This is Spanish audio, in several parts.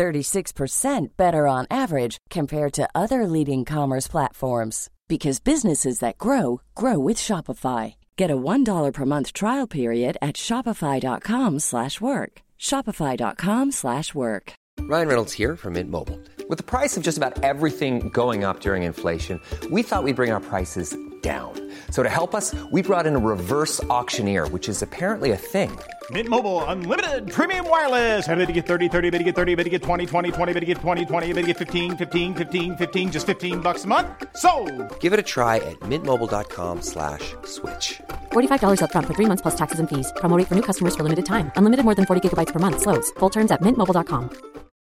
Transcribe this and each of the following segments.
36% better on average compared to other leading commerce platforms because businesses that grow grow with Shopify. Get a $1 per month trial period at shopify.com/work. shopify.com/work. Ryan Reynolds here from Mint Mobile. With the price of just about everything going up during inflation, we thought we'd bring our prices down. So to help us, we brought in a reverse auctioneer, which is apparently a thing. Mint Mobile unlimited premium wireless. Ready to get 30, 30, bit to get 30, bit to get 20, 20, 20, bit to get 20, 20, bit to get 15, 15, 15, 15 just 15 bucks a month. So, Give it a try at mintmobile.com slash switch. $45 upfront for three months plus taxes and fees. Promo rate for new customers for limited time. Unlimited more than 40 gigabytes per month. Slows. Full terms at mintmobile.com.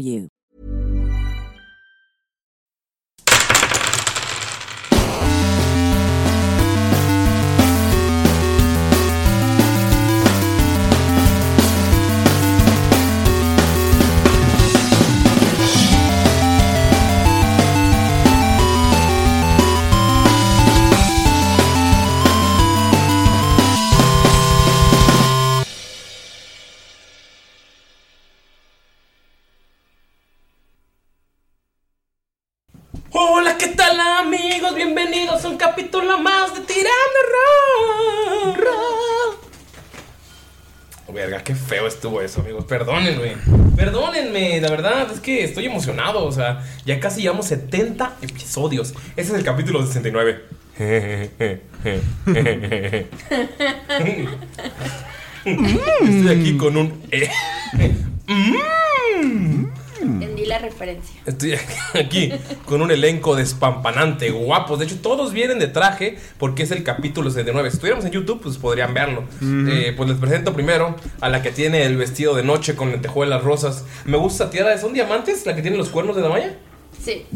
you. Capítulo más de Tirando. Oh, verga, qué feo estuvo eso, amigos. Perdónenme. Perdónenme, la verdad es que estoy emocionado. O sea, ya casi llevamos 70 episodios. Ese es el capítulo 69. Estoy aquí con un... eh, Entendí la referencia. Estoy aquí con un elenco despampanante, guapos. De hecho, todos vienen de traje porque es el capítulo 69. Si estuviéramos en YouTube, pues podrían verlo. Eh, pues les presento primero a la que tiene el vestido de noche con lentejuelas rosas. Me gusta esa tiara. ¿Son diamantes? ¿La que tiene los cuernos de Damaya? Sí.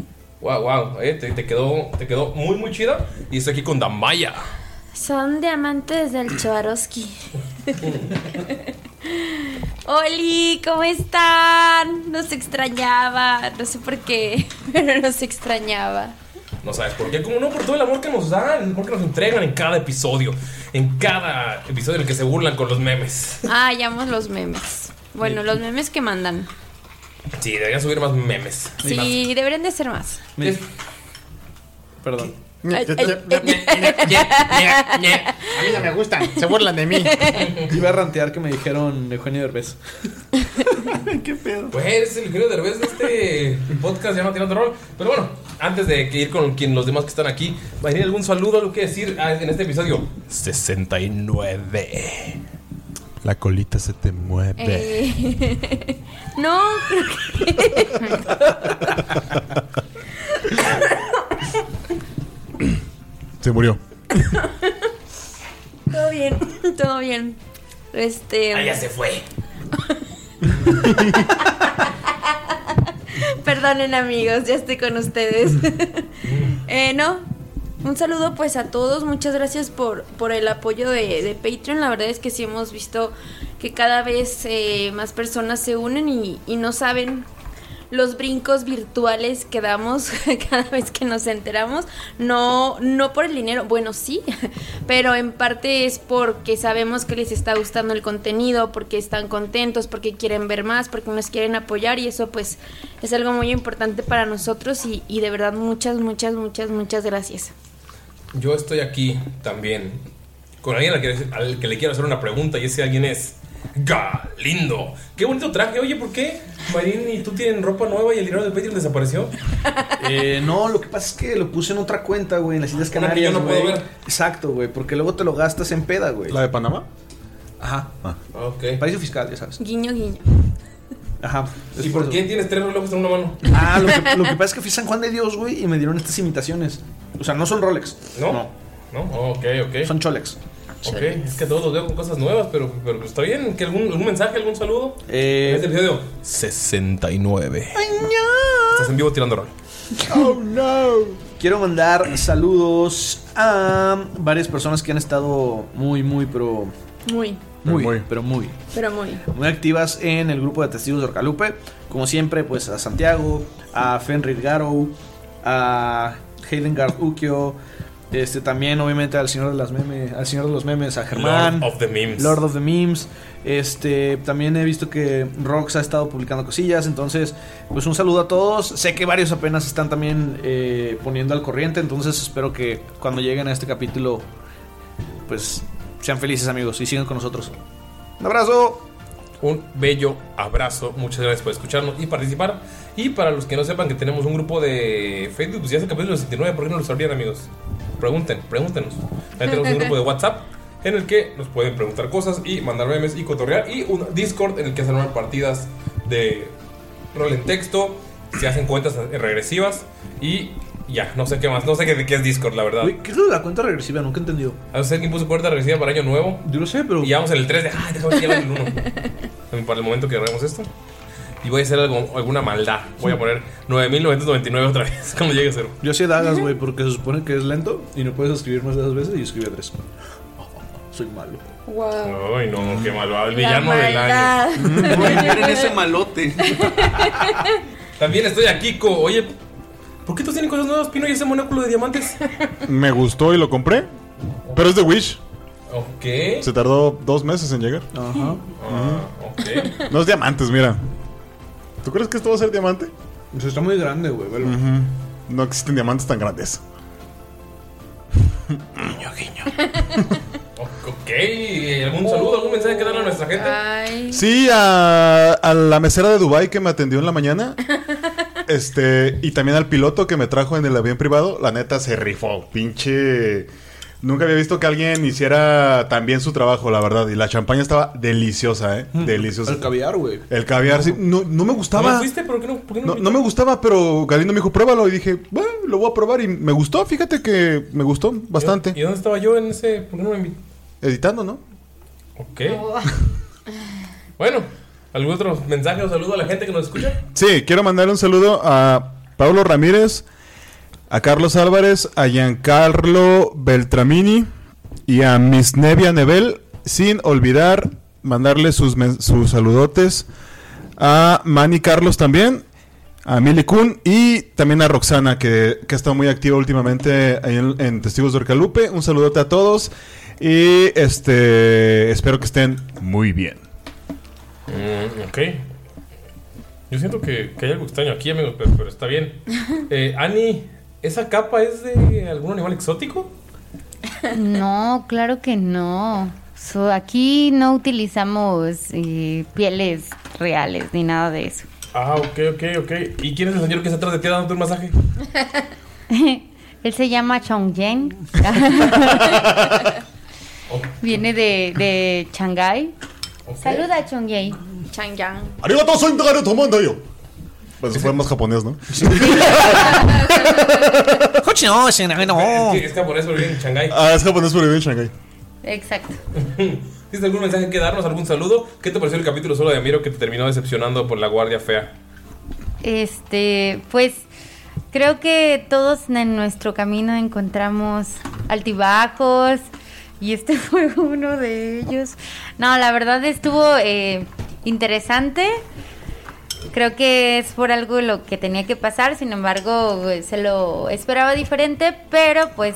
Wow, wow. eh, te, te quedó, te quedó muy, muy chida. Y estoy aquí con Damaya. Son diamantes del Swarovski. Oli, ¿cómo están? Nos extrañaba. No sé por qué, pero nos extrañaba. No sabes por qué, como no, por todo el amor que nos dan, el amor que nos entregan en cada episodio. En cada episodio en el que se burlan con los memes. Ah, llamo los memes. Bueno, los memes que mandan. Sí, deberían subir más memes. Sí, deberían de ser más. Perdón. A mí no me gustan, se burlan de mí. Iba a rantear que me dijeron Eugenio Derbez. ¿Qué pedo? Pues es el Eugenio Derbez de este podcast llamado Tirando Rol. Pero bueno, antes de que ir con quien, los demás que están aquí, ¿va a venir algún saludo, algo que decir ah, en este episodio? 69. La colita se te mueve. Eh, no, creo que. Se murió. todo bien, todo bien. Este. Ah, ya se fue. Perdonen amigos, ya estoy con ustedes. eh, no, un saludo pues a todos, muchas gracias por, por el apoyo de, de Patreon, la verdad es que sí hemos visto que cada vez eh, más personas se unen y, y no saben los brincos virtuales que damos cada vez que nos enteramos, no, no por el dinero, bueno sí, pero en parte es porque sabemos que les está gustando el contenido, porque están contentos, porque quieren ver más, porque nos quieren apoyar y eso pues es algo muy importante para nosotros y, de verdad muchas, muchas, muchas, muchas gracias. Yo estoy aquí también con alguien al que, al que le quiero hacer una pregunta y ese alguien es Galindo. Qué bonito traje. Oye, ¿por qué Marín y tú tienen ropa nueva y el dinero del Patreon desapareció? Eh, no, lo que pasa es que lo puse en otra cuenta, güey, en las Islas Una que yo Canarias. no puedo güey. ver. Exacto, güey, porque luego te lo gastas en peda, güey. ¿La de Panamá? Ajá. Ok. Paraíso fiscal, ya sabes. Guiño, guiño. Ajá. ¿Y por qué tienes tres relojes en una mano? Ah, lo que, lo que pasa es que fui a San Juan de Dios, güey, y me dieron estas imitaciones. O sea, no son Rolex. ¿No? No, ok, ok. Son Cholex. Ok, es que todos los veo con cosas nuevas, pero, pero está bien. ¿Que algún, ¿Algún mensaje, algún saludo? Eh, este episodio 69. Estás en vivo tirando rol. Oh no. Quiero mandar saludos a varias personas que han estado muy, muy, pero. Muy, Muy, pero muy. pero muy. Muy activas en el grupo de testigos de Orcalupe. Como siempre, pues a Santiago, a Fenrir Garrow, a Heidengard Ukio. Este también, obviamente, al señor de las memes, al señor de los memes, a Germán. Lord of the Memes. Lord of the Memes. Este, también he visto que Rox ha estado publicando cosillas. Entonces, pues un saludo a todos. Sé que varios apenas están también eh, poniendo al corriente. Entonces, espero que cuando lleguen a este capítulo, pues sean felices, amigos, y sigan con nosotros. Un abrazo. Un bello abrazo. Muchas gracias por escucharnos y participar. Y para los que no sepan que tenemos un grupo de Facebook, pues ya es el capítulo 69. ¿Por qué no lo sabrían, amigos? Pregunten, pregúntenos. También tenemos un grupo de WhatsApp en el que nos pueden preguntar cosas y mandar memes y cotorrear. Y un Discord en el que se arman partidas de rol en texto. Se hacen cuentas regresivas. Y ya, no sé qué más. No sé qué, qué es Discord, la verdad. ¿Qué es lo de la cuenta regresiva? Nunca he entendido. A ver quién puso cuenta regresiva para año nuevo. Yo lo sé, pero. Y vamos en el 3 de. ¡Ah, déjame llevar el 1! para el momento que grabemos esto. Y voy a hacer algo, alguna maldad. Voy a poner 9999 otra vez cuando llegue a cero. Yo hacía dagas, güey, porque se supone que es lento y no puedes escribir más de dos veces y escribí a tres. Soy malo. Wow. Ay, no, qué malvado. El La villano del año. Güey, miren ese malote. También estoy aquí con. Oye, ¿por qué tú tienes cosas nuevas, Pino, y ese monóculo de diamantes? Me gustó y lo compré. Pero es de Wish. Ok. Se tardó dos meses en llegar. Ajá. Ah, ok. No es diamantes, mira. ¿Tú crees que esto va a ser diamante? Pues está muy grande, güey. velo. No existen diamantes tan grandes. Ok. ¿Algún saludo, algún mensaje que darle a nuestra gente? Ay. Sí, a, a la mesera de Dubai que me atendió en la mañana. Este, y también al piloto que me trajo en el avión privado. La neta se rifó. Pinche. Nunca había visto que alguien hiciera tan bien su trabajo, la verdad. Y la champaña estaba deliciosa, ¿eh? Deliciosa. El caviar, güey. El caviar, sí. No, no me ¿No gustaba. fuiste? ¿Por qué no? ¿Por qué no, No, no me gustaba, pero Galindo me dijo, pruébalo. Y dije, bueno, lo voy a probar. Y me gustó, fíjate que me gustó bastante. ¿Y dónde estaba yo en ese? ¿Por qué no me invitó? Editando, ¿no? Ok. Bueno, ¿algún otro mensaje o saludo a la gente que nos escucha? Sí, quiero mandar un saludo a Pablo Ramírez, a Carlos Álvarez, a Giancarlo Beltramini y a Miss Nevia Nebel, sin olvidar mandarle sus, sus saludotes a Manny Carlos también, a Mili Kun y también a Roxana, que, que ha estado muy activa últimamente ahí en, en Testigos de Orcalupe. Un saludote a todos y este espero que estén muy bien. Mm, ok. Yo siento que, que hay algo extraño aquí, amigos, pero, pero está bien. Eh, Ani, ¿esa capa es de algún animal exótico? No, claro que no. So, aquí no utilizamos eh, pieles reales ni nada de eso. Ah, ok, ok, ok. ¿Y quién es el señor que está atrás de ti dándote un masaje? Él se llama Chongyen. Viene de, de Shanghái. Saluda, Chongyen. Changyang. Pues fue más japonés, ¿no? no, Es, que es japonés, pero vive en Shanghái. Ah, es japonés, pero vive en Shanghái. Exacto. ¿Tienes algún mensaje que darnos? ¿Algún saludo? ¿Qué te pareció el capítulo solo de Amiro que te terminó decepcionando por la guardia fea? Este, pues creo que todos en nuestro camino encontramos altibajos y este fue uno de ellos. No, la verdad estuvo eh, interesante. Creo que es por algo lo que tenía que pasar, sin embargo, se lo esperaba diferente, pero pues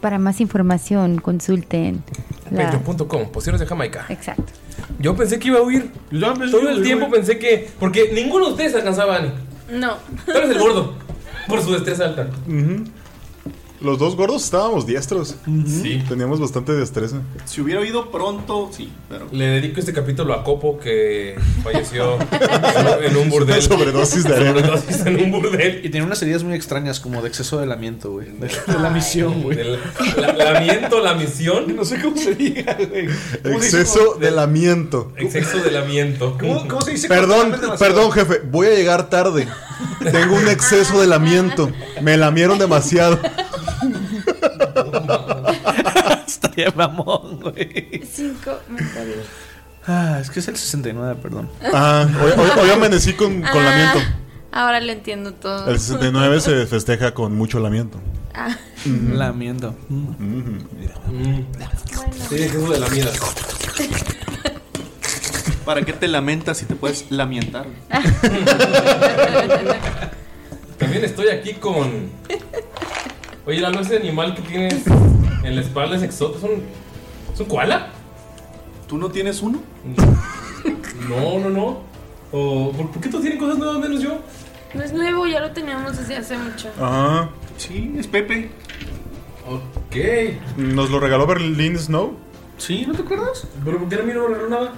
para más información consulten la... Patreon.com, posiciones de Jamaica. Exacto. Yo pensé que iba a huir. Todo el tiempo pensé que. Porque ninguno de ustedes alcanzaba a Ani. No. Tú eres el gordo. Por su destreza alta. Los dos gordos estábamos diestros. Sí. Teníamos bastante destreza. Si hubiera oído pronto, sí, pero. Le dedico este capítulo a Copo que falleció en un burdel. Sobredosis de arena. Sobredosis en un burdel. Y tenía unas heridas muy extrañas, como de exceso de lamiento, güey. De, de la misión, güey. La- lamiento, la misión. No sé cómo se diga, güey. ¿Cómo se dice Exceso de lamiento. Exceso de lamiento. ¿Cómo, cómo se dice? Perdón, perdón, jefe. Voy a llegar tarde. Tengo un exceso de lamiento. Me lamieron demasiado. Estaría mamón, güey. Cinco. Ah, es que es el 69, perdón. Ah, hoy, hoy- hoy amanecí con, con Ah, lamiento. Ahora lo entiendo todo. El 69 se festeja con mucho lamiento. Ah, Lamiento. Sí, exceso de lamida. ¿Para qué te lamentas si te puedes lamentar? También estoy aquí con. Oye, Lalo, ese animal que tienes en la espalda es exótico. ¿Es un, ¿Es un koala? ¿Tú no tienes uno? No, no, no. O, ¿por, por qué todos tienen cosas nuevas menos yo? no es nuevo, ya lo teníamos desde hace mucho. Ajá. Sí, es Pepe. Ok. Nos lo regaló Berlin Snow. ¿Sí? ¿No te acuerdas? ¿Pero por qué a mí no me regaló nada?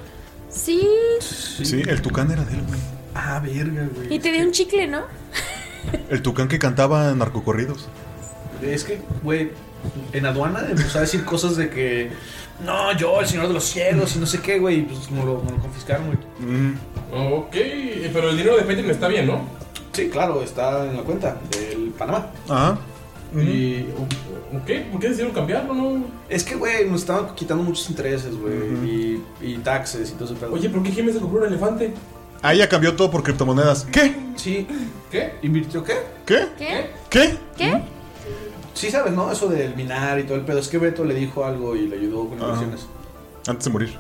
Sí. Sí, el tucán era de él, güey. Ah, verga, güey. Y te di un chicle, ¿no? El tucán que cantaba narcocorridos. Es que, güey, en aduana empezó a decir cosas de que. No, yo, el señor de los cielos y no sé qué, güey. y Pues me lo, me lo confiscaron, güey. Ok, pero el dinero de Patreon está bien, ¿no? Sí, claro, está en la cuenta del Panamá. Ajá. Y. Ok, ¿por qué decidieron cambiarlo, no? Es que, güey, nos estaban quitando muchos intereses, güey. y, y taxes y todo ese pedo. Oye, ¿por qué Jiménez se compró un elefante? Ah, ya cambió todo por criptomonedas. ¿Qué? Sí. ¿Qué? ¿Invirtió qué? ¿Qué? ¿Qué? ¿Qué? ¿Qué? Sí, sabes, ¿no? Eso del minar y todo el pedo. Es que Beto le dijo algo y le ayudó con inversiones. Antes de morir.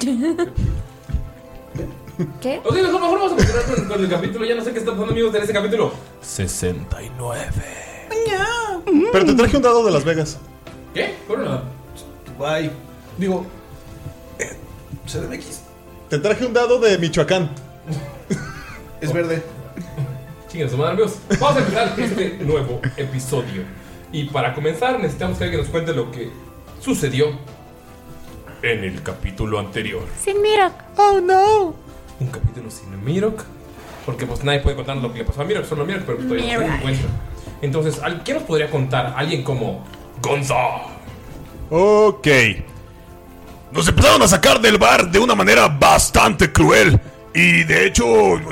¿Qué? Ok, mejor, mejor vamos a continuar con, con el capítulo. Ya no sé qué está pasando, amigos, en este capítulo. 69. Pero te traje un dado de Las Vegas. ¿Qué? Bueno, nada. Bye. Digo. Eh, CDMX. Te traje un dado de Michoacán. Es verde. Chinguen su madre, amigos. Vamos a empezar este nuevo episodio. Y para comenzar, necesitamos que alguien nos cuente lo que sucedió en el capítulo anterior. Sin Mirok. Oh no. Un capítulo sin Mirok. Porque pues nadie puede contar lo que le pasó a Mirok, solo Mirok, pero todavía no se Mirok. encuentra. Entonces, ¿al- ¿quién nos podría contar? Alguien como Gonza. Ok. Nos empezaron a sacar del bar de una manera bastante cruel. Y de hecho,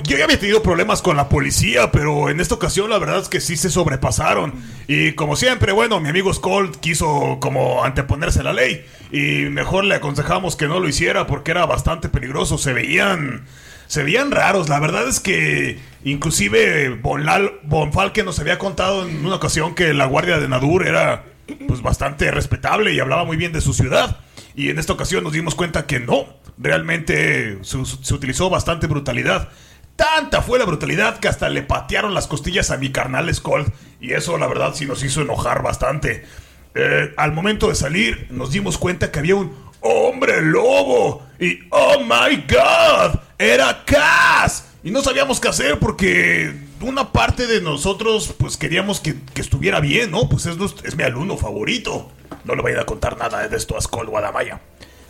yo ya había tenido problemas con la policía, pero en esta ocasión la verdad es que sí se sobrepasaron. Y como siempre, bueno, mi amigo Skold quiso como anteponerse a la ley. Y mejor le aconsejamos que no lo hiciera porque era bastante peligroso. Se veían... Se veían raros, la verdad es que inclusive Bonfalque nos había contado en una ocasión que la guardia de Nadur era pues bastante respetable y hablaba muy bien de su ciudad. Y en esta ocasión nos dimos cuenta que no, realmente se, utilizó bastante brutalidad. Tanta fue la brutalidad que hasta le patearon las costillas a mi carnal Skold. Y eso la verdad sí nos hizo enojar bastante. Eh, al momento de salir nos dimos cuenta que había un hombre lobo. Y oh my god, era Cass. Y no sabíamos qué hacer porque una parte de nosotros pues queríamos que, que estuviera bien, ¿no? Pues es, es mi alumno favorito. No le vayan a contar nada de esto a Skull Guadamaya.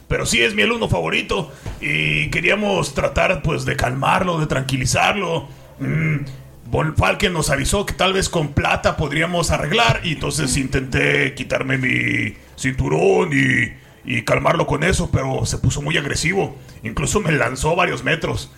Pero sí es mi alumno favorito y queríamos tratar pues de calmarlo, de tranquilizarlo. Mm, Von nos avisó que tal vez con plata podríamos arreglar y entonces intenté quitarme mi cinturón y, y calmarlo con eso, pero se puso muy agresivo. Incluso me lanzó varios metros.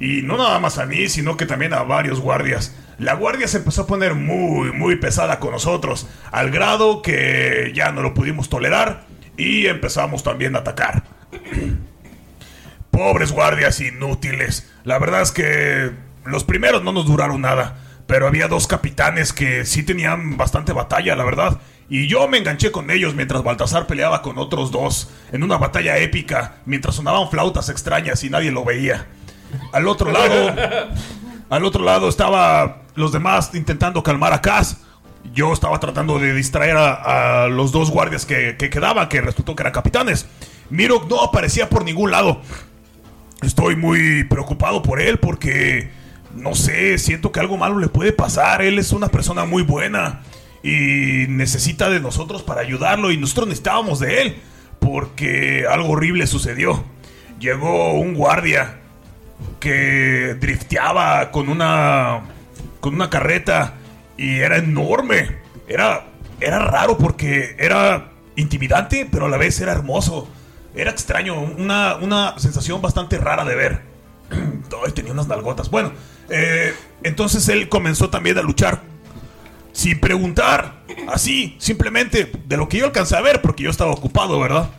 Y no nada más a mí, sino que también a varios guardias. La guardia se empezó a poner muy, muy pesada con nosotros, al grado que ya no lo pudimos tolerar y empezamos también a atacar. Pobres guardias inútiles. La verdad es que los primeros no nos duraron nada, pero había dos capitanes que sí tenían bastante batalla, la verdad. Y yo me enganché con ellos mientras Baltasar peleaba con otros dos, en una batalla épica, mientras sonaban flautas extrañas y nadie lo veía. Al otro lado, al otro lado estaba los demás intentando calmar a Cass. Yo estaba tratando de distraer a, los dos guardias que, que quedaban, que resultó que eran capitanes. Miro no aparecía por ningún lado. Estoy muy preocupado por él porque, no sé, siento que algo malo le puede pasar. Él es una persona muy buena y necesita de nosotros para ayudarlo y nosotros necesitábamos de él porque algo horrible sucedió. Llegó un guardia que drifteaba con una con una carreta y era enorme. Era era raro porque era intimidante, pero a la vez era hermoso. Era extraño, una, una sensación bastante rara de ver. Tenía unas nalgotas. Bueno, eh, entonces él comenzó también a luchar sin preguntar, así, simplemente de lo que yo alcancé a ver, porque yo estaba ocupado, ¿verdad?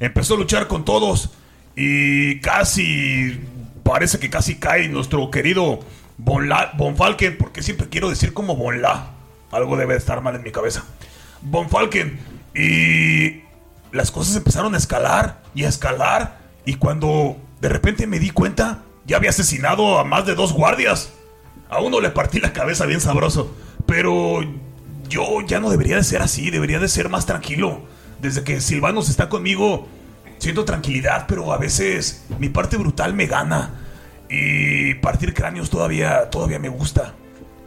Empezó a luchar con todos y casi, parece que casi cae nuestro querido Von, La- Von Falken, porque siempre quiero decir como Von La. Algo debe de estar mal en mi cabeza. Von Falken. Y las cosas empezaron a escalar y a escalar. Y cuando de repente me di cuenta, ya había asesinado a más de dos guardias. A uno le partí la cabeza bien sabroso. Pero yo ya no debería de ser así, debería de ser más tranquilo. Desde que Silvanos está conmigo, siento tranquilidad, pero a veces mi parte brutal me gana. Y partir cráneos todavía, todavía me gusta.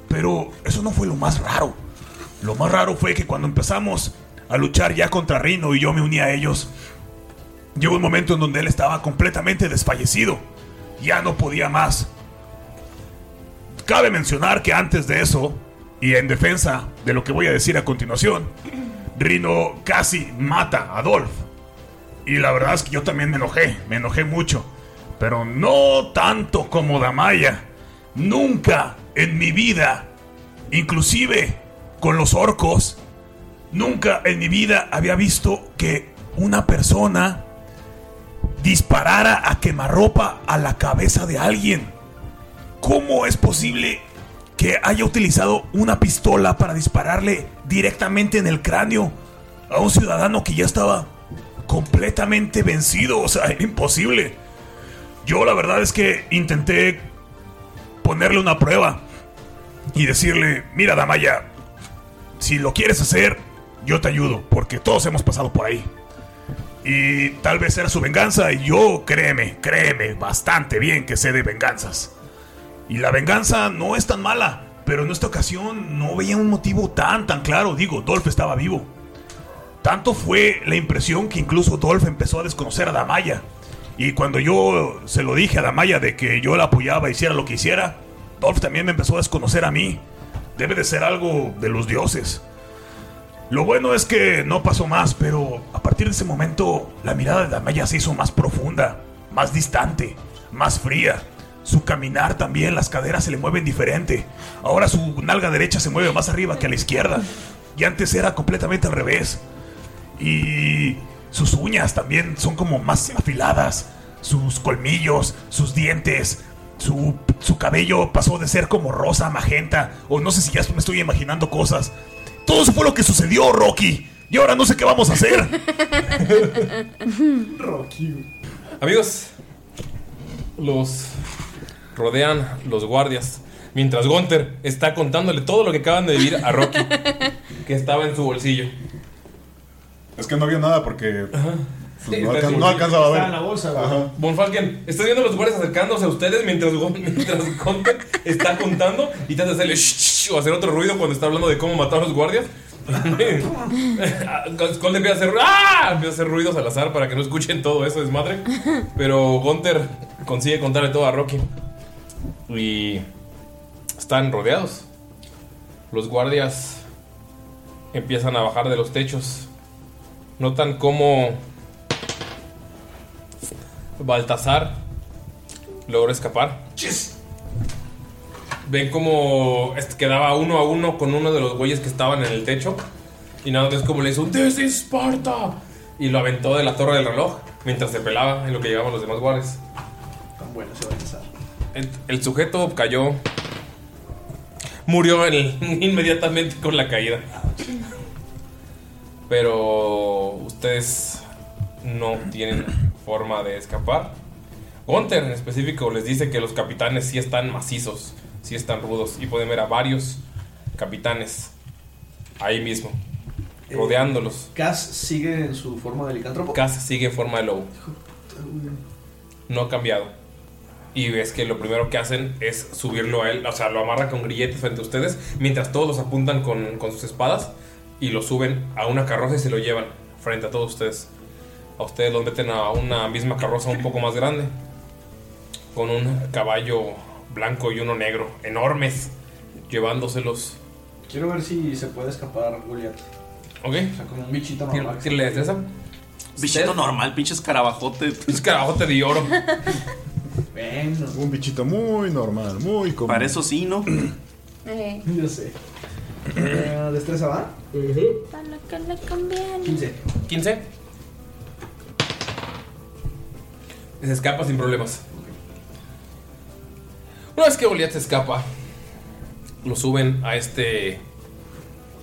Pero eso no fue lo más raro. Lo más raro fue que cuando empezamos a luchar ya contra Rino y yo me uní a ellos, llegó un momento en donde él estaba completamente desfallecido. Ya no podía más. Cabe mencionar que antes de eso, y en defensa de lo que voy a decir a continuación, Rino casi mata a Dolph. Y la verdad es que yo también me enojé, me enojé mucho. Pero no tanto como Damaya. Nunca en mi vida, inclusive con los orcos, nunca en mi vida había visto que una persona disparara a quemarropa a la cabeza de alguien. ¿Cómo es posible que haya utilizado una pistola para dispararle directamente en el cráneo a un ciudadano que ya estaba completamente vencido? O sea, era imposible. Yo la verdad es que intenté ponerle una prueba y decirle, mira Damaya, si lo quieres hacer, yo te ayudo, porque todos hemos pasado por ahí. Y tal vez era su venganza y yo, créeme, créeme, bastante bien que sé de venganzas. Y la venganza no es tan mala, pero en esta ocasión no veía un motivo tan, tan claro. Digo, Dolph estaba vivo. Tanto fue la impresión que incluso Dolph empezó a desconocer a Damaya. Y cuando yo se lo dije a Damaya de que yo la apoyaba, hiciera lo que hiciera, Dolph también me empezó a desconocer a mí. Debe de ser algo de los dioses. Lo bueno es que no pasó más, pero a partir de ese momento la mirada de Damaya se hizo más profunda, más distante, más fría. Su caminar también, las caderas se le mueven diferente. Ahora su nalga derecha se mueve más arriba que a la izquierda. Y antes era completamente al revés. Y sus uñas también son como más afiladas. Sus colmillos, sus dientes. Su, su cabello pasó de ser como rosa a magenta. O no sé si ya me estoy imaginando cosas. Todo eso fue lo que sucedió, Rocky. Y ahora no sé qué vamos a hacer. Amigos, los rodean los guardias. Mientras Gunther está contándole todo lo que acaban de vivir a Rocky, que estaba en su bolsillo. Es que no vio nada porque pues, Sí, no, alcanzaba a ver. Está en la bolsa, güey. Ajá. Von Falken, estoy viendo los guardias acercándose a ustedes mientras, mientras está contando y trata de hacerle shh, shh, o hacer otro ruido cuando está hablando de cómo matar a los guardias. Skull empieza a hacer ¡ah! Empieza a hacer ruidos al azar para que no escuchen todo eso desmadre. Pero Gunther consigue contarle todo a Rocky. Y están rodeados. Los guardias empiezan a bajar de los techos. Notan cómo Baltasar logró escapar. Ven este, quedaba uno a uno con uno de los güeyes que estaban en el techo. Y nada más como le hizo un This is Sparta. Y lo aventó de la torre del reloj mientras se pelaba en lo que llegaban los demás guardias. Tan bueno se va a empezar. El, el sujeto cayó. Murió en- inmediatamente con la caída. Pero ustedes no tienen forma de escapar. Gunter en específico les dice que los capitanes sí están macizos, sí están rudos y pueden ver a varios capitanes ahí mismo, rodeándolos. Cass sigue en su forma de licántropo. Cass sigue en forma de lobo. No ha cambiado. Y ves que lo primero que hacen es subirlo a él, o sea, lo amarran con grilletes frente a ustedes, mientras todos los apuntan con, con sus espadas y lo suben a una carroza y se lo llevan frente a todos ustedes. A ustedes los meten a una misma carroza un poco más grande, con un caballo blanco y uno negro, enormes, llevándoselos. Quiero ver si se puede escapar Goliath. ¿Ok? O sea, como un bichito normal. ¿Tírale destreza? Bichito normal, pinche escarabajote. Escarabajote de oro. Bueno. Un bichito muy normal, muy común. Para eso sí, ¿no? Yo sé. Eh, ¿Destreza va? para lo que le conviene. 15. 15. Se escapa sin problemas. Una vez que Goliath se escapa, lo suben a este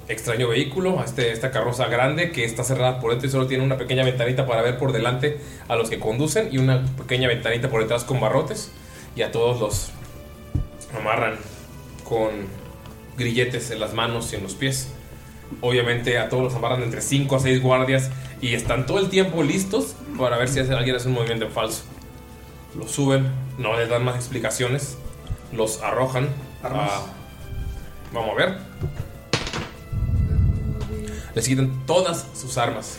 extraño vehículo, a este, esta carroza grande que está cerrada por dentro y solo tiene una pequeña ventanita para ver por delante a los que conducen y una pequeña ventanita por detrás con barrotes y a todos los amarran con grilletes en las manos y en los pies. Obviamente a todos los amarran entre 5 a 6 guardias y están todo el tiempo listos para ver si hace- alguien hace un movimiento en falso. Los suben, no les dan más explicaciones, los arrojan. Armas. a- vamos a ver. Les quitan todas sus armas.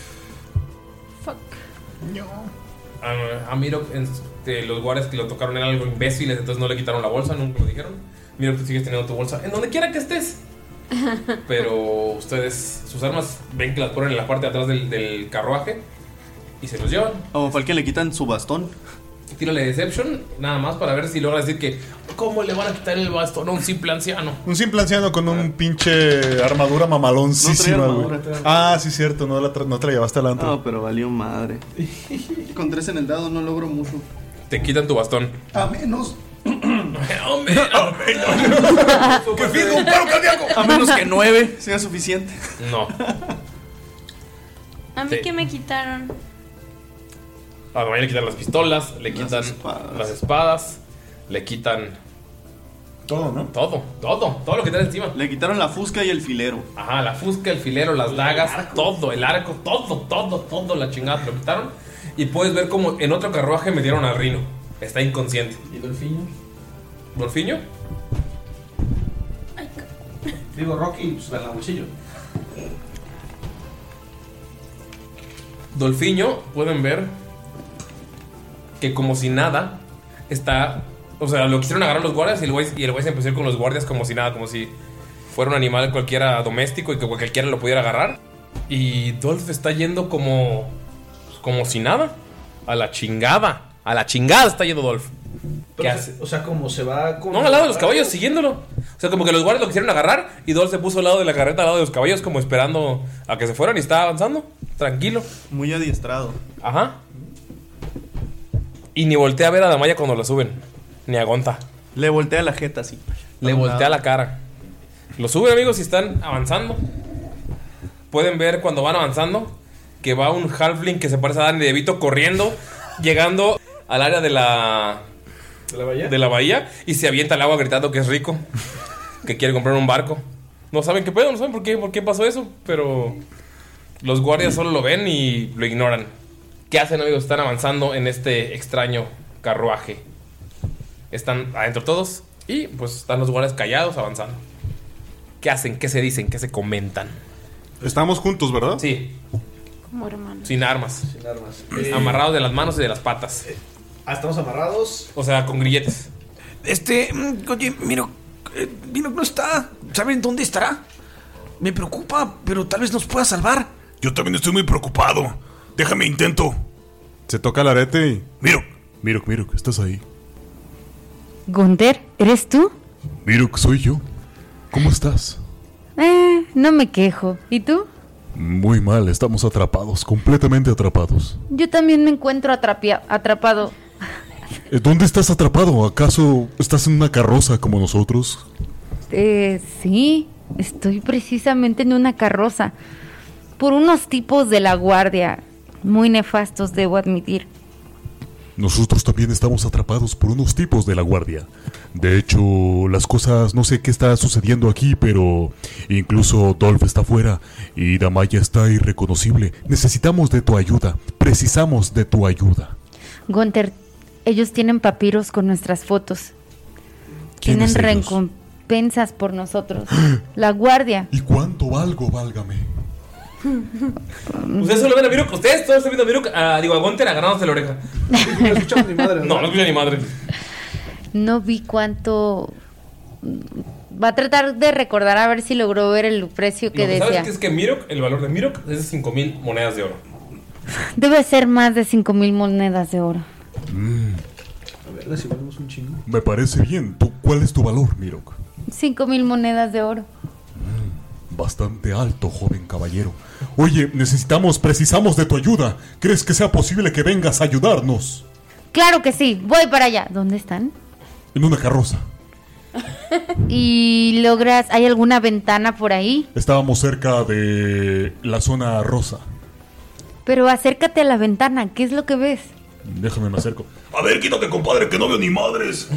Fuck. A, a Miro, este, los guardias que lo tocaron eran algo imbéciles, entonces no le quitaron la bolsa, nunca lo dijeron. Miro, tú sigues teniendo tu bolsa en donde quiera que estés. Pero ustedes, sus armas, ven que las ponen en la parte de atrás del, del carruaje y se los llevan. O fue el que le quitan su bastón. Tírale Deception, nada más para ver si logra decir que. ¿Cómo le van a quitar el bastón a un simple anciano? Un simple anciano con un pinche armadura mamaloncísima, No traía güey. armadura. Ah, sí, cierto, no, la tra- no te la llevaste al antro. No, pero valió madre. Con tres en el dado no logro mucho. Te quitan tu bastón. A menos. ¡Hombre! ¡Que firme un paro cardíaco! A menos que nueve sea suficiente. No. A mí Sí. que me quitaron. A Damaya le quitan las pistolas, le quitan las espadas, le quitan. Todo, ¿no? Todo, todo, todo lo que trae encima. Le quitaron la fusca y el filero. Ajá, la fusca, el filero, las dagas, todo, el arco, todo, todo, todo, la chingada, te lo quitaron. Y puedes ver como en otro carruaje metieron al Rino. Está inconsciente. ¿Y Dolfiño? ¿Dolfiño? Digo, Rocky, pues en la bolsillo. Dolfiño, pueden ver que como si nada está. O sea, lo quisieron agarrar los guardias y el güey, y el güey se empezó a ir con los guardias como si nada, como si fuera un animal cualquiera doméstico y que cualquiera lo pudiera agarrar. Y Dolph está yendo como. como si nada. A la chingada. A la chingada está yendo Dolph. ¿Qué hace? O sea, como se va con. No, al lado de los caballos, siguiéndolo. O sea, como que los guardias lo quisieron agarrar y Dolph se puso al lado de la carreta, al lado de los caballos, como esperando a que se fueran y estaba avanzando. Tranquilo. Muy adiestrado. Ajá. Y ni voltea a ver a Damaya cuando la suben. Ni a Gonta. Le voltea la jeta así. Le voltea la cara. Lo suben, amigos, y están avanzando. Pueden ver cuando van avanzando que va un halfling que se parece a Danny DeVito corriendo, llegando al área de la ¿De la bahía? de la bahía y se avienta al agua gritando que es rico, que quiere comprar un barco. No saben qué pedo, no saben por qué, por qué pasó eso, pero los guardias solo lo ven y lo ignoran. ¿Qué hacen, amigos? Están avanzando en este extraño carruaje. Están adentro todos y pues están los guardias callados avanzando. ¿Qué hacen? ¿Qué se dicen? ¿Qué se comentan? Estamos juntos, ¿verdad? Sí, Como hermano. sin armas. Sin armas. Amarrados de las manos y de las patas. Ah, estamos amarrados. O sea, con grilletes. Este, mm, oye, miro, eh, Miro no está. ¿Saben dónde estará? Me preocupa, pero tal vez nos pueda salvar. Yo también estoy muy preocupado. Déjame intento. Se toca el arete y. Miro, Miro, Miro, estás ahí. Gunther, ¿eres tú? Miro, soy yo. ¿Cómo estás? Eh, no me quejo. ¿Y tú? Muy mal, estamos atrapados, completamente atrapados. Yo también me encuentro atrapia- atrapado. Eh, ¿Dónde estás atrapado? ¿Acaso estás en una carroza como nosotros? Eh, sí, estoy precisamente en una carroza. Por unos tipos de la guardia. Muy nefastos, debo admitir. Nosotros también estamos atrapados por unos tipos de la guardia. De hecho, las cosas, no sé qué está sucediendo aquí, pero incluso Dolph está afuera y Damaya está irreconocible. Necesitamos de tu ayuda. Precisamos de tu ayuda. Gunter, ellos tienen papiros con nuestras fotos. Tienen recompensas por nosotros. La guardia. ¿Y cuánto valgo, válgame? Ustedes solo ven a Mirok, ustedes todos están viendo a Mirok, a, digo, a Gunter agarrándose la oreja. No escuchamos ni madre. No, no escucha ni madre. No vi cuánto. Va a tratar de recordar a ver si logró ver el precio que Lo que sabes decía. que es que Mirok, el valor de Mirok es de 5000 monedas de oro. Debe ser más de 5 mil monedas de oro. A ver, si volvemos un chingo. Me parece bien. ¿Tú, ¿Cuál es tu valor, Mirok? 5 mil monedas de oro. Bastante alto, joven caballero. Oye, necesitamos, precisamos de tu ayuda. ¿Crees que sea posible que vengas a ayudarnos? Claro que sí, voy para allá. ¿Dónde están? En una carroza. Y logras. ¿Hay alguna ventana por ahí? Estábamos cerca de la zona rosa. Pero acércate a la ventana. ¿Qué es lo que ves? Déjame me acerco. A ver, quítate, compadre, que no veo ni madres.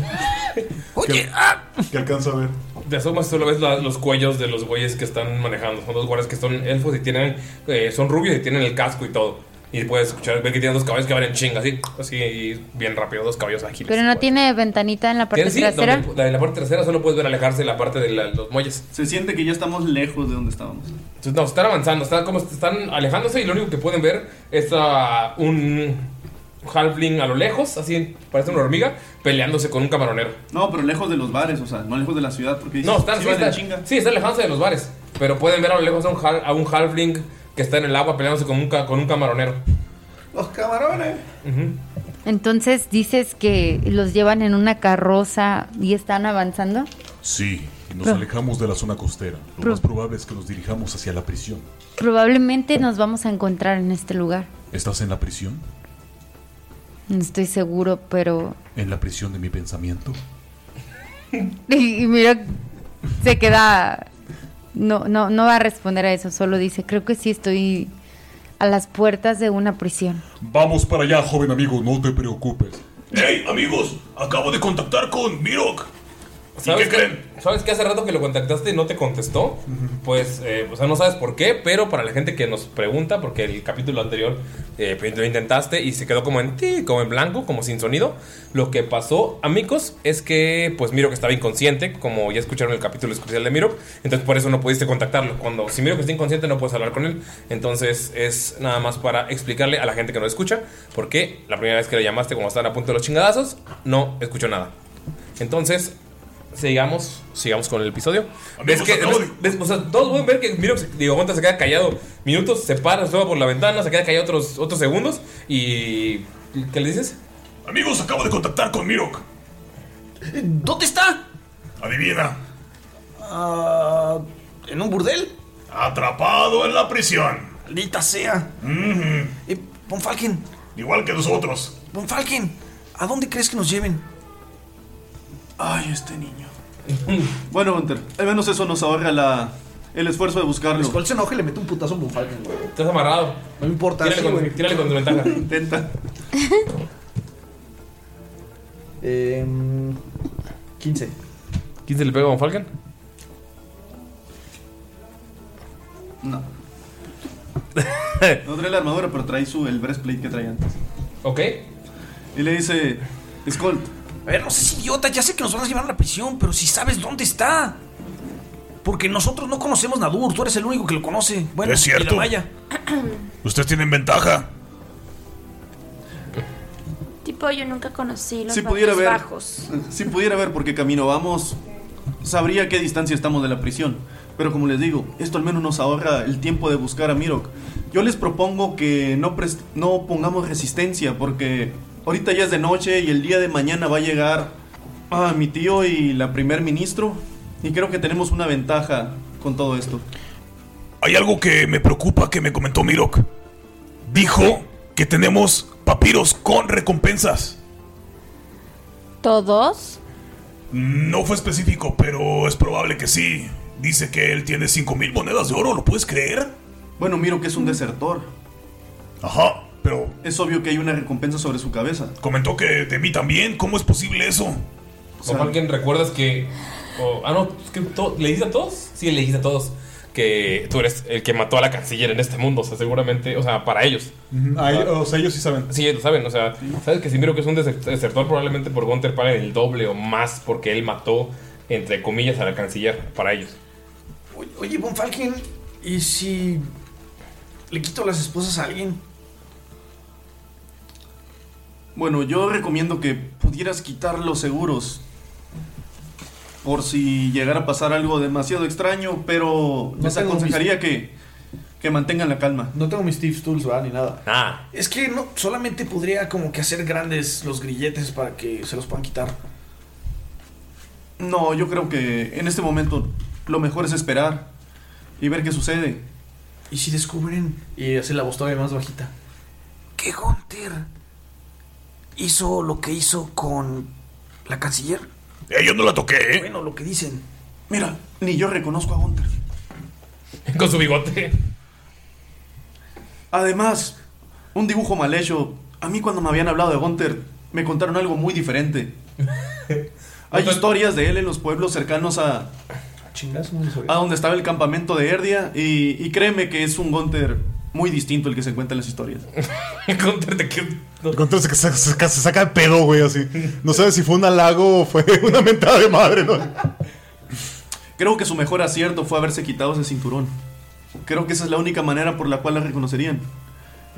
Oye, ah. ¿Qué alcanza a ver? Te asomas, solo ves la- los cuellos de los güeyes que están manejando. Son dos guardias que son elfos y tienen. eh, son rubios y tienen el casco y todo. Y puedes escuchar, ver que tienen dos caballos que van en chinga, así, así, y bien rápido, dos caballos ágiles. Pero no tiene ventanita en la parte Tienen, sí, trasera. donde- la- en la parte trasera solo puedes ver alejarse la parte de la- los muelles. Se siente que ya estamos lejos de donde estábamos. Entonces, no, están avanzando, están como están alejándose y lo único que pueden ver es a un halfling a lo lejos, así parece una hormiga, peleándose con un camaronero. No, pero lejos de los bares, o sea, no lejos de la ciudad, porque No, están, sí sí, están, chinga. sí, están alejándose de los bares, pero pueden ver a lo lejos a un, hal- a un halfling que está en el agua peleándose con un, ca- con un camaronero. Los camarones. Entonces dices que los llevan en una carroza y están avanzando. Sí, nos Pero- alejamos de la zona costera. Lo Pero- más probable es que nos dirijamos hacia la prisión. Probablemente nos vamos a encontrar en este lugar. ¿Estás en la prisión? No estoy seguro, pero. ¿En la prisión de mi pensamiento? Y, y mira, se queda. No, no, no va a responder a eso, solo dice, creo que sí estoy a las puertas de una prisión. Vamos para allá, joven amigo, no te preocupes. Hey, amigos, acabo de contactar con Mirok. ¿Sabes qué, ¿Sabes que hace rato que lo contactaste y no te contestó? Pues, eh, o sea, no sabes por qué, pero para la gente que nos pregunta, porque el capítulo anterior eh, pues, lo intentaste y se quedó como en ti, como en blanco, como sin sonido. Lo que pasó, amigos, es que pues Miro que estaba inconsciente, como ya escucharon el capítulo especial de Miro, entonces por eso no pudiste contactarlo. Cuando si Miro que está inconsciente no puedes hablar con él, entonces es nada más para explicarle a la gente que no escucha, porque la primera vez que le llamaste cuando estaban a punto de los chingadazos, no escuchó nada. Entonces, sigamos, sigamos con el episodio. ¿Ves Amigos, que, ves- ves- o sea, todos pueden ver que Miro, se- digo, Gonta se queda callado minutos, se para, se va por la ventana, se queda callado otros, otros segundos y... ¿Qué le dices? Amigos, acabo de contactar con Mirok. ¿Dónde está? Adivina. Ah, ¿En un burdel? Atrapado en la prisión. Maldita sea. Eh, Von Falken. Igual que nosotros. Von Falken, ¿a dónde crees que nos lleven? Ay, este niño. bueno, Gunter, al menos eso nos ahorra la, el esfuerzo de buscarlo. ¿Cuál se enoja y le mete un putazo a un Falcon, güey? Estás amarrado. No me importa, Tírale, sí, con, güey. tírale con desventaja. Intenta. Em, 15. ¿15 le pega a Von Falken? No. No trae la armadura, pero trae su, el breastplate que trae antes. Ok. Y le dice, Skull, A ver, no seas idiota, ya sé que nos van a llevar a la prisión, pero si sabes dónde está. Porque nosotros no conocemos Nadur, tú eres el único que lo conoce. Bueno, Es cierto. Maya. Ustedes tienen ventaja. Tipo, yo nunca conocí los si pudiera bajos ver, bajos. si pudiera ver por qué camino vamos, sabría qué distancia estamos de la prisión. Pero como les digo, esto al menos nos ahorra el tiempo de buscar a Mirok. Yo les propongo que no, no pongamos resistencia porque ahorita ya es de noche y el día de mañana va a llegar ah, mi tío y la primer ministro. Y creo que tenemos una ventaja con todo esto. Hay algo que me preocupa que me comentó Mirok. Dijo que tenemos papiros con recompensas. ¿Todos? No fue específico, pero es probable que sí. Dice que él tiene 5000 monedas de oro, ¿lo puedes creer? Bueno, miro que es un desertor. Ajá. Pero es obvio que hay una recompensa sobre su cabeza. Comentó que de mí también. ¿Cómo es posible eso? ¿O alguien recuerdas que. o- ah, no, es que to- ¿le dijiste a todos? Sí, le dijiste a todos que tú eres el que mató a la canciller en este mundo. O sea, seguramente, o sea, para ellos. Ujú, ellos- o sea, ellos sí saben. Sí, ellos lo saben. O sea, sabes que si miro que es un des- desertor, probablemente por Gunter paguen el doble o más porque él mató, entre comillas, a la canciller para ellos. Oye, Oye, Von Falken, ¿y si le quito las esposas a alguien? Bueno, yo recomiendo que pudieras quitar los seguros. Por si llegara a pasar algo demasiado extraño, pero No les aconsejaría que, que mantengan la calma. No tengo mis Steve's Tools, ¿verdad? Ni nada. Ah. Es que no, solamente podría como que hacer grandes los grilletes para que se los puedan quitar. No, yo creo que en este momento lo mejor es esperar y ver qué sucede. ¿Y si descubren? Y hace la voz todavía más bajita. que Gunter hizo lo que hizo con la canciller? Eh, yo no la toqué, ¿eh? Bueno, lo que dicen. Mira, ni yo reconozco a Gunter. Con su bigote. Además, un dibujo mal hecho. A mí cuando me habían hablado de Gunter, me contaron algo muy diferente. Hay historias de él en los pueblos cercanos a, muy a donde estaba el campamento de Erdia y, y créeme que es un Gunter muy distinto el que se encuentra en las historias. Gunter te que Entonces se, se- se saca- se saca el pedo, güey, así. No sabes si fue un halago o fue una mentada de madre, ¿no? Creo que su mejor acierto fue haberse quitado ese cinturón. Creo que esa es la única manera por la cual la reconocerían.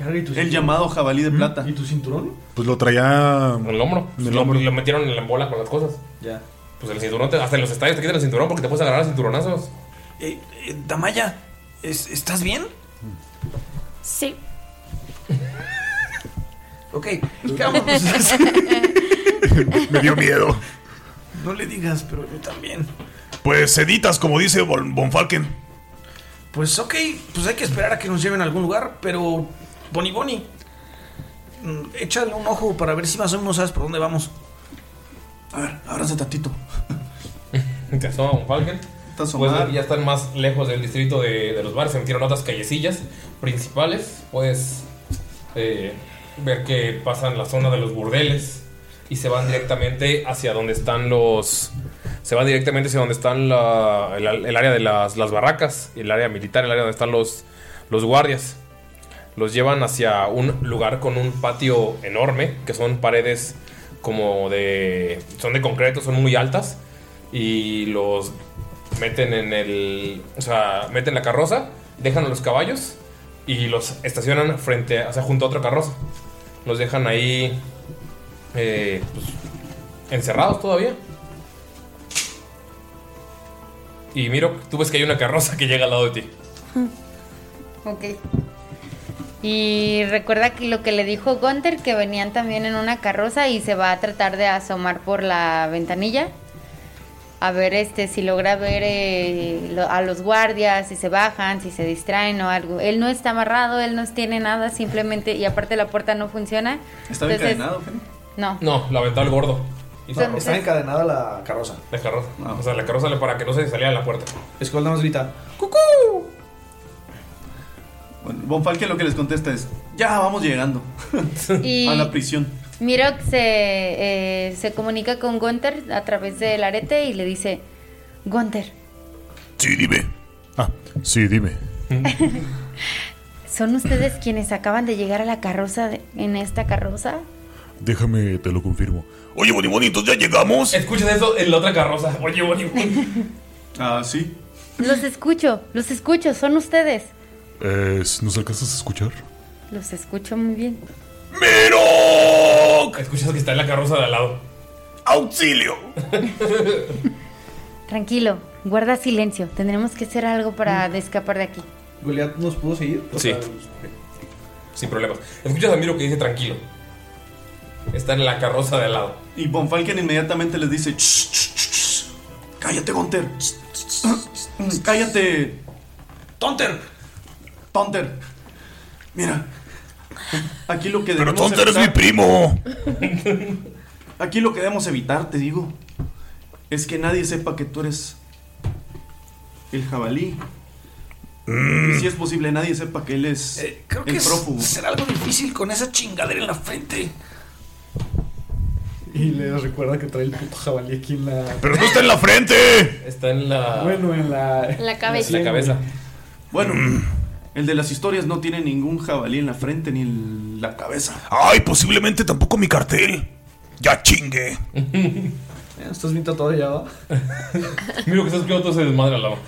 El llamado jabalí de plata. ¿Y tu cinturón? Pues lo traía. En el hombro. En el lo, hombro. lo metieron en la bola con las cosas. Ya. Pues el cinturón, te- hasta en los estadios te quitan el cinturón porque te puedes agarrar a cinturonazos. Eh, eh, Damaya, ¿es- ¿estás bien? Sí. Ok, vámonos. Me dio miedo. No le digas, pero yo también. Pues seditas, como dice Von, Von Falken. Pues ok, pues hay que esperar a que nos lleven a algún lugar, pero... Bonnie Bonnie, mm, échale un ojo para ver si más o menos sabes por dónde vamos. A ver, abraza tantito. Te asoma Falken. Pues ya están más lejos del distrito de, de los bares. Se metieron otras callecillas principales. Puedes eh, ver que pasan la zona de los burdeles y se van directamente hacia donde están los. Se van directamente hacia donde están la- el, el área de las, las barracas, el área militar, el área donde están los, los guardias. Los llevan hacia un lugar con un patio enorme, que son paredes como de. son de concreto, son muy altas. Y los meten en el. O sea, meten la carroza, dejan a los caballos y los estacionan frente, o sea, junto a otra carroza. Los dejan ahí. eh, pues, encerrados todavía. Y miro, tú ves que hay una carroza que llega al lado de ti. Ok. Y recuerda que lo que le dijo Gunther, que venían también en una carroza y se va a tratar de asomar por la ventanilla. A ver este si logra ver eh, lo- a los guardias, si se bajan, si se distraen o algo. Él no está amarrado, él no tiene nada, simplemente, y aparte la puerta no funciona. ¿Está Entonces- encadenado, Jenny? No. No, la aventó el gordo. Entonces- Está encadenada la carroza. La carroza. O sea, la carroza le- para que no se saliera a la puerta. Skull nada más grita. Bueno, Von Falken lo que les contesta es: Ya vamos llegando Y- a la prisión. Mirok se, eh, se comunica con Gunther a través del arete y le dice, Gunther, Sí, dime. Ah, sí, dime. ¿son ustedes quienes acaban de llegar a la carroza de- en esta carroza? Déjame, te lo confirmo. Oye, Bonnie Bonnie, entonces ya llegamos. Escuchas eso en la otra carroza. Oye, Bonnie, Bonnie. Ah, sí. Los escucho, los escucho, son ustedes. Eh, ¿Nos alcanzas a escuchar? Los escucho muy bien. ¡Miro! Escuchas que está en la carroza de al lado. ¡Auxilio! Tranquilo, guarda silencio. Tendremos que hacer algo para escapar de aquí. ¿Goliath nos pudo seguir? O Sí. sea, Sin problemas. Escuchas a Miro que dice tranquilo. Está en la carroza de al lado. Y Von Falken inmediatamente les dice: "Shh, shh, shh, shh. Cállate, Gunter. Cállate. ¡Tonter! Tonter. Mira. Aquí lo que Pero debemos Tonter es mi evitar- primo. Aquí lo que debemos evitar, te digo, es que nadie sepa que tú eres el jabalí Y si es posible, nadie sepa que él es Eh, Creo que el es- prófugo. será algo difícil con esa chingadera en la frente. Y les recuerda que trae el puto jabalí aquí en la. ¡Pero no está en la frente! Está en la. Bueno, en la. En la cabeza. En la cabeza. Bueno, el de las historias no tiene ningún jabalí en la frente ni en la cabeza. ¡Ay, posiblemente tampoco mi cartel! ¡Ya chingue! ¿Estás viendo todavía, va? Mira que estás viendo todo ese desmadre al lado.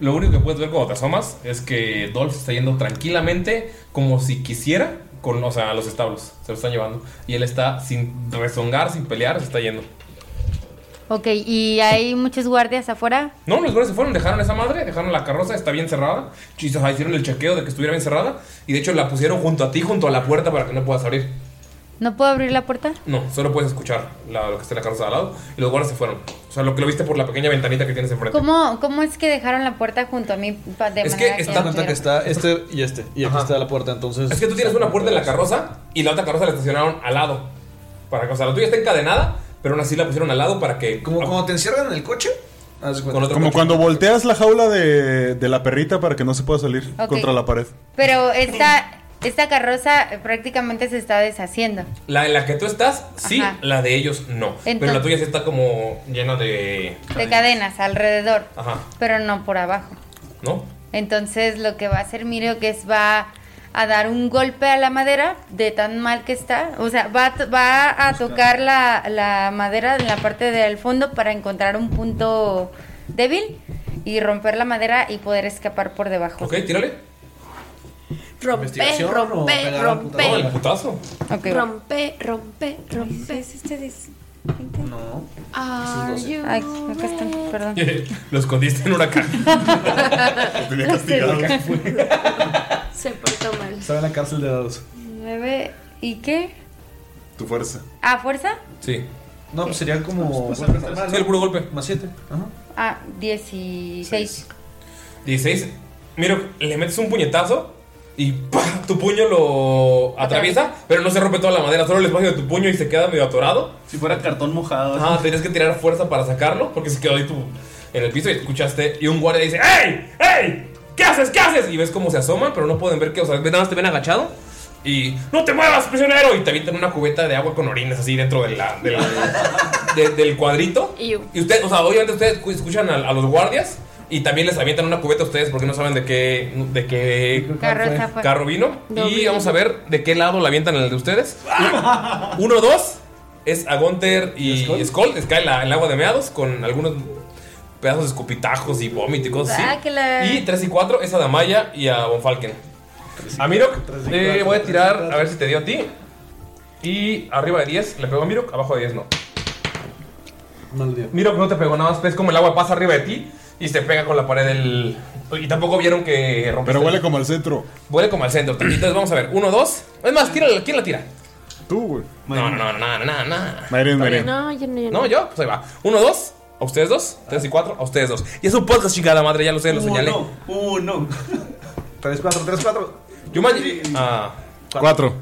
Lo único que puedes ver cuando te asomas es que Dolph está yendo tranquilamente, como si quisiera, con o sea, a los establos. Se lo están llevando. Y él está sin rezongar, sin pelear, se está yendo. Ok, ¿y hay muchos guardias afuera? No, los güeyes se fueron, dejaron esa madre, dejaron la carroza, está bien cerrada. Chis- ajá, Hicieron el chequeo de que estuviera bien cerrada. Y de hecho la pusieron junto a ti, junto a la puerta para que no puedas abrir. ¿No puedo abrir la puerta? No, solo puedes escuchar la- lo que está en la carroza de al lado. Y los guardias se fueron. O sea, lo que lo viste por la pequeña ventanita que tienes enfrente. ¿Cómo, ¿Cómo es que dejaron la puerta junto a mí pa- de Es que manera está- no cuenta que está este y este. Y aquí está la puerta, entonces. Es que tú tienes una puerta en la carroza y la otra carroza la estacionaron al lado. Para que, o sea, la tuya está encadenada, pero aún así la pusieron al lado para que. Como cuando te encierran en el coche. Haz de cuenta. Con otro Como coche. cuando volteas la jaula de, de la perrita para que no se pueda salir Ok. contra la pared. Pero esta, esta carroza eh, prácticamente se está deshaciendo. La en la que tú estás, sí, Ajá. la de ellos no. pero Entonces- la tuya sí está como llena de. De cadenas alrededor, Ajá, pero no por abajo. ¿no? Entonces lo que va a hacer Mirio que es va a dar un golpe a la madera de tan mal que está. O sea, va va a tocar la, la madera en la parte del fondo para encontrar un punto débil y romper la madera y poder escapar por debajo. Ok, tírale. Rompe, ¿Investigación o rompe, rompe. No, el putazo. Ok, va. Rompe, rompe, rompe. No. Are you Ay, acá están, perdón. Lo escondiste en una caja. Tenía castigado. Se portó mal. Estaba en la cárcel de dados. Nueve, ¿y qué? Tu fuerza. ¿Ah, fuerza? Sí. No, pues sería como. Sí, el puro golpe. Más 7. Ajá. Ah, 16. 16. Mira, le metes un puñetazo y ¡pah! tu puño lo atraviesa, pero no se rompe toda la madera, solo el espacio de tu puño y se queda medio atorado. Si fuera cartón mojado. Ah, tenías que tirar fuerza para sacarlo porque se quedó ahí tu, en el piso y escuchaste. Y un guardia dice: ¡Ey! ¡Ey! ¿Qué haces? ¿Qué haces? Y ves cómo se asoman, pero no pueden ver que, o sea, nada más te ven agachado. Y ¡No te muevas, prisionero! Y te avientan una cubeta de agua con orines así dentro de la, de la- de- del cuadrito. Y ustedes, o sea, obviamente ustedes cu- escuchan a, a los guardias y también les avientan una cubeta a ustedes porque no saben de qué, de qué fue. carro vino. Y vamos a ver de qué lado la avientan el de ustedes. Uno, dos es a Gunter y Skull. Les cae la- el agua de meados con algunos pedazos de escupitajos y vómito y cosas Ah, así. que la- Y 3 y 4 es a Damaya y a Von Falken. A Mirok le voy a tirar a ver si te dio a ti. Y arriba de 10 le pegó a Mirok, abajo de 10 no. No. Mirok no te pegó nada más, ves como el agua pasa arriba de ti y se pega con la pared del... Y tampoco vieron que rompiste Pero huele el- como al centro. Huele como al centro. Entonces vamos a ver, uno, dos. Es más, tírala, ¿quién la tira? Tú, güey. No, no, no, no, no, no, no. Mayrin, Mayrin. No, yo no, yo No, yo, pues ahí va. Uno, dos. A ustedes dos. Tres y cuatro. A ustedes dos. Y es un podcast, chingada madre, ya lo sé, lo señalé. Uno, uno. 3, 4, 3, 4. Yumanji. Ah, Cuatro.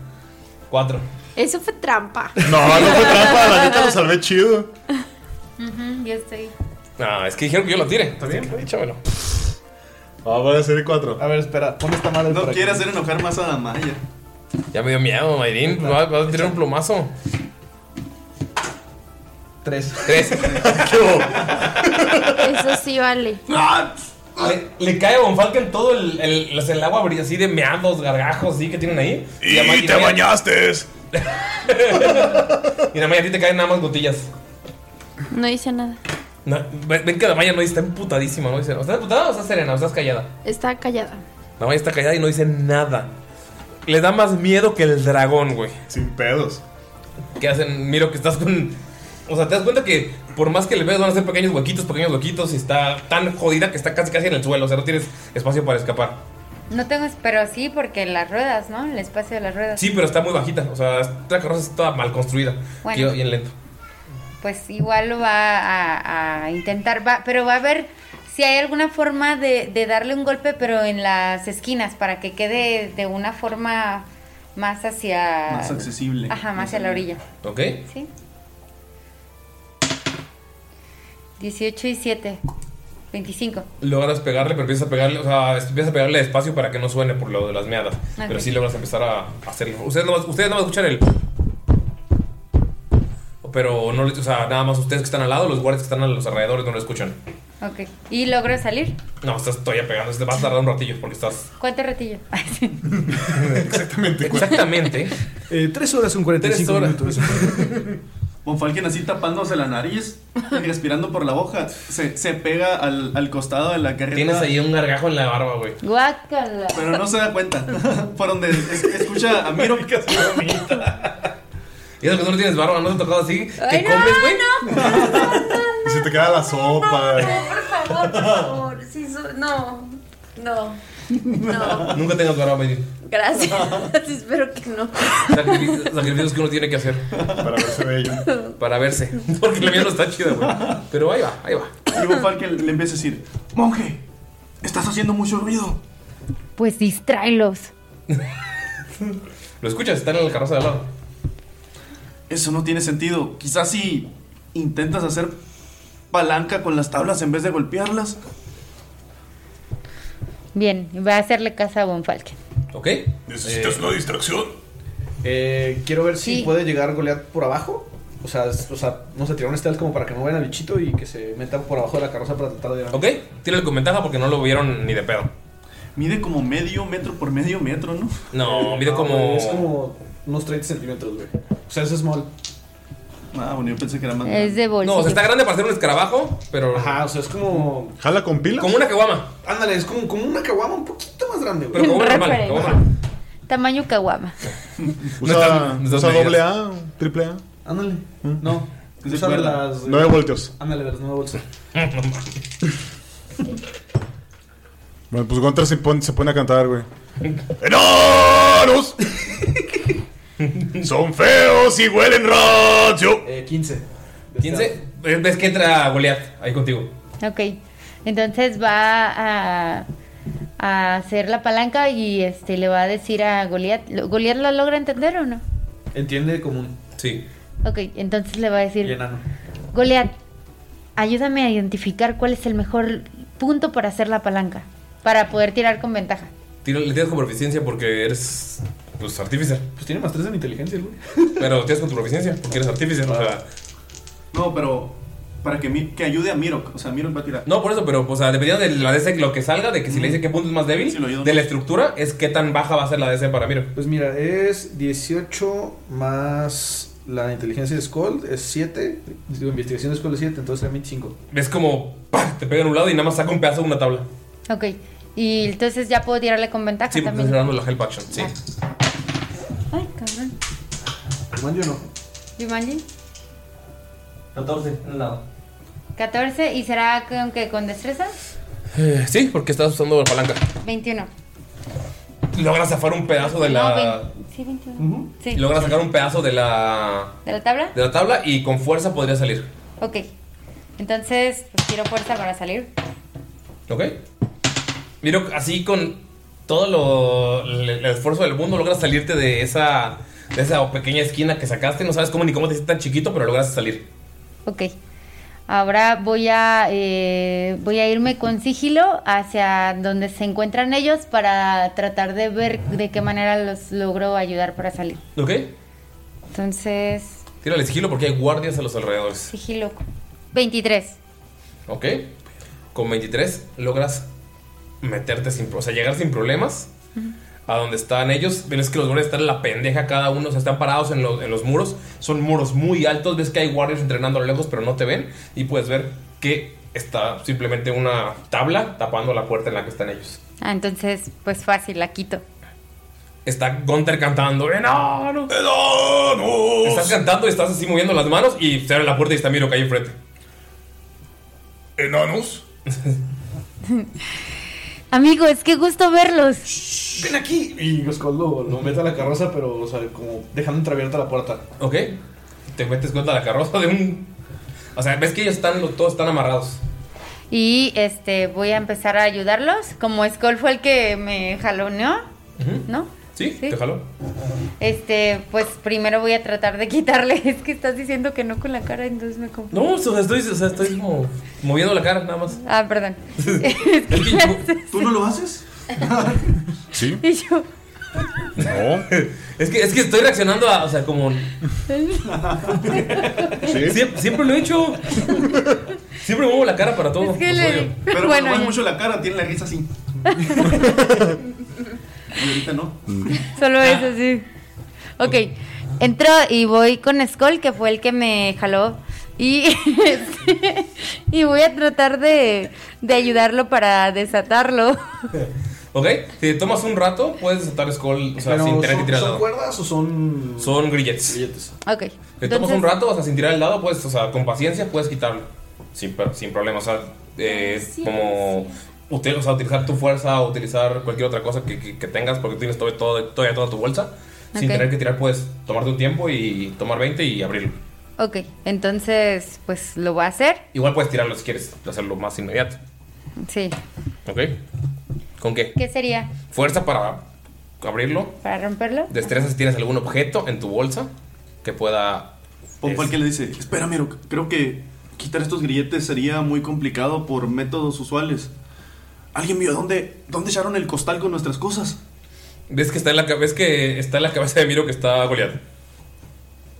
cuatro. Eso fue trampa. No, no fue trampa, la neta lo salvé chido. Ujú, yo estoy. Ah, es que dijeron que yo lo tire. Está bien, échamelo. Ah, voy a hacer cuatro. A ver, espera, pon esta madre No por aquí. quiere hacer enojar más a Damaya. Ya me dio miedo, Mayrin. Vas vas a tirar un plomazo. 3. Tres. Eso sí vale. Le, le cae a Von Falken todo el, el, el agua brilla así de meados, gargajos, así que tienen ahí. ¡Y a Ma- te Damaya- bañaste! Y a Maya a ti te caen nada más gotillas. No dice nada. No, ven que la Maya no dice, está emputadísima, ¿no? Dice, ¿o estás emputada o estás serena o estás callada? Está callada. La Maya está callada y no dice nada. Le da más miedo que el dragón, güey. Sin pedos. Que hacen, miro que estás con... O sea, te das cuenta que por más que le veas van a ser pequeños huequitos, pequeños huequitos y está tan jodida que está casi casi en el suelo. O sea, no tienes espacio para escapar. No tengo, pero sí, porque las ruedas, ¿no? El espacio de las ruedas. Sí, pero está muy bajita. O sea, esta carroza está mal construida. Bueno. Y bien lento. Pues igual lo va a, a intentar, va, pero va a ver si hay alguna forma de, de darle un golpe, pero en las esquinas, para que quede de una forma más hacia... Más accesible. Ajá, más hacia la orilla. ¿Ok? ¿Sí? 18 y 7. 25. Logras pegarle, pero empiezas a pegarle, o sea, empiezas a pegarle despacio para que no suene por lo de las meadas. Pero sí logras empezar a hacerlo. Ustedes no, ustedes no van a escuchar el. Pero no, le- o sea, nada más ustedes que están al lado, los guardias que están a los alrededores no lo escuchan. Ok. ¿Y logro salir? No, estás todavía pegando, te vas a tardar un ratillo porque estás. ¿Cuánto ratillo? Exactamente. Exactamente. Eh, tres horas con 45 Tres horas. minutos. Von Falken así tapándose la nariz y respirando por la boca. Se, se pega al, al costado de la carreta. Tienes ahí un gargajo en la barba, güey. Guácala. Pero no se da cuenta. por donde es- escucha a Miro. Y eso que tú no tienes barba, no te ha tocado así. Ay, ¿Te no, comes, güey? Y se te queda la sopa. Por favor, por favor. Sí, so- no. No. No. Nunca tengas barba, Mayrin. Gracias. Espero que no. Sacrificios, sacrificios que uno tiene que hacer. Para verse bello. Para verse. Porque la mía no está chida, güey. Pero ahí va, ahí va. Y Falken le empieza a decir: Monje, estás haciendo mucho ruido. Pues distráelos. Lo escuchas, están en la carroza de al lado. Eso no tiene sentido. Quizás si intentas hacer palanca con las tablas en vez de golpearlas. Bien, va a hacerle caso a Von Falken. ¿Ok? ¿Necesitas una distracción? Eh, quiero ver si Sí. puede llegar Goliath por abajo. O sea, es- o sea, no sé, tirar un stealth como para que no vean al bichito y que se meta por abajo de la carroza para tratar de Ok, tírale con ventaja porque no lo vieron ni de pedo. Mide como medio metro por medio metro, ¿no? No, mide No, como. Es como unos 30 centímetros, güey. O sea, es small. Ah, bueno, yo pensé que era más. Es de bolsillo. No, o sea, está grande para ser un escarabajo, pero. Ajá, o sea, es como. ¿Jala con pila? Como una caguama. Ándale, es como, como una caguama un poquito más grande, güey. Pero como una normal. Caguama. Tamaño caguama. Usa, No no usa doble A, triple A. Ándale. No. Es de Usa de las. 9 voltios. Ándale, de las 9 bolsas. Bueno, pues Gunter se pone, se pone a cantar, güey. ¡Enanos! Son feos y huelen rancio. Eh, 15. 15. Ves que entra Goliath ahí contigo. Ok. Entonces va a, a hacer la palanca y este le va a decir a Goliath. ¿Lo- ¿Goliath la logra entender o no? Entiende común. Sí. Ok, entonces le va a Y decir, enano. Goliath, ayúdame a identificar cuál es el mejor punto para hacer la palanca, para poder tirar con ventaja. Tira- le tienes con proficiencia porque eres. Pues artífice. Pues tiene más 3 en inteligencia, güey. Pero tienes con tu proficiencia porque eres artífice. O sea. No, pero para que, mi- que ayude a Mirok. O sea, Mirok va a tirar. No, por eso, pero, o sea, dependiendo de la DC, lo que salga, de que si le dice qué punto es más débil, Sí, lo ayudo de la estructura, es qué tan baja va a ser la DC para Miro. Pues mira, es 18 más la inteligencia de Skull, es 7. Digo, investigación de Skull es 7, entonces era 25. Ves como ¡pah! te pega en un lado y nada más saca un pedazo de una tabla. Ok, y entonces ya puedo tirarle con ventaja Sí, porque también. estás usando la help action. Sí. Ay, cabrón. Man, yo no. Jumanji. 14, en el lado. 14 y será con que con destreza Eh, sí, porque estás usando la palanca. 21. Logras zafar un pedazo de No, la. vein- sí, 21. Sí. Logras sacar un pedazo de la. ¿De la tabla? de la tabla y con fuerza podría salir. Ok. Entonces, pues tiro fuerza para salir. ¿Ok? Miro, así con todo lo, el, el esfuerzo del mundo, logras salirte de esa, de esa pequeña esquina que sacaste. No sabes cómo ni cómo te hiciste tan chiquito, pero logras salir. Ok. Ahora voy a eh, voy a irme con sigilo hacia donde se encuentran ellos para tratar de ver de qué manera los logro ayudar para salir. ¿Ok? Entonces, Tírale sigilo porque hay guardias a los alrededores. sigilo 23. ¿Ok? Con 23 logras meterte sin... pro- O sea, llegar sin problemas a donde están ellos. Ves que los guardias están en la pendeja cada uno. O sea, están parados en, los- en los muros. Son muros muy altos. Ves que hay guardias entrenando a lo lejos, pero no te ven. Y puedes ver que está simplemente una tabla tapando la puerta en la que están ellos. Ah, entonces, pues fácil, la quito. Está Gunter cantando. ¡Enanos! ¡Enanos! Estás cantando y estás así moviendo las manos y se abre la puerta y está Miro que hay enfrente. ¿Enanos? Amigos, qué gusto verlos. ¡Ven aquí! Y Skull lo, lo mete a la carroza, pero, o sea, como dejando entreabierta la puerta. ¿Ok? Te metes cuenta la carroza de un... O sea, ves que ellos están, todos están amarrados. Y este voy a empezar a ayudarlos. Como Skull fue el que me jaloneó, ¿no? Sí, te jalo. Este, pues primero voy a tratar de quitarle. Es que estás diciendo que no con la cara, entonces me confundo. No, o sea, estoy, o sea, estoy como moviendo la cara nada más. Ah, perdón. ¿Tú no lo haces? Sí. Y yo. No. Es que, es que estoy reaccionando a, o sea, como. Siempre, siempre lo he hecho. Siempre muevo la cara para todo. Es que le-. Pero Bueno, cuando ya. mucho la cara, tiene la risa así. Y ahorita no. Solo eso, sí. Ok, entro y voy con Skull, que fue el que me jaló. Y, este, y voy a tratar de, de ayudarlo para desatarlo. Ok, si tomas un rato, puedes desatar Skull, o sea, Pero sin tener que son- tirar el ¿son dado. cuerdas o son.? Son grilletes. Ok. Si tomas entonces- un rato, o sea, sin tirar el dado, puedes, o sea, con paciencia puedes quitarlo. Sin, per- sin problema, o sea, eh, como util- o sea, utilizar tu fuerza o utilizar cualquier otra cosa que, que- que tengas, porque tienes todo, todo- todavía toda tu bolsa. Sin Ok. tener que tirar, puedes tomarte un tiempo y tomar 20 y abrirlo. Ok, entonces, pues lo voy a hacer. Igual puedes tirarlo si quieres hacerlo más inmediato. Sí. ¿Ok? ¿Con qué? ¿Qué sería? Fuerza para abrirlo. ¿Para romperlo? Destreza si tienes algún objeto en tu bolsa que pueda. Pompa que le dice, espera, Miro, creo que quitar estos grilletes sería muy complicado por métodos usuales. ¿Alguien vio dónde, dónde echaron el costal con nuestras cosas? ¿Ves que está en la, ves que está en la cabeza de Miro que está goleado?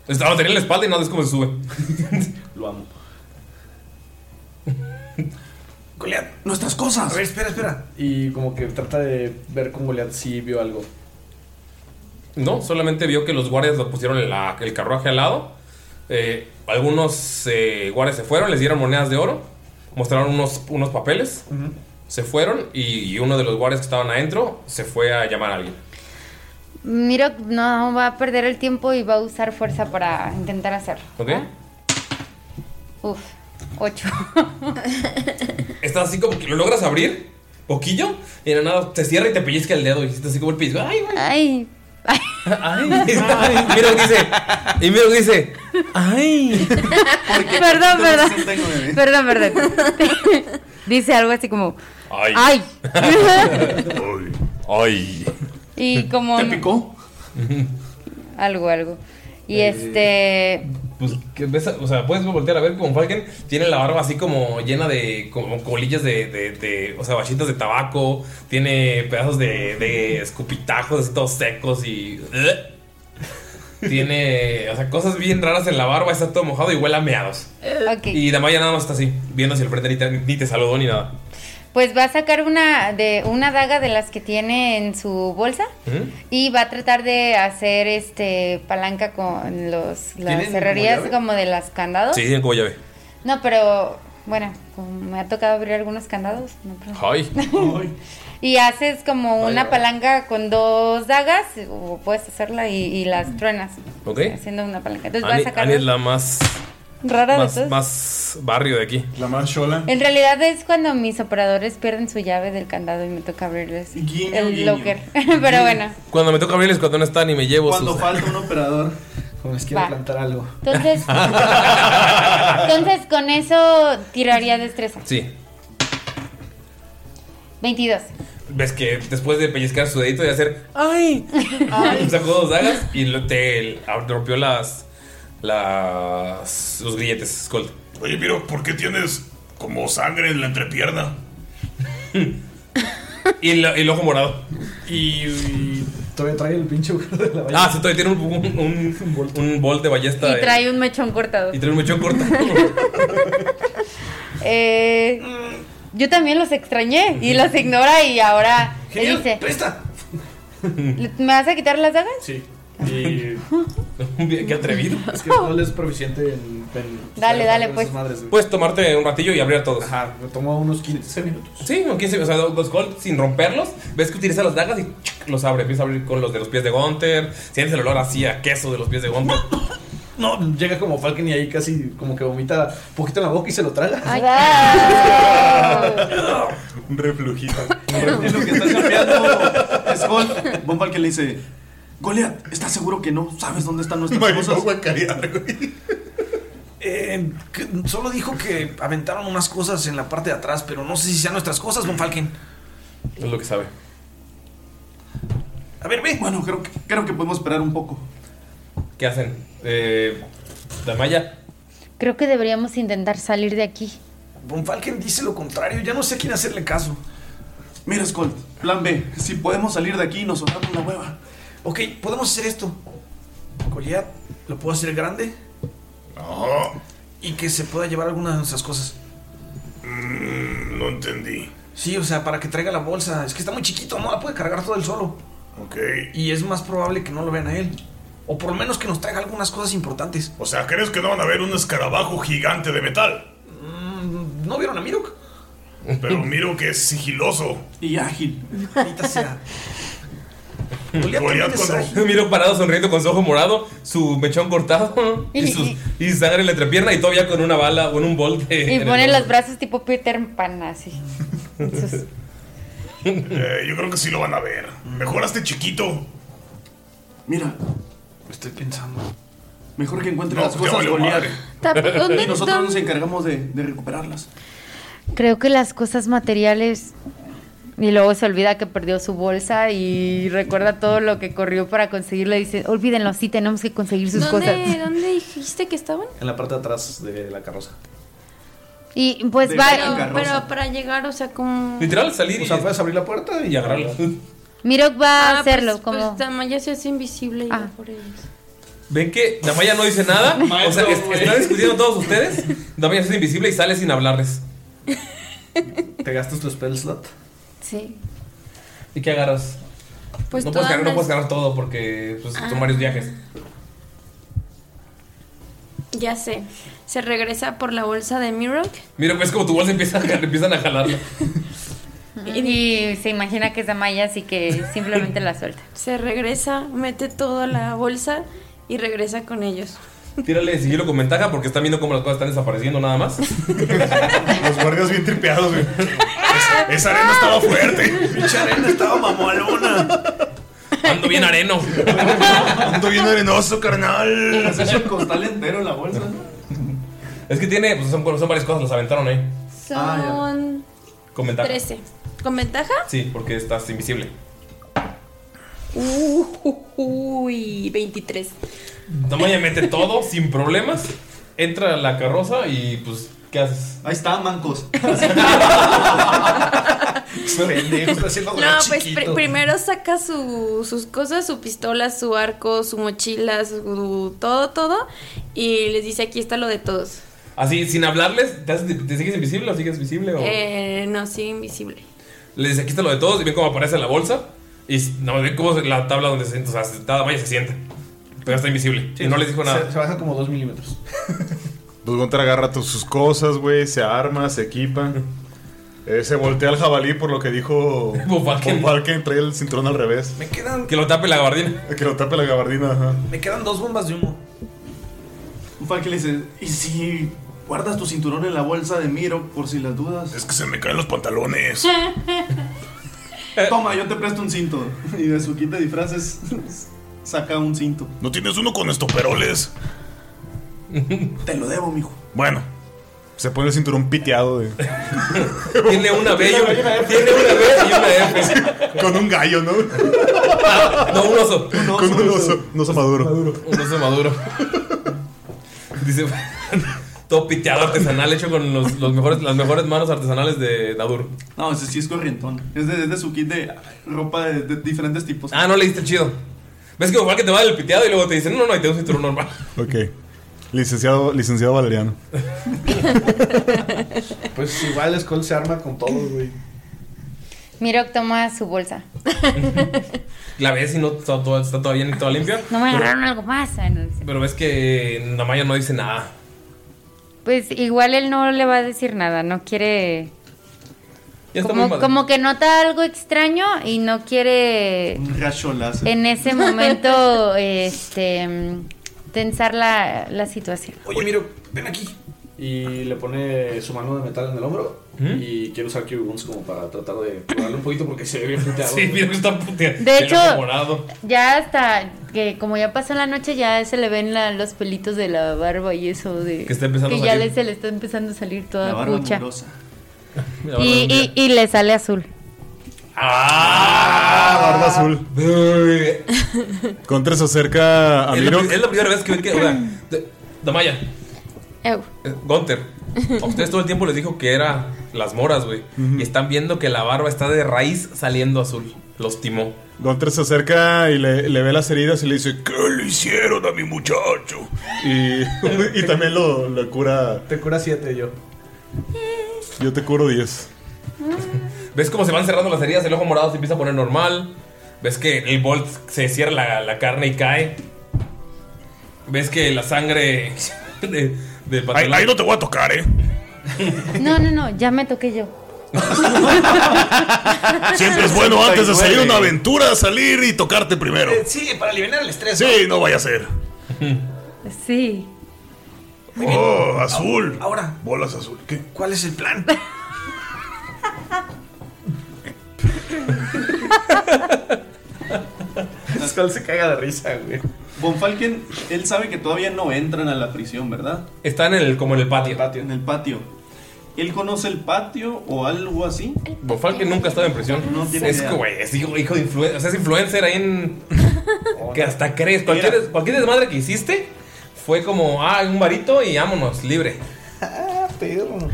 Está, lo tenía en la espalda y no ves cómo se sube. Lo amo. Goliat, nuestras cosas. A ver, espera, espera. Y como que trata de ver con Goliath si vio algo. No, solamente vio que los guardias lo pusieron en la- el carruaje al lado. Eh, algunos eh, guardias se fueron, les dieron monedas de oro, mostraron unos, unos papeles, se fueron y, y uno de los guardias que estaban adentro se fue a llamar a alguien. Miro no va a perder el tiempo y va a usar fuerza para intentar hacerlo. ¿Ok? Uf, ocho. Estás así como que lo logras abrir, poquillo, y de la nada te cierra y te pellizca el dedo y estás así como el piso. ¡Ay, güey! Ay. Ay, y mira lo que dice. Y mira lo que dice. Ay. Perdón, perdón. 69. Perdón, perdón. Dice algo así como. Ay. ¡Ay! Ay. y como. ¿Te picó? Algo, algo. Y Eh, este. Pues, que ves, o sea, puedes voltear a ver como Falken tiene la barba así como llena de como colillas de, de, de- o sea, bachitas de tabaco, tiene pedazos de, de escupitajos así todos secos y... Tiene, o sea, cosas bien raras en la barba, está todo mojado y huele a meados. Ok. Y Damaya nada más está así, viendo hacia el frente, ni te, ni te saludó ni nada. Pues va a sacar una de una daga de las que tiene en su bolsa ¿Mm? y va a tratar de hacer este palanca con los las ¿Tienen cerrerías como de las candados. Sí, tiene como llave. No, pero bueno, como me ha tocado abrir algunos candados. no, pero- Ay. Y haces como una palanca con dos dagas o puedes hacerla y, y las truenas Ok. haciendo una palanca. Entonces va Ani, a sacar Ani es la más, rara de más, todas. más barrio de aquí. La más chola. En realidad es cuando mis operadores pierden su llave del candado y me toca abrirles Guiño, el guiño. locker. Pero bueno, Cuando me toca abrirles cuando no están y me llevo Cuando sus... falta un operador. Como les quiero Va. plantar algo. entonces entonces con eso tiraría destreza. Sí. 22. Ves que después de pellizcar su dedito y hacer ¡Ay! ¡Ay! Sacó dos dagas y lo- te rompió las. Las. los grilletes, Skull. Oye, Miro, ¿por qué tienes como sangre en la entrepierna? Y, el- y el ojo morado. Y, y todavía trae el pinche agujero de la Ah, sí, todavía tiene un, un, un, un bol de ballesta. Y eh, trae un mechón cortado. y trae un mechón corto. Eh, yo también los extrañé y los ignora y ahora le Genial, dice, presta. ¿me vas a quitar las dagas? Sí. Y Qué atrevido. es que no les es proficiente en. en Dale, dale, pues. madres, güey. Puedes tomarte un ratillo y abrir todos. Ajá, me tomó unos 15 minutos. Sí, o 15, o sea, dos Skull sin romperlos. Ves que utiliza las dagas y ¡chuc! los abre. Empieza a abrir con los de los pies de Gunter. Sientes el olor así a queso de los pies de Gunter. No, llega como Falcon y ahí casi como que vomita un poquito en la boca y se lo traga. Un reflujito. En lo que está cambiando Skull, Von Falken le dice: Goliath, ¿estás seguro que no sabes dónde están nuestras cosas? güey. Eh, solo dijo que aventaron unas cosas en la parte de atrás, pero no sé si sean nuestras cosas, Von Falken. Es lo que sabe. A ver, ve. Bueno, creo que, creo que podemos esperar un poco. ¿Qué hacen? Eh, Damaya. Creo que deberíamos intentar salir de aquí. Von Falken dice lo contrario. Ya no sé a quién hacerle caso. Mira, Skull, plan B. Si podemos salir de aquí y nos ahorramos la hueva. Ok, podemos hacer esto. Goliath, ¿lo puedo hacer grande? Y que se pueda llevar algunas de nuestras cosas. Mm, no entendí. Sí, o sea, para que traiga la bolsa. Es que está muy chiquito, no la puede cargar todo él solo. Ok. Y es más probable que no lo vean a él. O por lo menos que nos traiga algunas cosas importantes. O sea, ¿crees que no van a ver un escarabajo gigante de metal? Mm, ¿No vieron a Mirok? Pero miro que es sigiloso. Y ágil. Maldita sea. Goliath cuando- Miro parado sonriendo con su ojo morado, su mechón cortado y, sus- y sangre en la entrepierna y todavía con una bala o en un bol de. Y pone los brazos tipo Peter Pan así. Sus- Eh, yo creo que sí lo van a ver. Mejor hazte chiquito. Mira, Estoy pensando. mejor que encuentre No, las ya cosas, valió Goliath. madre. Tap- ¿dónde- Y nosotros nos encargamos de, de recuperarlas. Creo que las cosas materiales. Y luego se olvida que perdió su bolsa y recuerda todo lo que corrió para conseguirlo. Y dice: Olvídenlo, sí, tenemos que conseguir sus ¿Dónde, cosas. ¿Dónde dijiste que estaban? En la parte de atrás de la carroza. Y pues De va. Pero, pero para llegar, o sea, como... Literal, salir O sea, puedes abrir la puerta y agarrarlo. Mirok va a Ah, hacerlo. pues, como... pues Damaya se hace invisible y Ah. va por ellos. ¿Ven que Damaya no dice nada? o sea, es- están discutiendo todos ustedes. Damaya se hace invisible y sale sin hablarles. ¿Te gastas tu spell slot? Sí. ¿Y qué agarras? Pues no, puedes cargar, no puedes cargar todo porque pues, Ah. son varios viajes. Ya sé. Se regresa por la bolsa de Mirok. Mira, ves como tu bolsa empieza a, empiezan a jalarla. Y se imagina que es Amaya, así que simplemente la suelta. Se regresa, mete toda la bolsa y regresa con ellos. Tírale sigilo con ventaja porque están viendo cómo las cosas están desapareciendo nada más. Los guardias bien tripeados, güey. Esa arena estaba fuerte. Pinche arena estaba mamolona. Ando bien areno. Ando bien arenoso, carnal. Has hecho el costal entero en la bolsa. Es que tiene, pues son, son varias cosas, las aventaron ahí. Son Con ventaja. 13. ¿Con ventaja? Sí, porque estás invisible. Uy, 23. Damaya mete todo sin problemas. Entra a la carroza y pues, ¿qué haces? Ahí está, mancos. Pendejo, está haciendo No, pues primero saca su- sus cosas, su pistola, su arco, su mochila, su todo, todo. Y les dice, aquí está lo de todos. Así, sin hablarles, ¿te, haces- te sigues invisible o sigues visible? O... Eh, no, sigue invisible. Les dice, aquí está lo de todos y ven cómo aparece en la bolsa. Y no, ven cómo la tabla donde se sienta. O sea, se- Damaya se sienta. Pero está invisible. y no les dijo nada. Se, se baja como dos milímetros. Pues Gunter agarra todas sus cosas, güey, se arma, se equipa. Eh, se voltea al jabalí por lo que dijo Von Falken. Von trae el cinturón al revés. Me quedan, Que lo tape la gabardina. Que lo tape la gabardina, ajá. me quedan dos bombas de humo. Que le dice, ¿y si guardas tu cinturón en la bolsa de Miro por si las dudas? Es que se me caen los pantalones. Toma, yo te presto un cinto. Y de su kit de disfraces saca un cinto. ¿No tienes uno con estoperoles? Te lo debo, mijo. Bueno, Se pone el cinturón piteado de... Tiene una B y una, tiene una B y una F. Con un gallo, ¿no? No, un oso. Con un oso, un oso maduro. Un oso maduro. Dice, todo piteado artesanal hecho con los, los mejores, las mejores manos artesanales de Dadur. No, ese sí es corrientón. Es de, es de su kit de ropa de, de diferentes tipos. Ah, no le diste el chido. ¿Ves que igual que te va el piteado y luego te dicen, no, no, no, y te da un cinturón normal? Ok. Licenciado, licenciado Valeriano. Pues igual Skull se arma con todo, güey. Mirok toma su bolsa. La ves y no está todo, está todo bien y todo limpio. No me pero, agarraron algo más. No, pero ves que Namaya no dice nada. Pues igual él no le va a decir nada, no quiere... Como, como que nota algo extraño y no quiere Un rayo láser. en ese momento este tensar la, la situación. Oye, Miro, ven aquí. Y le pone su mano de metal en el hombro. Y quiere usar Cure Wounds como para tratar de curarle un poquito porque se ve bien puteado. Sí, mira que está puteado. De hecho, ya hasta que como ya pasó la noche ya se le ven la- los pelitos de la barba y eso de Que está empezando a ya le, se le está empezando a salir La toda barba pucha. mugrosa. La barba y, y le sale azul. Ah, barba azul. Contra se acerca a Es la, es la primera vez que ven que. O sea, de- Damaya, Ew. eh, Gunter, a ustedes todo el tiempo les dijo que era las moras, güey. Y están viendo que la barba está de raíz saliendo azul. Los timó. Gunter se acerca y le, le ve las heridas y le dice, ¿Qué le hicieron a mi muchacho? Y, y también lo, lo cura. Te cura 7 yo. Yo te curo 10. ¿Ves cómo se van cerrando las heridas? El ojo morado se empieza a poner normal. ¿Ves que el bolt se cierra la, la carne y cae? ¿Ves que la sangre de, del Ahí, no te voy a tocar, ¿eh? No, no, no, ya me toqué yo. Siempre es bueno antes de salir a una aventura salir y tocarte primero. Eh, sí, para aliviar el estrés. Sí, no vaya a ser. Sí. Oh, azul. Ahora, Bolas azul. ¿Qué? ¿cuál es el plan? Skull se caga de risa, güey. Von Falken, él sabe que todavía no entran a la prisión, ¿verdad? Están en el, como en el patio. En el patio. ¿Él conoce el patio o algo así? Bofalken nunca ha estado en prisión. No tiene es idea. güey, es hijo, hijo de influencer. O sea, es influencer ahí en. que hasta crees. Cualquier, cualquier desmadre que hiciste fue como, ah, un varito y vámonos, libre.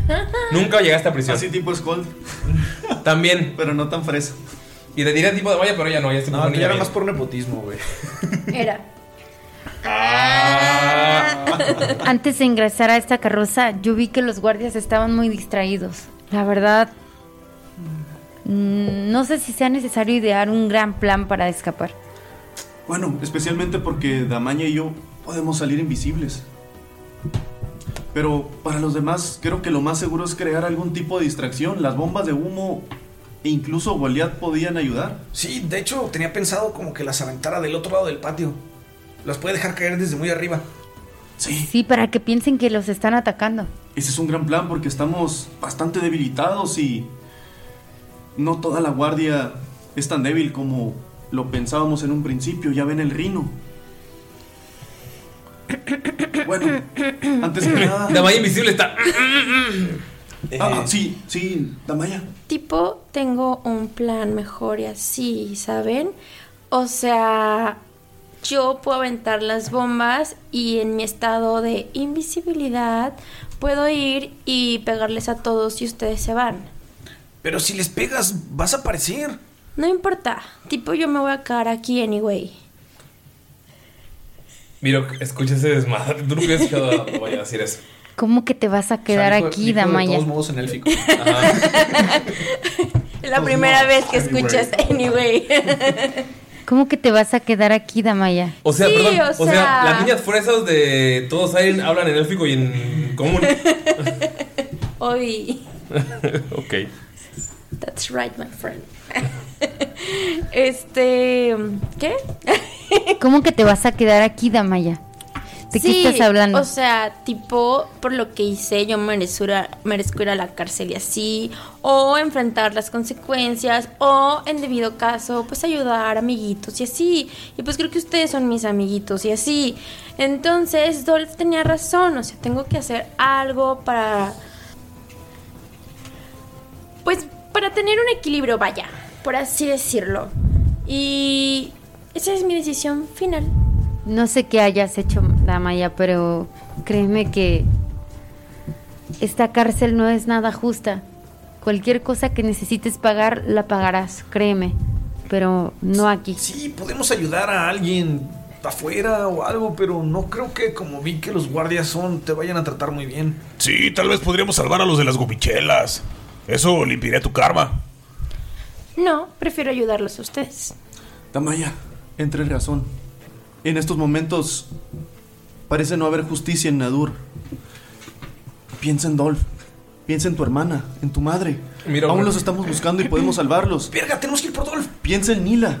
Ah. Nunca llegaste a prisión. Así tipo Skull. También. Pero no tan fresa. Y te diría tipo de vaya, pero ya no, ya se No, era más por nepotismo, güey. Era. Antes de ingresar a esta carroza, yo vi que los guardias estaban muy distraídos. La verdad, mm, no sé si sea necesario idear un gran plan para escapar. Bueno, especialmente porque Damaña y yo podemos salir invisibles. Pero para los demás, creo que lo más seguro es crear algún tipo de distracción. Las bombas de humo e incluso Goliath podían ayudar. Sí, de hecho tenía pensado como que las aventara del otro lado del patio. Las puede dejar caer desde muy arriba. Sí, Sí, para que piensen que los están atacando. ese es un gran plan porque estamos bastante debilitados y no toda la guardia es tan débil como lo pensábamos en un principio. Ya ven el rino. Bueno, antes que nada... Damaya invisible está. Ah, sí, sí, Damaya. Tipo, tengo un plan mejor y así, ¿saben? O sea, yo puedo aventar las bombas y en mi estado de invisibilidad puedo ir y pegarles a todos y ustedes se van. Pero si les pegas, vas a aparecer. No importa, tipo yo me voy a quedar aquí anyway. Mira, escucha ese desmadre. Tú habías escuchado a decir eso. ¿Cómo que te vas a quedar aquí, Damaya? De todos modos en élfico. Es la primera vez que escuchas anyway. ¿Cómo que te vas a quedar aquí, Damaya? O sea, Sí, perdón. o O sea, sea- las niñas fresas de todos hablan en élfico y en común. Hoy. ok. That's right, my friend. este. ¿Qué? ¿Cómo que te vas a quedar aquí, Damaya? ¿De Sí, qué estás hablando? O sea, tipo, por lo que hice, yo merezco ir, a, merezco ir a la cárcel y así, o enfrentar las consecuencias, o en debido caso, pues ayudar amiguitos y así. Y pues creo que ustedes son mis amiguitos y así. Entonces, Dolph tenía razón, o sea, tengo que hacer algo para. Pues para tener un equilibrio, vaya, por así decirlo. Y esa es mi decisión final. No sé qué hayas hecho, Damaya, pero créeme que esta cárcel no es nada justa. Cualquier cosa que necesites pagar, la pagarás, créeme. Pero no aquí. Sí, podemos ayudar a alguien afuera o algo, pero no creo que como vi que los guardias son, te vayan a tratar muy bien. Sí, tal vez podríamos salvar a los de las gomichelas. Eso limpiaría tu karma. No, prefiero ayudarlos a ustedes. Damaya, entre razón. En estos momentos parece no haber justicia en Nadur. Piensa en Dolph. Piensa en tu hermana, en tu madre. Mira, Aún los estamos buscando y podemos salvarlos. Verga, tenemos que ir por Dolph. Piensa en Nila.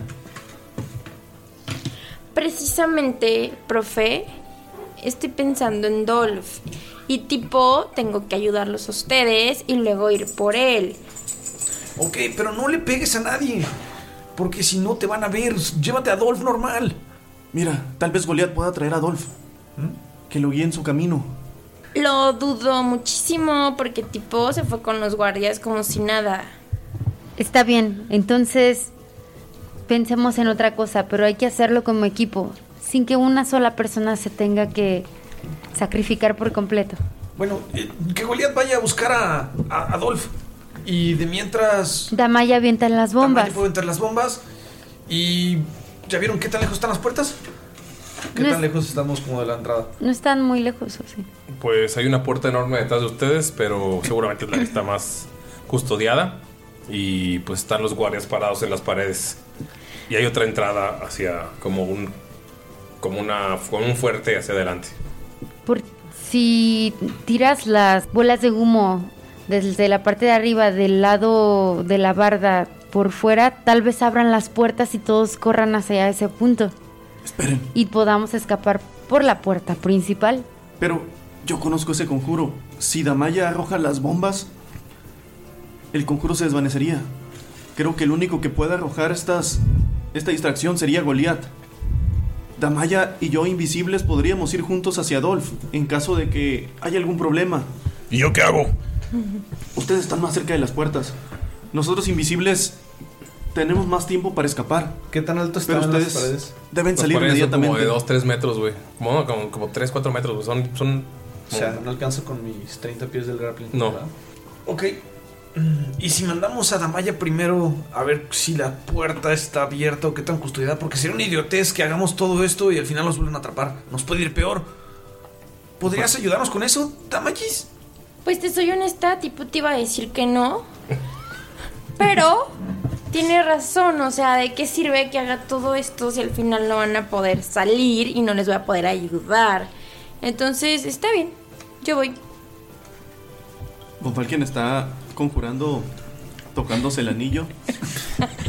Precisamente, profe, estoy pensando en Dolph. Y tipo, tengo que ayudarlos a ustedes y luego ir por él. Ok, pero no le pegues a nadie. Porque si no te van a ver, llévate a Dolph normal. Mira, tal vez Goliath pueda traer a Dolph. Que lo guíe en su camino. Lo dudo muchísimo porque tipo se fue con los guardias como si nada. Está bien, entonces pensemos en otra cosa, pero hay que hacerlo como equipo, sin que una sola persona se tenga que sacrificar por completo. Bueno, eh, que Goliath vaya a buscar a, a Adolf. Y de mientras. Damaya avienta en las bombas. Yo puedo entrar las bombas. Y. ¿Ya vieron qué tan lejos están las puertas? ¿Qué No tan es- lejos estamos como de la entrada? No están muy lejos, ¿o sí? Pues hay una puerta enorme detrás de ustedes, pero seguramente es la que está más custodiada. Y pues están los guardias parados en las paredes. Y hay otra entrada hacia como un como una como un fuerte hacia adelante. Por si tiras las bolas de humo desde la parte de arriba del lado de la barda por fuera, tal vez abran las puertas y todos corran hacia ese punto. Esperen. Y podamos escapar por la puerta principal. Pero yo conozco ese conjuro. Si Damaya arroja las bombas, el conjuro se desvanecería. Creo que el único que pueda arrojar estas, esta distracción sería Goliath. Damaya y yo invisibles podríamos ir juntos hacia Adolf en caso de que haya algún problema. ¿Y yo qué hago? Ustedes están más cerca de las puertas. Nosotros invisibles tenemos más tiempo para escapar. ¿Qué tan alto Pero están las ustedes paredes? deben Las salir paredes son inmediatamente. Como de 2-3 metros, güey. Como, como, como 3-4 metros, güey. Son, son. O sea, no alcanzo con mis 30 pies del grappling. No. ¿verdad? Ok. Mm, ¿Y si mandamos a Damaya primero a ver si la puerta está abierta o qué tan custodiada? Porque sería una idiotez que hagamos todo esto y al final nos vuelven a atrapar. Nos puede ir peor. ¿Podrías ayudarnos con eso, Damayis? Pues te soy honesta, tipo te iba a decir que no. Pero tiene razón, o sea, ¿de qué sirve que haga todo esto si al final no van a poder salir y no les voy a poder ayudar? Entonces, está bien, yo voy. Von Falken está conjurando, tocándose el anillo.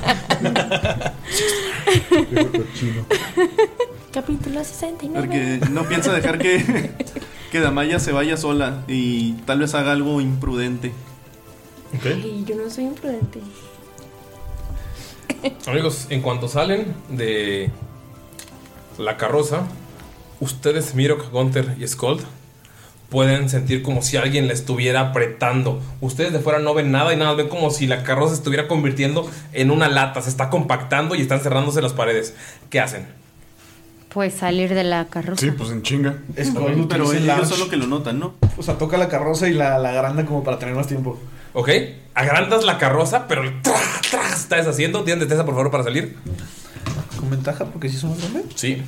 Capítulo 69. Porque no piensa dejar que, que Damaya se vaya sola y tal vez haga algo imprudente. Ay, yo no soy imprudente. Amigos, en cuanto salen de la carroza, ustedes, Mirok, Gunther y Skold, pueden sentir como si alguien la estuviera apretando. Ustedes de fuera no ven nada y nada, ven como si la carroza se estuviera convirtiendo en una lata, se está compactando y están cerrándose las paredes. ¿Qué hacen? Pues salir de la carroza. pues en chinga. Es Pero ellos son los que lo notan, ¿no? O sea, toca la carroza y la, la agranda como para tener más tiempo. ¿Ok? Agrandas la carroza, pero el tra, tra, está deshaciendo. ¿Tienen destreza, por favor, para salir? ¿Con ventaja porque si somos hombres? Sí.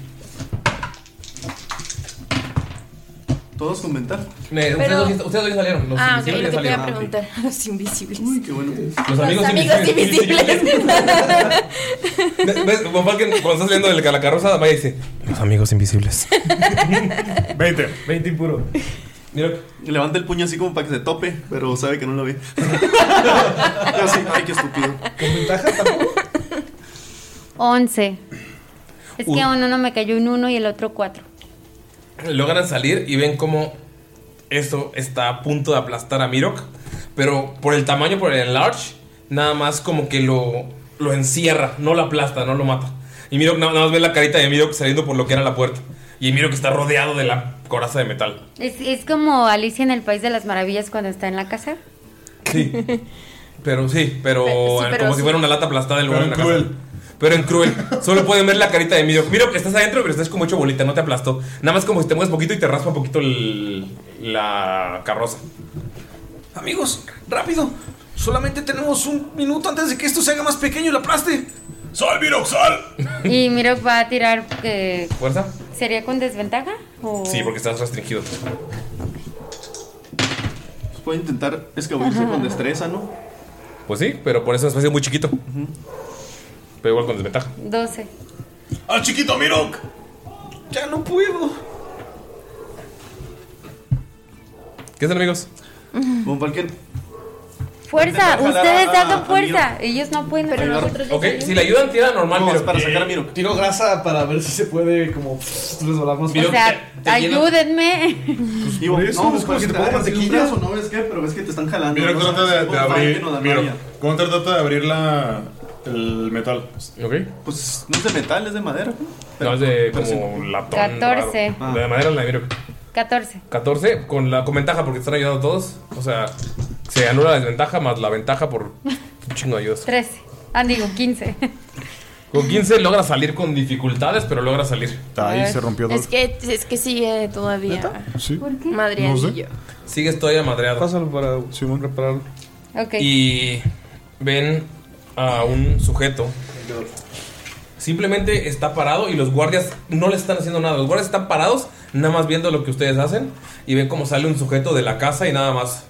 Todos con ventaja. Pero- ustedes, dos, ustedes dos salieron. Los ah, ok, lo que te iba a salieron. preguntar. Los invisibles. Uy, qué bueno. Los amigos invisibles. ¿Ves? ¿Ves? Von Falken, cuando estás saliendo de la carroza, vaya y dice: Los amigos invisibles. 20. 20 impuro. Mira, Levanta el puño así como para que se tope, pero sabe que no lo ve. Yo así, ay, qué estúpido. ¿Con ventaja tampoco? 11. Es que a uno no me cayó un 1 y el otro 4. Logran salir y ven cómo esto está a punto de aplastar a Mirok. Pero por el tamaño, por el enlarge, nada más como que lo, lo encierra, no lo aplasta, no lo mata. Y Mirok nada más ve la carita de Mirok saliendo por lo que era la puerta. Y Mirok está rodeado de la coraza de metal. Es, es como Alicia en el País de las Maravillas cuando está en la casa. Sí. Pero sí, pero, Pe- sí, pero como sí. si fuera una lata aplastada en lugar de cruel. casa. Pero en cruel. Solo pueden ver la carita de Mirok. Mirok, estás adentro, pero estás como hecho bolita, no te aplastó. Nada más como si te mueves poquito y te raspa un poquito el- la carroza. Amigos, rápido. Solamente tenemos un minuto antes de que esto se haga más pequeño y lo aplaste. ¡Sal, Mirok, sal! Y Mirok va a tirar. eh, ¿Fuerza? ¿Sería con desventaja? O... Sí, porque estás restringido. Puede intentar escabullirse con destreza, ¿no? Pues sí, pero por eso es un espacio muy chiquito. Pero igual con desventaja. 12. ¡Al chiquito Mirok! Ya no puedo. ¿Qué hacen, amigos? Von Falken, Fuerza, Intenta jalar ustedes a- a fuerza. Ellos no pueden. Pero nosotros ya Ok, si le ayudan, tira normal, no, es para sacar a Mirok. Tiro grasa para ver si se puede como pff, resbalar más Mira, O sea, te- te lleno- ayúdenme. Digo, por eso, no, es como si te pongo mantequilla. o no ves qué, pero ves que te están jalando. Mira, ¿no? trata de, abrir. Falken o Mira, Damaya. Gunter trata de abrir la, el metal. Ok. Pues no es de metal, es de madera. ¿no? No, es de Pero sí. como latón. 14. raro. La de madera es la de Mirok. 14. 14 con la con ventaja porque te están ayudando todos. O sea, se anula la desventaja más la ventaja por Un chingo de ayudas. 13. Ah, digo, 15. Con 15 logra salir con dificultades, pero logra salir. Ahí se rompió Es que, es que sigue todavía. Sí. ¿Por qué? Madreadillo. Sigues todavía madreado. Pásalo para repararlo. Ok. Y ven a un sujeto. Simplemente está parado y los guardias no le están haciendo nada. Los guardias están parados, nada más viendo lo que ustedes hacen. Y ven cómo sale un sujeto de la casa y nada más.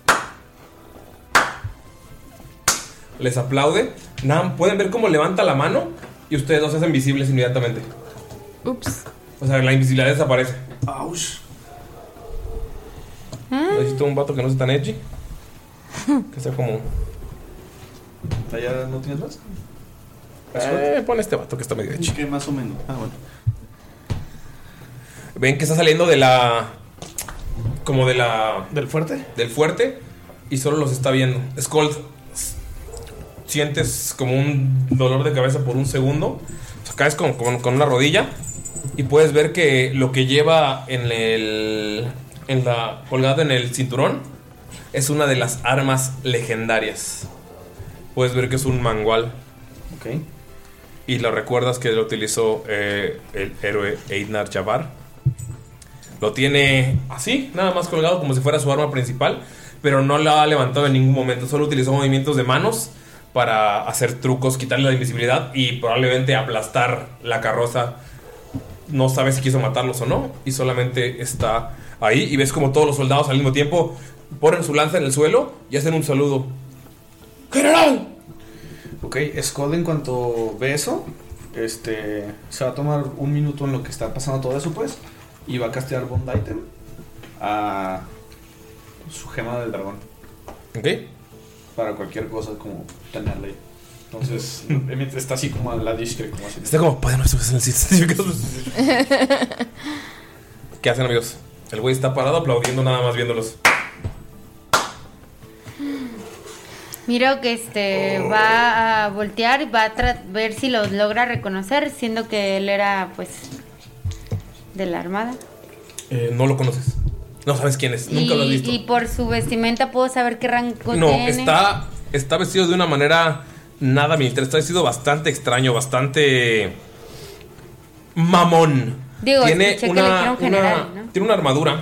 Les aplaude. Nada, pueden ver cómo levanta la mano y ustedes dos se hacen visibles inmediatamente. Ups. O sea, la invisibilidad desaparece. Ouch. Necesito un vato que no sea tan edgy. Que sea como. ¿Ya no tienes más? Eh, pon este vato que está medio. Que más o menos. Ah, bueno. Ven que está saliendo de la. Como de la. ¿Del fuerte? Del fuerte. Y solo los está viendo. Scold. Sientes como un dolor de cabeza por un segundo. O sea, caes con, con- con una rodilla. Y puedes ver que lo que lleva en el. En la. colgado en el cinturón. Es una de las armas legendarias. Puedes ver que es un mangual. Ok. Y lo recuerdas que lo utilizó eh, el héroe Eidnar Jabbar. Lo tiene así, nada más colgado como si fuera su arma principal, pero no la ha levantado en ningún momento. Solo utilizó movimientos de manos para hacer trucos, quitarle la invisibilidad y probablemente aplastar la carroza. No sabes si quiso matarlos o no, y solamente está ahí. Y ves como todos los soldados al mismo tiempo ponen su lanza en el suelo y hacen un saludo. ¡General! Ok, Skull en cuanto ve eso, este, se va a tomar un minuto en lo que está pasando todo eso, pues, y va a castear Bond Item a su gema del dragón. Ok. Para cualquier cosa, como tenerla ahí. Entonces, mientras está así como a la discre, como así. Está como, padre nuestro en el sitio". ¿Qué hacen, amigos? El güey está parado aplaudiendo nada más viéndolos. Miro que este va a voltear y va a tra- ver si los logra reconocer, siendo que él era pues de la armada. Eh, no lo conoces. No sabes quién es. Nunca lo has visto. y por su vestimenta puedo saber qué rango No, tiene. está, está vestido de una manera nada militar. Está vestido bastante extraño, bastante mamón. Digo, tiene escuché que le una, general, una- ¿no? tiene una armadura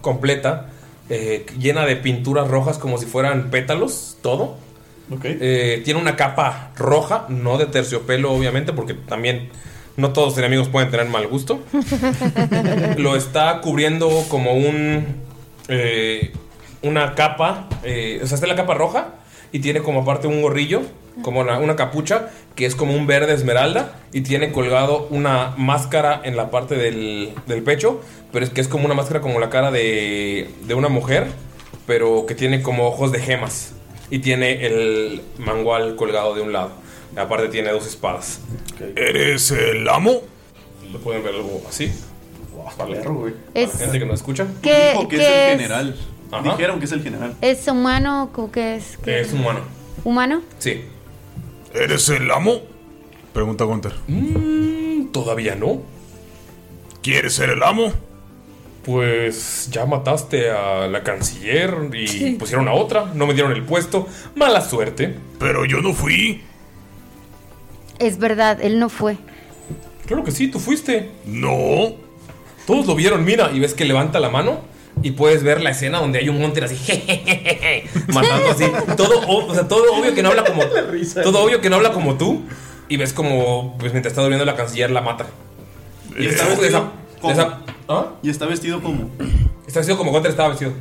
completa, eh, llena de pinturas rojas como si fueran pétalos, todo. Eh, tiene una capa roja, no de terciopelo, obviamente, porque también no todos los enemigos pueden tener mal gusto. Lo está cubriendo como un. eh, una capa. eh, o sea, está la capa roja y tiene como aparte un gorrillo, como una, una capucha, que es como un verde esmeralda. Y tiene colgado una máscara en la parte del, del pecho, pero es que es como una máscara como la cara de, de una mujer, pero que tiene como ojos de gemas. Y tiene el mangual colgado de un lado. Aparte tiene dos espadas. ¿Eres el amo? Lo pueden ver algo así. Para Para gente que no escucha. ¿Qué- Dijo que qué es el es? general. Ajá. Dijeron que es el general. ¿Es humano o qué es? ¿Qué Es humano. ¿Humano? Sí. ¿Eres el amo? Pregunta Gunter. Mm, Todavía no. ¿Quieres ser el amo? Pues ya mataste a la canciller y pusieron a otra. No me dieron el puesto. Mala suerte. Pero yo no fui. Es verdad, él no fue. Claro que sí, tú fuiste. No. Todos lo vieron, mira. Y ves que levanta la mano y puedes ver la escena donde hay un monter así. jejejeje, matando así. Todo, o, o sea, todo obvio que no habla como. Todo obvio que no habla como tú. Y ves como, pues mientras está durmiendo la canciller, la mata. Y está vestido esa- esa- ¿Ah? Y está vestido como. Está vestido como Gunter estaba vestido.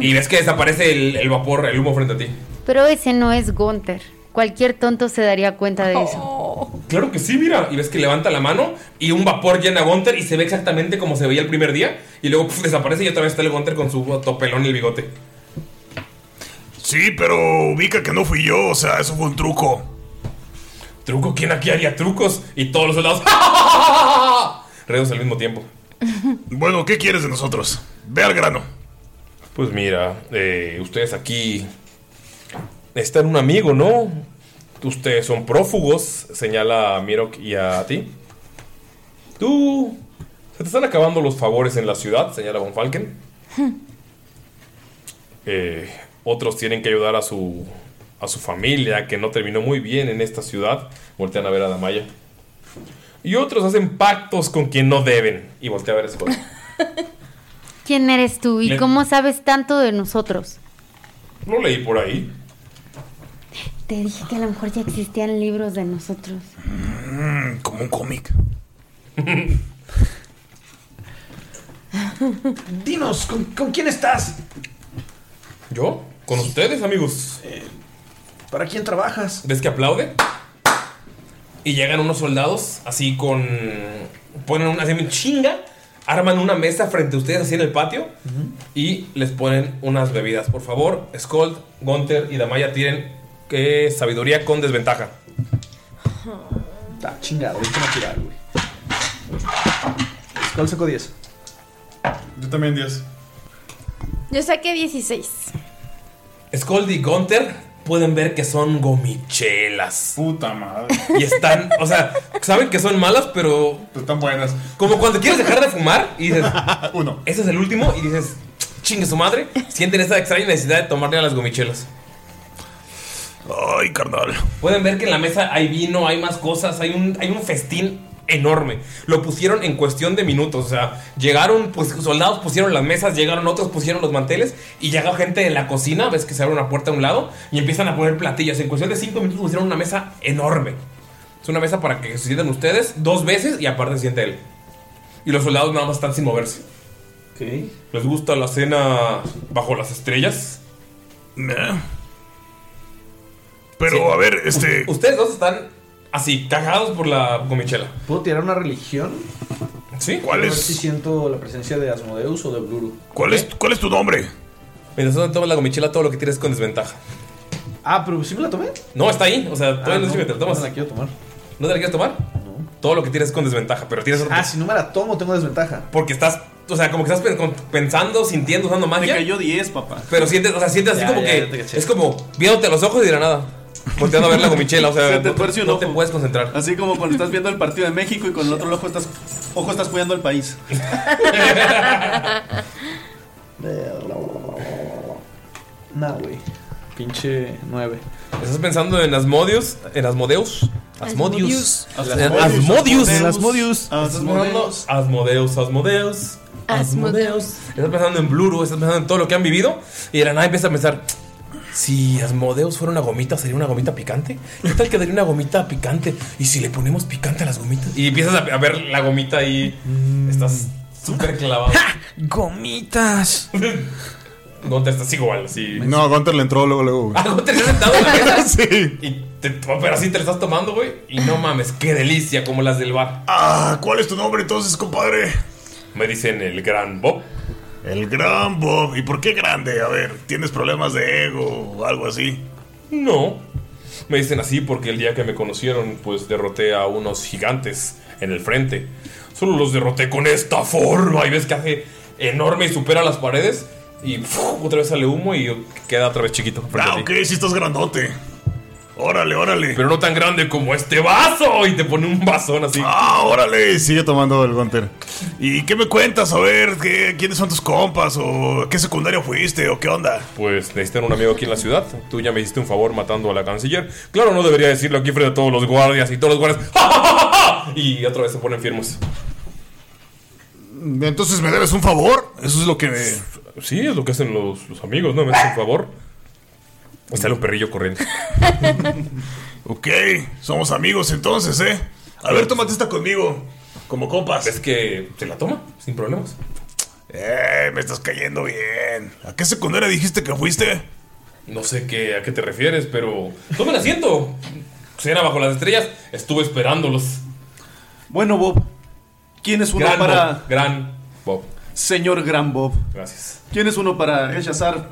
Y ves que desaparece el, el vapor, el humo frente a ti. Pero ese no es Gunther. Cualquier tonto se daría cuenta de eso. Claro que sí, mira. Y ves que levanta la mano y un vapor llena a Gunter y se ve exactamente como se veía el primer día. Y luego puf, desaparece y otra vez está el Gunter con su topelón y el bigote. Sí, pero ubica que no fui yo, o sea, eso fue un truco. ¿Truco? ¿Quién aquí haría trucos? Y todos los soldados. Redos al mismo tiempo. Bueno, ¿qué quieres de nosotros? Ve al grano. Pues mira, eh, ustedes aquí necesitan un amigo, ¿no? Ustedes son prófugos, señala a Mirok y a ti. Tú. Se te están acabando los favores en la ciudad, señala Von Falken. Eh, otros tienen que ayudar a su a su familia que no terminó muy bien en esta ciudad. Voltean a ver a Damaya. Y otros hacen pactos con quien no deben. Y voltea a ver a Skull. ¿Quién eres tú y Le- cómo sabes tanto de nosotros? Lo leí por ahí. Te dije que a lo mejor ya existían libros de nosotros. Mm, como un cómic. Dinos, ¿con, con quién estás? ¿Yo? ¿Con ustedes, amigos? ¿Para quién trabajas? ¿Ves que aplaude? Y llegan unos soldados, así con. Ponen una chinga, arman una mesa frente a ustedes, así en el patio, y les ponen unas bebidas. Por favor, Skold, Gunther y Damaya tienen que sabiduría con desventaja. Está chingado, ahorita no tirar, güey. ¿Cuál sacó 10? Yo también 10. Yo saqué 16. Skold y Gunther pueden ver que son gomichelas. Puta madre. Y están, o sea, saben que son malas, pero. están buenas. Como cuando quieres dejar de fumar y dices. Uno. Ese es el último y dices. Chingue su madre. Sienten esa extraña necesidad de tomarle a las gomichelas. Ay, carnal. Pueden ver que en la mesa hay vino, hay más cosas, hay un, hay un festín enorme. Lo pusieron en cuestión de minutos. O sea, llegaron, pues soldados pusieron las mesas, llegaron otros, pusieron los manteles y llegó gente de la cocina. Ves que se abre una puerta a un lado y empiezan a poner platillos. En cuestión de cinco minutos pusieron una mesa enorme. Es una mesa para que se sienten ustedes dos veces y aparte se siente él. Y los soldados nada más están sin moverse. ¿Les gusta la cena bajo las estrellas? Pero, a ver, este. Ustedes dos están así, cagados por la gomichela. ¿Puedo tirar una religión? Sí. ¿Cuál A ver es? si siento la presencia de Asmodeus o de Bluru. ¿Cuál es, ¿Cuál es tu nombre? Mientras tú tomas la gomichela, todo lo que tienes es con desventaja. Ah, pero ¿sí me la tomé? No, está ahí. O sea, todavía Ah, no, sé no, si te la tomas. no me la quiero tomar. ¿No te la quieres tomar? No. Todo lo que tienes es con desventaja, pero tienes Ah, si no me la tomo, tengo desventaja. Porque estás, o sea, como que estás pensando, sintiendo, usando magia. Me cayó 10, papá. Pero sientes, o sea, sientes así Ya, como ya, que es como viéndote a los ojos y de la nada. Volteando a ver la gomichela, o sea, Se te no, tuerce un no ojo. te puedes concentrar. Así como cuando estás viendo el partido de México y con el otro ojo estás, ojo estás cuidando al país. No, güey. Pinche 9. ¿Estás pensando en Asmodeus? ¿En Asmodeus? Asmodius. Asmodius. Asmodius. Asmodius. Pensando Asmodeus, Asmodeus. Asmodeus. Estás pensando en Bluru, estás pensando en todo lo que han vivido. Y de la nada empiezas a pensar: si Asmodeus fuera una gomita, ¿sería una gomita picante? ¿Qué tal que daría una gomita picante? ¿Y si le ponemos picante a las gomitas? Y empiezas a, a ver la gomita ahí. Estás súper clavado. Gomitas. Gunter estás igual, así. No, Gunter le entró luego, luego. güey. Ah, Gunter se ha sentado en la mesa. sí. Y te, pero así te la estás tomando, güey. Y no mames, qué delicia, como las del bar. Ah, ¿cuál es tu nombre entonces, compadre? Me dicen el gran Bob. El gran Bob. ¿Y por qué grande? A ver, ¿tienes problemas de ego o algo así? No. Me dicen así porque el día que me conocieron, pues derroté a unos gigantes en el frente. Solo los derroté con esta forma. Y ves que hace enorme y supera las paredes. Y otra vez sale humo y queda otra vez chiquito. Ah, ok, si estás grandote. Órale, órale. Pero no tan grande como este vaso. Y te pone un vasón así. Ah, órale. Sigue tomando el Gunter. ¿Y qué me cuentas? A ver, ¿qué- ¿quiénes son tus compas? ¿O qué secundaria fuiste? ¿O qué onda? Pues necesitan un amigo aquí en la ciudad. Tú ya me hiciste un favor matando a la canciller. Claro, no debería decirlo aquí frente a todos los guardias y todos los guardias. ¡Ja, ja, ja, ja! Y otra vez se ponen firmes. Entonces me debes un favor. Eso es lo que me. Sí, es lo que hacen los, los amigos, ¿no? Me hacen un favor. Y sale un perrillo corriendo. Ok, somos amigos entonces, ¿eh? A ver, tómate esta conmigo. Como compas. Es que se la toma, sin problemas. Eh, me estás cayendo bien. ¿A qué secundaria dijiste que fuiste? No sé qué, a qué te refieres, pero. Tomen asiento. Cena bajo las estrellas. Estuve esperándolos. Bueno, Bob. ¿Quién es uno Gran para. Bob, gran Bob. Señor Gran Bob. Gracias. ¿Quién es uno para rechazar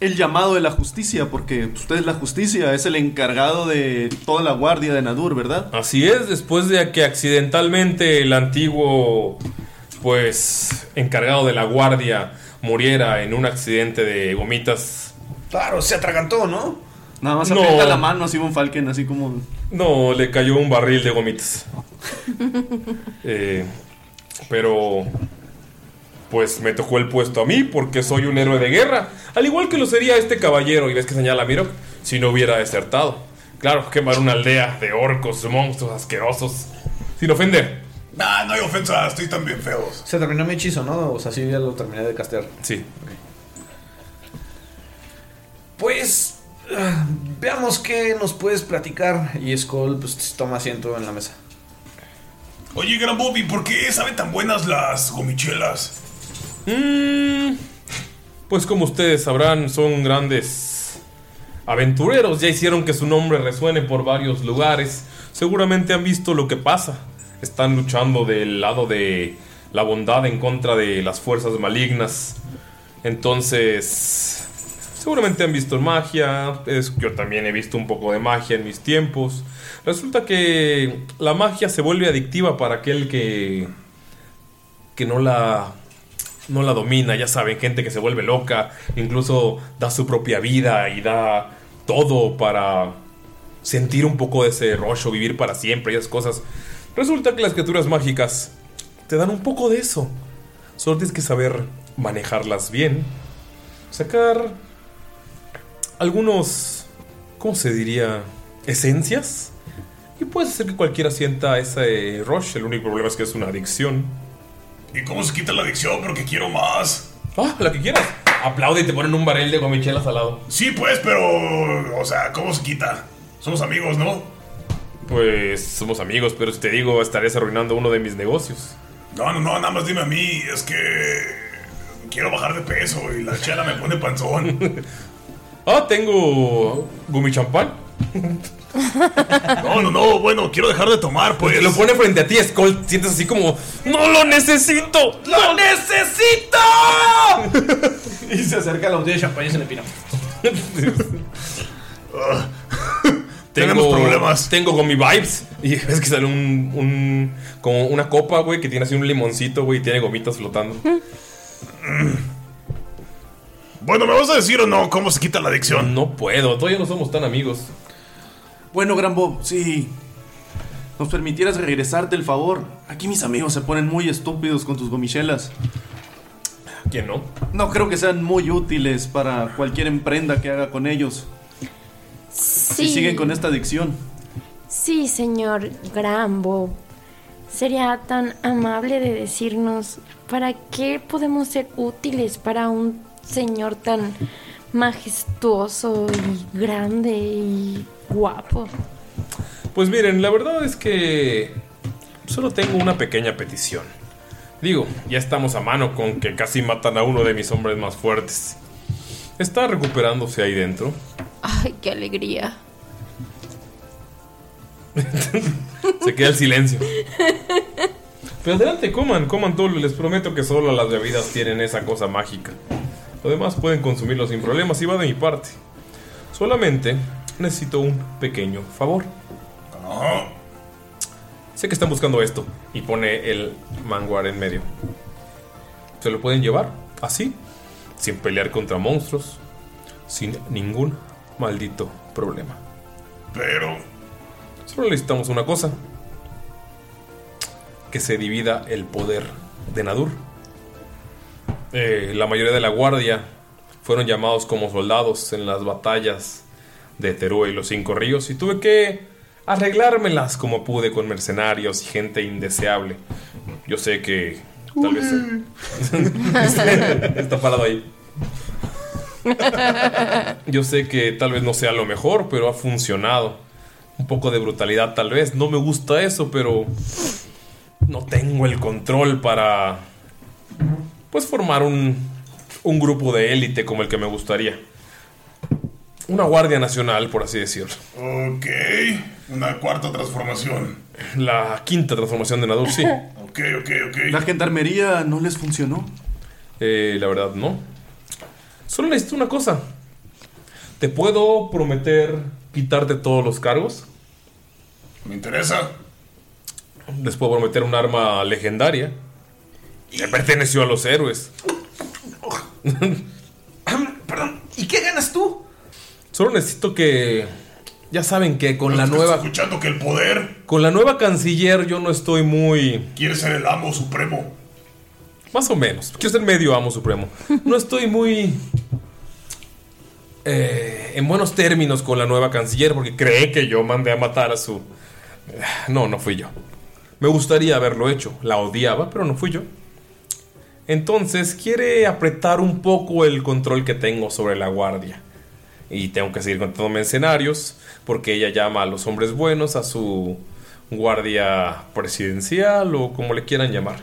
el llamado de la justicia? Porque usted es la justicia, es el encargado de toda la guardia de Nadur, ¿verdad? Así es, después de que accidentalmente el antiguo, pues, encargado de la guardia muriera en un accidente de gomitas. Claro, se atragantó, ¿no? Nada más No. aprieta la mano así un Falken, así como. No, le cayó un barril de gomitas. Eh, pero, pues me tocó el puesto a mí porque soy un héroe de guerra. Al igual que lo sería este caballero, y ves que señala a Mirok, si no hubiera desertado. Claro, quemar una aldea de orcos, monstruos asquerosos. Sin ofender. Nah, no hay ofensa, estoy también feos. Se terminó mi hechizo, ¿no? O sea, sí, ya lo terminé de castear. Sí. Pues ah, veamos qué nos puedes platicar. Y Skull pues toma asiento en la mesa. Oye, Gran Bobby, ¿por qué saben tan buenas las gomichelas? Mm, pues como ustedes sabrán, son grandes aventureros. Ya hicieron que su nombre resuene por varios lugares. Seguramente han visto lo que pasa. Están luchando del lado de la bondad en contra de las fuerzas malignas. Entonces, seguramente han visto magia. Es- yo también he visto un poco de magia en mis tiempos. Resulta que la magia se vuelve adictiva para aquel que que no la no la domina, ya saben, gente que se vuelve loca, incluso da su propia vida y da todo para sentir un poco de ese rollo, vivir para siempre y esas cosas. Resulta que las criaturas mágicas te dan un poco de eso. Solo tienes que saber manejarlas bien, sacar algunos, ¿cómo se diría? Esencias. Y puedes hacer que cualquiera sienta ese rush. El único problema es que es una adicción. ¿Y cómo se quita la adicción? Porque quiero más. Ah, la que quieras. Aplaude y te ponen un barril de gomichelas al lado. Sí, pues, pero. O sea, ¿cómo se quita? Somos amigos, ¿no? Pues somos amigos, pero si te digo, estarías arruinando uno de mis negocios. No, no, no, nada más dime a mí. Es que. Quiero bajar de peso y la chela me pone panzón. Ah, tengo gumichampán. No, no, no, bueno, quiero dejar de tomar, pues. Lo pone frente a ti, Skull. Sientes así como, ¡No lo necesito! ¡Lo necesito! y se acerca a la botella de champaña y se le pina. Tenemos problemas. Tengo con mi vibes. Y ves que sale un, un. Como una copa, güey, que tiene así un limoncito, güey, y tiene gomitas flotando. Bueno, ¿me vas a decir o no cómo se quita la adicción? No puedo, todavía no somos tan amigos. Bueno, Gran Bob, si nos permitieras regresarte el favor. Aquí mis amigos se ponen muy estúpidos con tus gomichelas. ¿Quién no? No creo que sean muy útiles para cualquier emprenda que haga con ellos. Si Sí. siguen con esta adicción. Sí, señor Grambo. Sería tan amable de decirnos para qué podemos ser útiles para un señor tan majestuoso y grande y guapo. Pues miren, la verdad es que solo tengo una pequeña petición. Digo, ya estamos a mano con que casi matan a uno de mis hombres más fuertes. Está recuperándose ahí dentro. Ay, qué alegría. Se queda el silencio. Pero adelante, coman, coman todo. Les prometo que solo las bebidas tienen esa cosa mágica. Lo demás pueden consumirlo sin problemas y va de mi parte. Solamente necesito un pequeño favor. Sé que están buscando esto. Y pone el manguar en medio. Se lo pueden llevar así, sin pelear contra monstruos, sin ningún maldito problema. Pero. Solo necesitamos una cosa. Que se divida el poder de Nadur. Eh, la mayoría de la guardia fueron llamados como soldados en las batallas de Teruel y los Cinco Ríos y tuve que arreglármelas como pude con mercenarios y gente indeseable. Yo sé que tal vez... Está parado ahí. Yo sé que tal vez no sea lo mejor, pero ha funcionado. Un poco de brutalidad tal vez. No me gusta eso, pero no tengo el control para pues formar un, un grupo de élite como el que me gustaría. Una guardia nacional, por así decirlo. Ok. Una cuarta transformación. La quinta transformación de Nadur, sí. Ok, ok, ok. ¿La gendarmería no les funcionó? Eh, la verdad, no. Solo necesito una cosa. ¿Te puedo prometer quitarte todos los cargos? Me interesa. Les puedo prometer un arma legendaria. Que perteneció a los héroes. ¿Y qué ganas tú? Solo necesito que. Ya saben que con la nueva. escuchando que el poder. Con la nueva canciller yo no estoy muy. Quiere ser el amo supremo. Más o menos. Quiero ser medio amo supremo. No estoy muy. eh, en buenos términos con la nueva canciller porque cree que yo mandé a matar a su... No, no fui yo. Me gustaría haberlo hecho. La odiaba, pero no fui yo. Entonces quiere apretar un poco el control que tengo sobre la guardia. Y tengo que seguir contando mercenarios porque ella llama a los hombres buenos a su guardia presidencial o como le quieran llamar.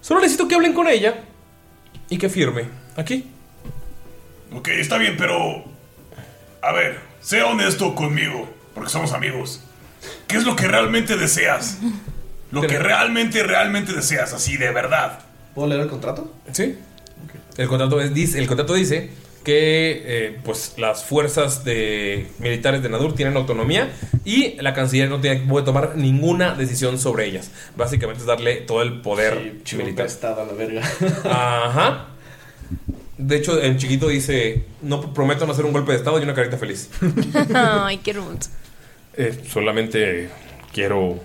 Solo necesito que hablen con ella y que firme aquí. Ok, está bien, pero. A ver, sea honesto conmigo, porque somos amigos. ¿Qué es lo que realmente deseas? Lo que realmente, realmente deseas, así de verdad. ¿Puedo leer el contrato? Sí. El contrato, es- dice, el contrato dice que eh, pues las fuerzas de militares de Nadur tienen autonomía y la canciller no tiene, puede tomar ninguna decisión sobre ellas. Básicamente es darle todo el poder militar. Estado a la verga. Ajá. De hecho, en chiquito dice, no prometo no hacer un golpe de estado y una carita feliz. Ay, qué hermoso. Eh, solamente quiero,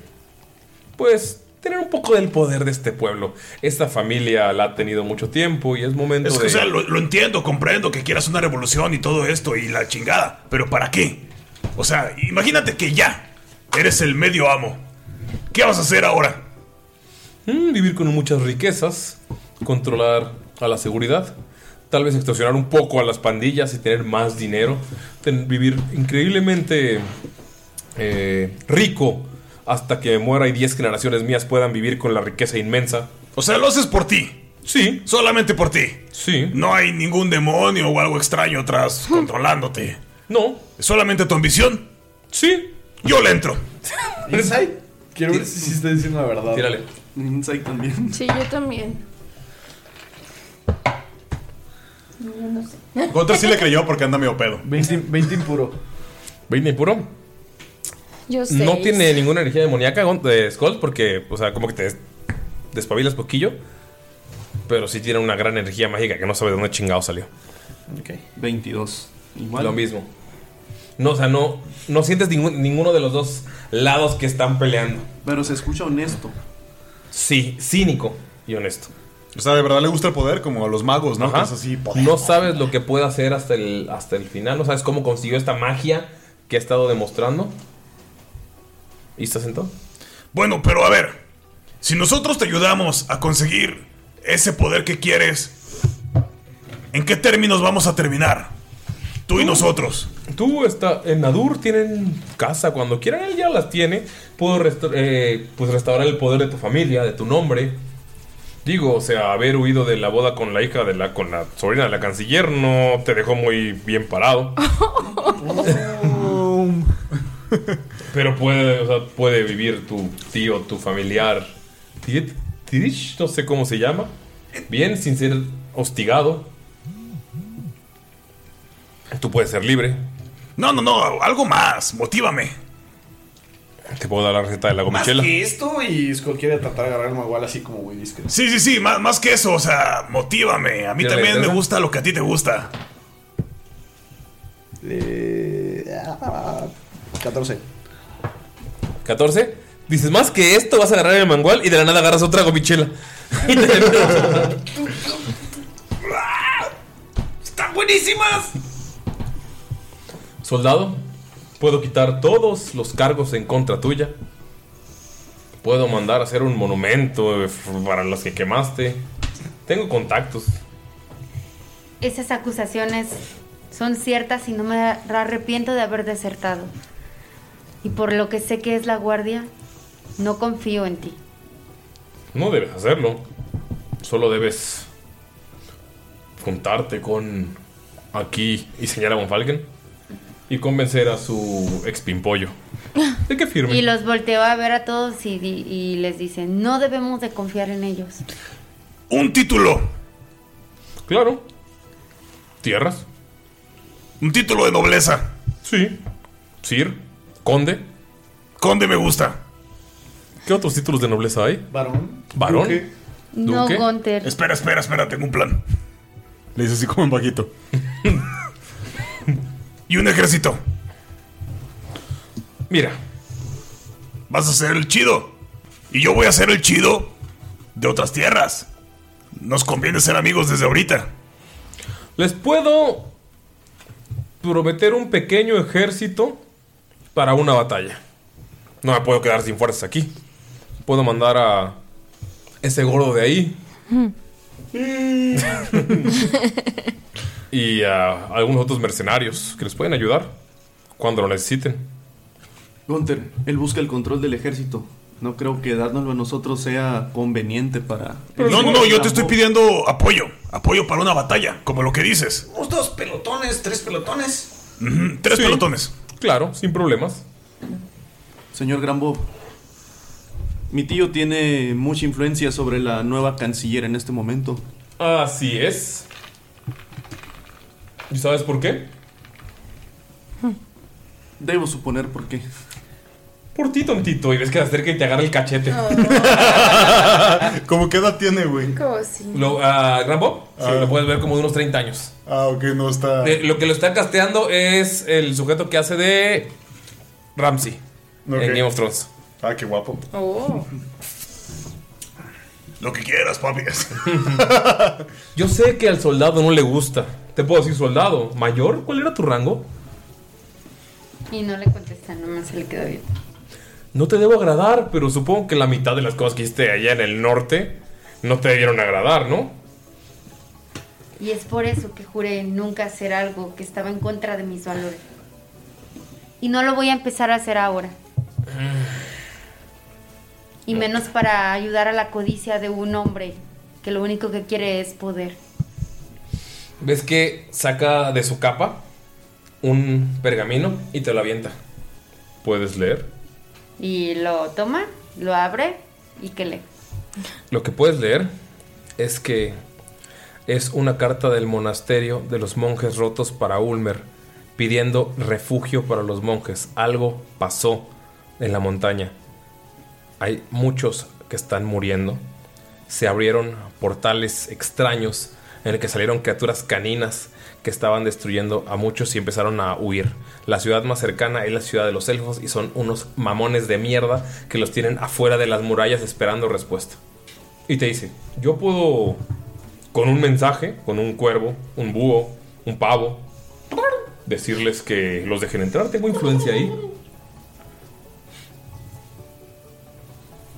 pues, tener un poco del poder de este pueblo. Esta familia la ha tenido mucho tiempo y es momento Es que, de... o sea, lo, lo entiendo, comprendo que quieras una revolución y todo esto y la chingada. Pero ¿para qué? O sea, imagínate que ya eres el medio amo. ¿Qué vas a hacer ahora? Mm, vivir con muchas riquezas, controlar a la seguridad, tal vez extorsionar un poco a las pandillas y tener más dinero, ten- vivir increíblemente eh, rico hasta que muera y 10 generaciones mías puedan vivir con la riqueza inmensa. O sea, lo haces por ti. Sí. Solamente por ti. Sí. No hay ningún demonio o algo extraño atrás controlándote. No. ¿Es solamente tu ambición? Sí. Yo le entro. Insight. Quiero ver si, está diciendo la verdad. Tírale. Insight también. Sí, yo también. Yo no sé. Gunter sí le creyó porque anda medio pedo. 20, 20 impuro. ¿20 impuro? Yo sé. No tiene ninguna energía demoníaca de Skull porque, o sea, como que te des- despabilas poquillo. Pero sí tiene una gran energía mágica que no sabe de dónde chingado salió. 22. Igual. Lo mismo. No, o sea, no, no sientes ninguno de los dos lados que están peleando. Pero se escucha honesto. Sí, cínico y honesto. O sea, de verdad le gusta el poder, como a los magos, ¿no? Ajá. Que es así, poder. No sabes lo que puede hacer hasta el, hasta el final. No sabes cómo consiguió esta magia que ha estado demostrando. ¿Y estás sentado? Bueno, pero a ver, si nosotros te ayudamos a conseguir ese poder que quieres, ¿en qué términos vamos a terminar? Tú y nosotros. Tú está en Nadur tienen casa cuando quieran, él ya las tiene. Puedo resta- eh, pues restaurar el poder de tu familia, de tu nombre. Digo, o sea, haber huido de la boda con la hija de la con la sobrina de la canciller no te dejó muy bien parado. Pero puede, o sea, puede vivir tu tío, tu familiar, Tit- Tirish, no sé cómo se llama, bien sin ser hostigado. Tú puedes ser libre. No, no, no, algo más, motívame. Te puedo dar la receta de la Más gomichela. que esto y Skull quiere tratar de agarrar el magual así como muy discreto. Sí, sí, sí, más, más que eso, o sea, motívame. A mí también me gusta lo que a ti te gusta. Eh, ah, 14. 14. Dices, más que esto, vas a agarrar el mangual y de la nada agarras otra gomichela. ¡Están buenísimas! Soldado, puedo quitar todos los cargos en contra tuya. Puedo mandar a hacer un monumento eh, para los que quemaste. Tengo contactos. Esas acusaciones son ciertas y no me arrepiento de haber desertado. Y por lo que sé que es la guardia, no confío en ti. No debes hacerlo. Solo debes juntarte con aquí y señala a Von Falken y convencer a su expimpollo de que firme. Y los volteo a ver a todos y, les dicen, no debemos de confiar en ellos. Un título. Claro. ¿Tierras? Un título de nobleza. Sí. Sir. Conde. Conde me gusta. ¿Qué otros títulos de nobleza hay? Varón. ¿Varón? Duque. No, ¿Duque? Gunter. Espera, espera, espera, tengo un plan. Le dice así como en bajito. y un ejército. Mira. Vas a ser el chido. Y yo voy a ser el chido de otras tierras. Nos conviene ser amigos desde ahorita. Les puedo prometer un pequeño ejército para una batalla. No me puedo quedar sin fuerzas aquí. Puedo mandar a ese gordo de ahí y a algunos otros mercenarios que les pueden ayudar cuando lo necesiten. Gunter, él busca el control del ejército. No creo que dárnoslo a nosotros sea conveniente para... No, no, yo te estoy pidiendo apoyo. Apoyo para una batalla, como lo que dices. Unos dos pelotones, tres pelotones. Ujú, Tres Sí. pelotones. Claro, sin problemas. Señor Grambo, mi tío tiene mucha influencia sobre la nueva canciller en este momento. Así es. ¿Y sabes por qué? Debo suponer por qué. Por ti, tontito. Y ves que se acerca y te agarra el cachete. ¿Cómo qué edad tiene, güey? ¿Cómo sí? Lo, ah, Rambo, sí, lo puedes ver como de unos 30 años. Ah, ok, no está. Eh, lo que lo está casteando es el sujeto que hace de Ramsey Ok. en Game of Thrones. Ah, qué guapo. Oh. Lo que quieras, papi. Yo sé que al soldado no le gusta. Te puedo decir soldado. ¿Mayor? ¿Cuál era tu rango? Y no le contesta, nomás se le quedó bien. No te debo agradar, pero supongo que la mitad de las cosas que hiciste allá en el norte no te debieron agradar, ¿no? Y es por eso que juré nunca hacer algo que estaba en contra de mis valores. Y no lo voy a empezar a hacer ahora. Y menos para ayudar a la codicia de un hombre que lo único que quiere es poder. Ves que saca de su capa un pergamino y te lo avienta. ¿Puedes leer? Y lo toma, lo abre y que lee. Lo que puedes leer es que es una carta del monasterio de los monjes rotos para Ulmer, pidiendo refugio para los monjes. Algo pasó en la montaña. Hay muchos que están muriendo. Se abrieron portales extraños en el que salieron criaturas caninas estaban destruyendo a muchos y empezaron a huir. La ciudad más cercana es la ciudad de los elfos y son unos mamones de mierda que los tienen afuera de las murallas esperando respuesta. Y te dice, yo puedo con un mensaje, con un cuervo, un búho, un pavo, decirles que los dejen entrar. Tengo influencia ahí.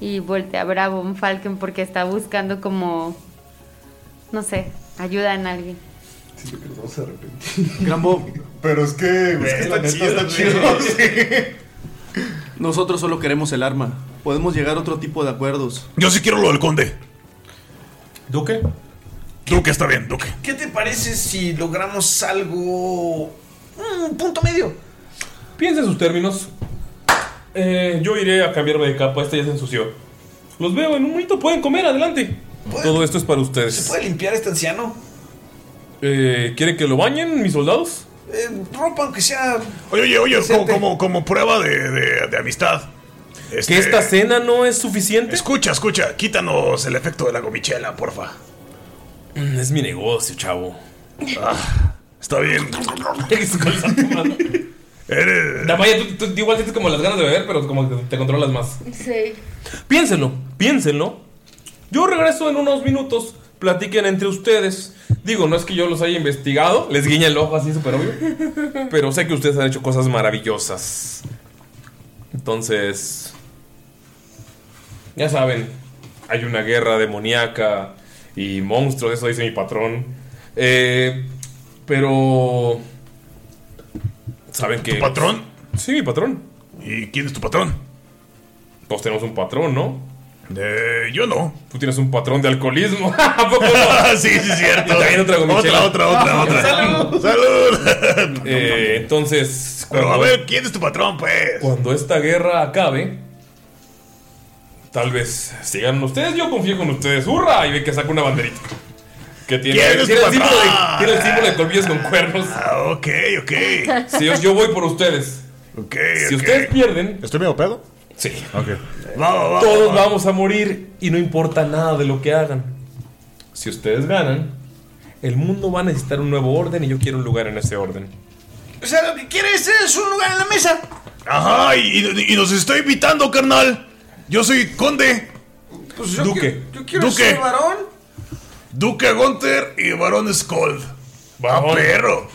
Y voltea a Von Falken porque está buscando como, no sé, ayuda en alguien. Siento que nos vamos a arrepentir. Grambo, Pero es que, güey, está la neta chido, está chido. sí. nosotros solo queremos el arma. Podemos llegar a otro tipo de acuerdos. Yo sí quiero lo del conde. ¿Duque? Duque está bien, Duque. ¿Qué te parece si logramos algo... Un punto medio? Piensa en sus términos. Eh, yo iré a cambiarme de capa, esta ya se ensució. Los veo en un momento, pueden comer, adelante. Todo esto es para ¿Se ustedes. puede limpiar este anciano? Eh, ¿Quieren que lo bañen, mis soldados? Eh, ropa, aunque sea... Oye, oye, oye, como, Decente. como, como prueba de, de- de amistad. Este, ¿Que esta cena no es suficiente? Escucha, escucha, quítanos el efecto de la gomichela, porfa. Mm, Es mi negocio, chavo. Ah, está bien. Eres. Damaya, tú, tú igual tienes como las ganas de beber, pero como que te controlas más. Sí. Piénsenlo, piénsenlo. Yo regreso en unos minutos. Platiquen entre ustedes. Digo, no es que yo los haya investigado. Les guiña el ojo así súper obvio. Pero sé que ustedes han hecho cosas maravillosas. Entonces. Ya saben, hay una guerra demoníaca y monstruos, eso dice mi patrón. Eh, pero. ¿Saben que. ¿Tu patrón? Sí, mi patrón. ¿Y quién es tu patrón? Todos tenemos un patrón, ¿no? Eh, yo no. Tú tienes un patrón de alcoholismo. ¿A poco no? sí, sí, es cierto. Y también otra gomichela. Otra, otra, otra, otra. ¡Salud! Eh, entonces. Pero a ver, ¿quién es tu patrón, pues? Cuando esta guerra acabe, tal vez sigan ustedes. Yo confío con ustedes. ¡Hurra! Y ve que saca una banderita. Que tiene, ¿Quién es tiene tu el, símbolo de, patrón? tiene el símbolo de colmillos con cuernos. Ah, ok, ok. Sí, yo, yo voy por ustedes. Ok, Si ok. ustedes pierden, ¿Estoy medio pedo? Sí. Ok. Va, va, va, Todos va. vamos a morir y no importa nada de lo que hagan. Si ustedes ganan, el mundo va a necesitar un nuevo orden y yo quiero un lugar en ese orden. O sea, lo que quieres es un lugar en la mesa. Ajá, y, y- y nos está invitando, carnal. Yo soy conde. Pues yo Duque. quiero- yo quiero Duque. ser varón. Duque Gunter y Barón Skold. Va, Varón. perro.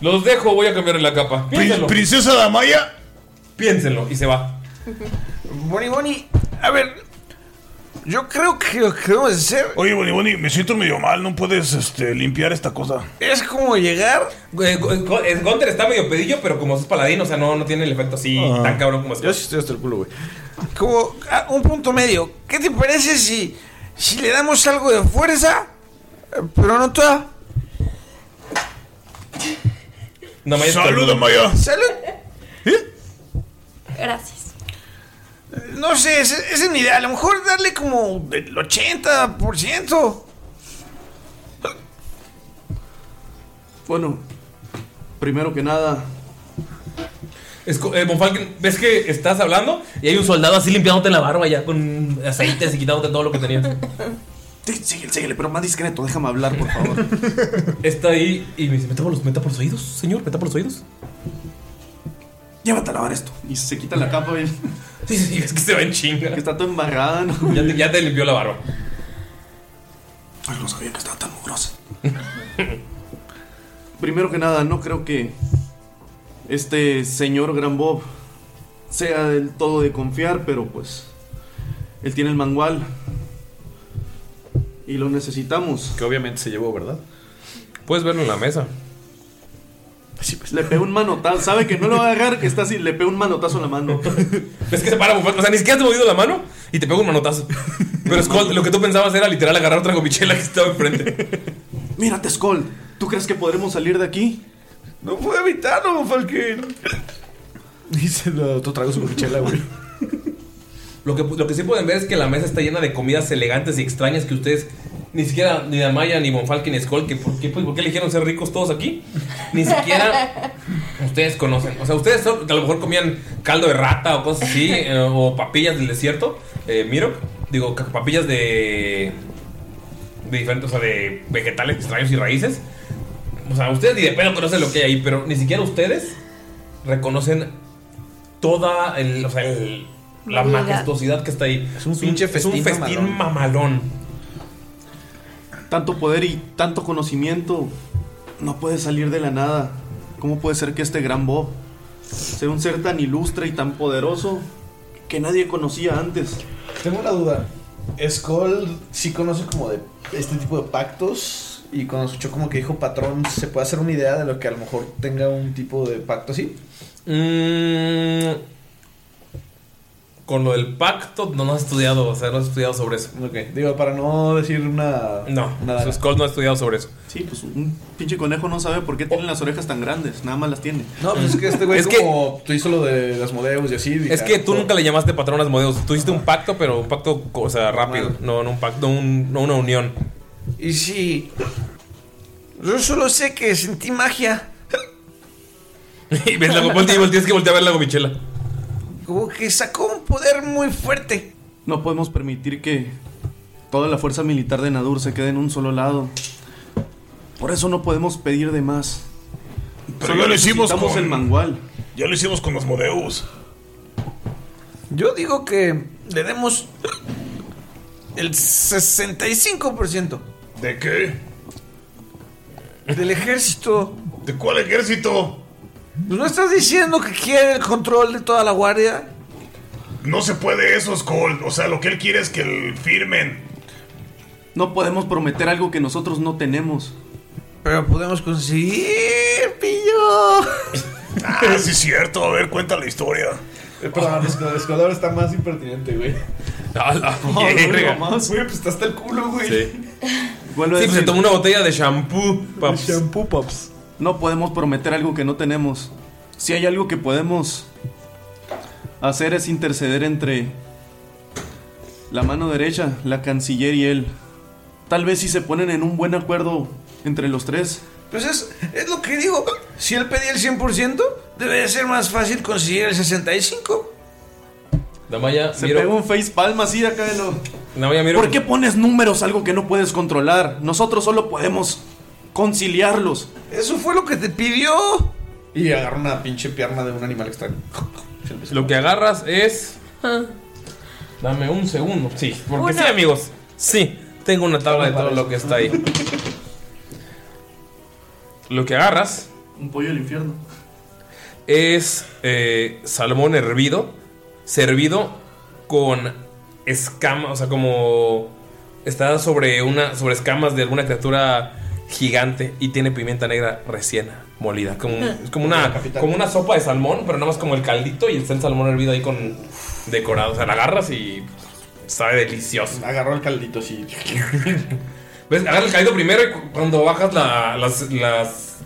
Los dejo, voy a cambiarle la capa. ¿Princesa Damaya? Piénsenlo y se va. Bonnie, Bonnie, a ver, yo creo que lo que debemos hacer Oye, Bonnie, Bonnie, me siento medio mal. ¿No puedes este, limpiar esta cosa? es como llegar. Eh, Go- Go- eh, Gunter está medio pedillo, pero como es paladín, o sea, no, no tiene el efecto así Ah. tan cabrón como Yo sí estoy hasta el culo, güey. Como a un punto medio. ¿Qué te parece si, si le damos algo de fuerza, eh, pero no toda? Salud, estornuda. Damaya. Salud. Gracias. No sé, esa es mi idea. A lo mejor darle como el 80%. Bueno, primero que nada, Esco- eh, Von Falken, ves que estás hablando y hay un soldado así limpiándote la barba ya con aceites y quitándote todo lo que tenías. Sí, síguele, síguele, pero más discreto, déjame hablar, por favor. Está ahí y me dice, ¿me tapa los, me tapa los oídos, señor? ¿Me tapa los oídos? Llévate a lavar esto. Y se quita la capa y. Sí, sí, es que se va en chinga. Que está todo embarrada, ¿no? Ya te, ya te limpió la barba. Ay, no sabía que estaba tan mugrosa. Primero que nada, no creo que este señor Gran Bob sea del todo de confiar, pero pues él tiene el manual y lo necesitamos. Que obviamente se llevó, ¿verdad? Puedes verlo en la mesa. Le pega un manotazo, sabe que no lo va a agarrar, que está así, le pega un manotazo en la mano. Es que se para Falken, o sea, ni siquiera te has movido la mano y te pega un manotazo. Pero Skull, lo que tú pensabas era literal agarrar otra gomichela que estaba enfrente. Mírate, Skull, ¿tú crees que podremos salir de aquí? No puedo evitarlo, Falken. Dice, no, tú trago su michela, güey. Lo que, lo que sí pueden ver es que la mesa está llena de comidas elegantes y extrañas que ustedes, ni siquiera, ni Damaya, ni Bonfalken, ni Skull, que ¿por qué, pues, ¿por qué eligieron ser ricos todos aquí? Ni siquiera ustedes conocen. O sea, ustedes son- que a lo mejor comían caldo de rata o cosas así, eh, o papillas del desierto, eh, Mirok, digo, papillas de, de diferentes, o sea, de vegetales extraños y raíces. O sea, ustedes ni de pedo conocen lo que hay ahí, pero ni siquiera ustedes reconocen toda el, o sea, el- la majestuosidad que está ahí. Es un pinche festín Es un festín mamalón. mamalón. Tanto poder y tanto conocimiento no puede salir de la nada. ¿Cómo puede ser que este gran Bob sea un ser tan ilustre y tan poderoso que nadie conocía antes? Tengo una duda. Skull sí conoce como de este tipo de pactos. Y cuando escuchó como que dijo patrón, ¿se puede hacer una idea de lo que a lo mejor tenga un tipo de pacto así? Mm, con lo del pacto no, no has estudiado, o sea, no has estudiado sobre eso. Ok, digo, para no decir una... No, nada. Skull no ha estudiado sobre eso. Sí, pues un pinche conejo no sabe por qué tienen las orejas tan grandes, nada más las tiene. No, pues es que este güey Es que- como tú hizo lo de las modelos y así. Es que tú nunca le llamaste patrón a los modelos. Tú hiciste un pacto, pero un pacto, o sea, rápido. No, no un pacto, no, un- no una unión. Y sí. Yo solo sé que sentí magia. y ves la volteas que voltea a ver la gomichela. Como que sacó un poder muy fuerte. No podemos permitir que toda la fuerza militar de Nadur se quede en un solo lado. Por eso no podemos pedir de más. Pero Solo ya lo hicimos con el manual. Ya lo hicimos con los modeus. Yo digo que le demos el 65% ¿De qué? del ejército. ¿De cuál ejército? Pues ¿No estás diciendo que quiere el control de toda la guardia? No se puede eso, Skull. O sea, lo que él quiere es que el firmen. No podemos prometer algo que nosotros no tenemos. Pero podemos conseguir, pillo. Ah, sí es cierto. A ver, cuenta la historia. Eh, Perdón, Skull, ahora está más impertinente, güey. A la verga. no, más, güey, pues está hasta el culo, güey. Sí. A Sí, pues se decir, tomó una botella de shampoo, paps. Shampoo Pops. no podemos prometer algo que no tenemos. Si hay algo que podemos hacer es interceder entre la mano derecha, la canciller y él. Tal vez si se ponen en un buen acuerdo entre los tres. Pues es, es lo que digo. Si él pedía el 100%, debe de ser más fácil conseguir el 65%. Damaya, Se miro. pega un face palm así acá de lo... Damaya, miro. ¿Por qué pones números algo que no puedes controlar? Nosotros solo podemos conciliarlos. Eso fue lo que te pidió. Y agarra una pinche pierna de un animal extraño. Lo que agarras es. Dame un segundo. Sí, porque Una. sí, amigos. Sí, tengo una tabla de todo lo que está ahí. Lo que agarras Un pollo del infierno. Es eh, salmón hervido, servido con escamas, o sea, como está sobre una sobre escamas de alguna criatura gigante y tiene pimienta negra recién molida, como, es como una como una sopa de salmón, pero nada más como el caldito y está el salmón hervido ahí con decorado, o sea, la agarras y sabe delicioso. Agarró el caldito así. ¿Ves? Agarras el caldito primero y cu- cuando bajas la- las, las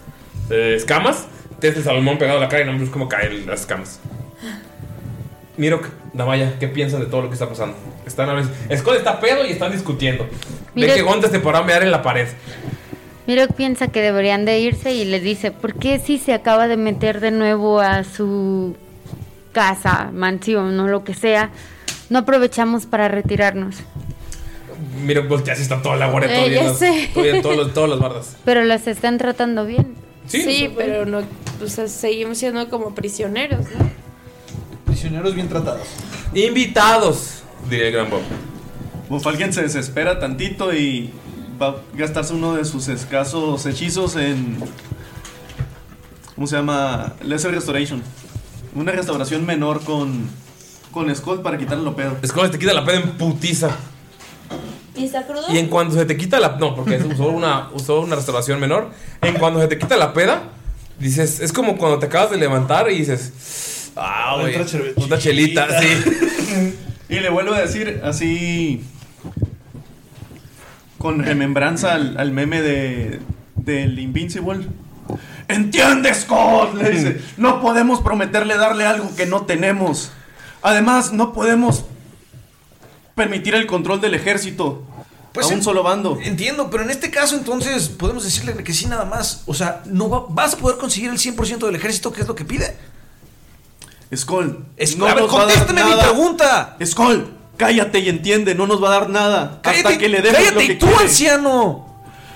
eh, escamas, tienes el salmón pegado a la cara y no ves cómo caen las escamas. Mirok, Damaya, ¿qué piensan de todo lo que está pasando? Están a veces. Skull está pedo y están discutiendo. Mirok- que Gontes te paró a mear en la pared. Mirok piensa que deberían de irse y le dice, ¿por qué si se acaba de meter de nuevo a su casa, mansión o lo que sea, no aprovechamos para retirarnos? Mirok voltea, así está toda la guardia, Eh, las- todavía en todos los, todos los bardas. Pero los están tratando bien. Sí, pero no, o sea, seguimos siendo como prisioneros, ¿no? Prisioneros bien tratados. Invitados, diría el gran Bob. Uf, alguien se desespera tantito y va a gastarse uno de sus escasos hechizos en. ¿Cómo se llama? Lesser Restoration. Una restauración menor con. Con Skull para quitarle lo pedo. Skull te quita la peda en putiza. ¿Y está crudo? Y en cuanto se te quita la. No, porque usó una, usó una restauración menor. En cuando se te quita la peda, dices. Es como cuando te acabas de levantar y dices. Ah, güey. Otra chelita, sí. Y le vuelvo a decir así. Con remembranza al, al meme de. Del Invincible. ¿Entiendes, Scott? Le dice. No podemos prometerle darle algo que no tenemos. Además, no podemos permitir el control del ejército. Pues a un en- solo bando. Entiendo, pero en este caso entonces podemos decirle que sí nada más. O sea, no va- vas a poder conseguir el 100% del ejército, que es lo que pide. Skull. No a ver, dar contésteme mi pregunta. Skull, cállate y entiende, no nos va a dar nada. hasta Cállate- que le demos cállate lo que y tú, quiere. anciano.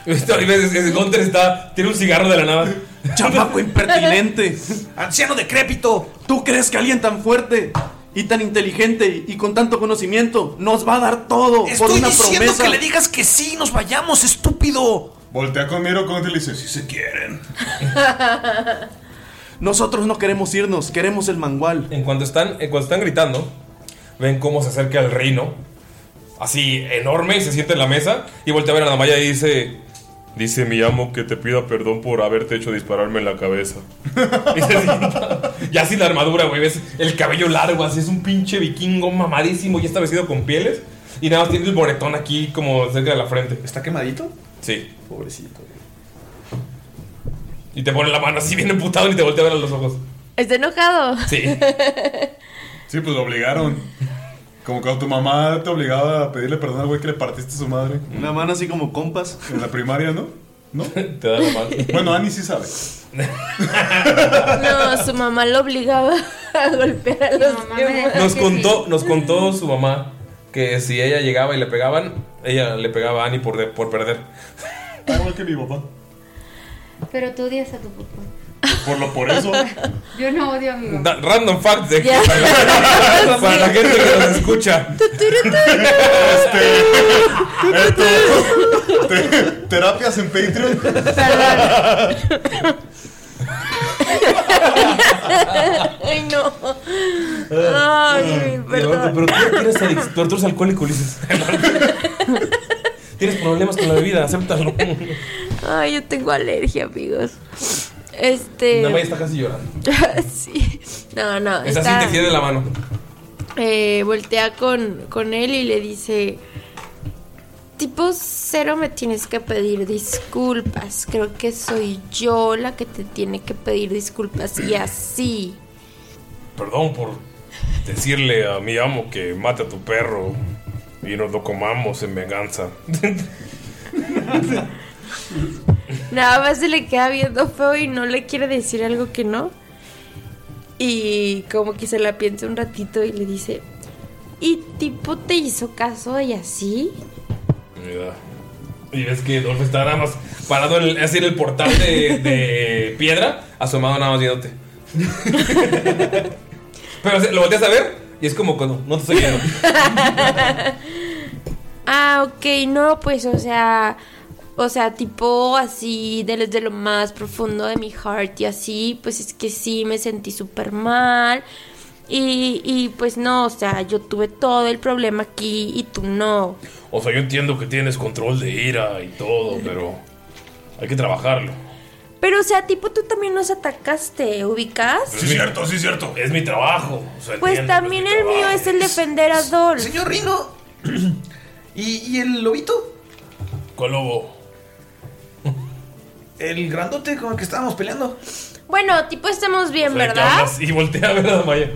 Esto, y ves, es- Gunter está. Tiene un cigarro de la nada. Chamaco impertinente. Anciano decrépito. ¿Tú crees que alguien tan fuerte y tan inteligente y con tanto conocimiento nos va a dar todo por Estoy una diciendo promesa? que le digas que sí, nos vayamos, estúpido. Voltea con Miro con y le dice, si se quieren. Nosotros no queremos irnos, queremos el mangual. En cuanto están, en cuanto están gritando, ven cómo se acerca el reino. Así enorme y se sienta en la mesa. Y voltea a ver a Damaya y dice. Dice mi amo que te pida perdón por haberte hecho dispararme en la cabeza. Y se sienta. Y así la armadura, güey. Ves el cabello largo, así es un pinche vikingo mamadísimo y está vestido con pieles. Y nada más tiene el moretón aquí como cerca de la frente. ¿Está quemadito? Sí. Pobrecito. Y te pone la mano así bien emputado y te voltea a ver a los ojos. ¿Está enojado? Sí. Sí, pues lo obligaron. Como cuando tu mamá te obligaba a pedirle perdón al güey que le partiste a su madre. Una mano así como compas. En la primaria, ¿no? ¿No? Te da la mano. Bueno, Ani sí sabe. No, su mamá lo obligaba a golpear a los demás. Nos contó, nos contó su mamá que si ella llegaba y le pegaban, ella le pegaba a Annie por, de- por perder. Igual que mi papá. Pero tú odias a tu papá. Por lo por eso. Yo no odio a mi. Da- random fact de Ya. para, la, para la gente que nos escucha. Te- terapias en Patreon. Ay, no. Ay, perdón. Pero tú tienes, adic- pero tú eres alcohólico, Ulises. Tienes problemas con la bebida, acéptalo. Ay, yo tengo alergia, amigos. Este. Damaya está casi llorando. sí. No, no. Está, Está, así, te tiene la mano. eh, voltea con, con él y le dice: Tipo cero, me tienes que pedir disculpas. Creo que soy yo la que te tiene que pedir disculpas. Y así. Perdón por decirle a mi amo que mate a tu perro y nos lo comamos en venganza. Nada más se le queda viendo feo y no le quiere decir algo que no. Y como que se la piensa un ratito y le dice, ¿y tipo te hizo caso y así? Mira. Y ves que Dolph está nada más parado en el, así en el portal de, de piedra, asomado nada más viéndote. Pero lo volteas a ver y es como cuando no te estoy viendo. Ah, ok, no, pues o sea, o sea, tipo así, desde lo más profundo de mi heart y así, pues es que sí me sentí súper mal. Y, y pues no, o sea, yo tuve todo el problema aquí y tú no. O sea, yo entiendo que tienes control de ira y todo, pero hay que trabajarlo. Pero, o sea, tipo, tú también nos atacaste, ¿ubicas? Sí, es cierto, sí, es cierto. Es mi trabajo. o sea, Pues entiendo, también el mío es el defender a Dol. Señor Rino. ¿Y, y el lobito? ¿Cuál lobo? El grandote con el que estábamos peleando. Bueno, tipo, estamos bien, O sea, que ¿verdad? Y voltea a ver a Maya.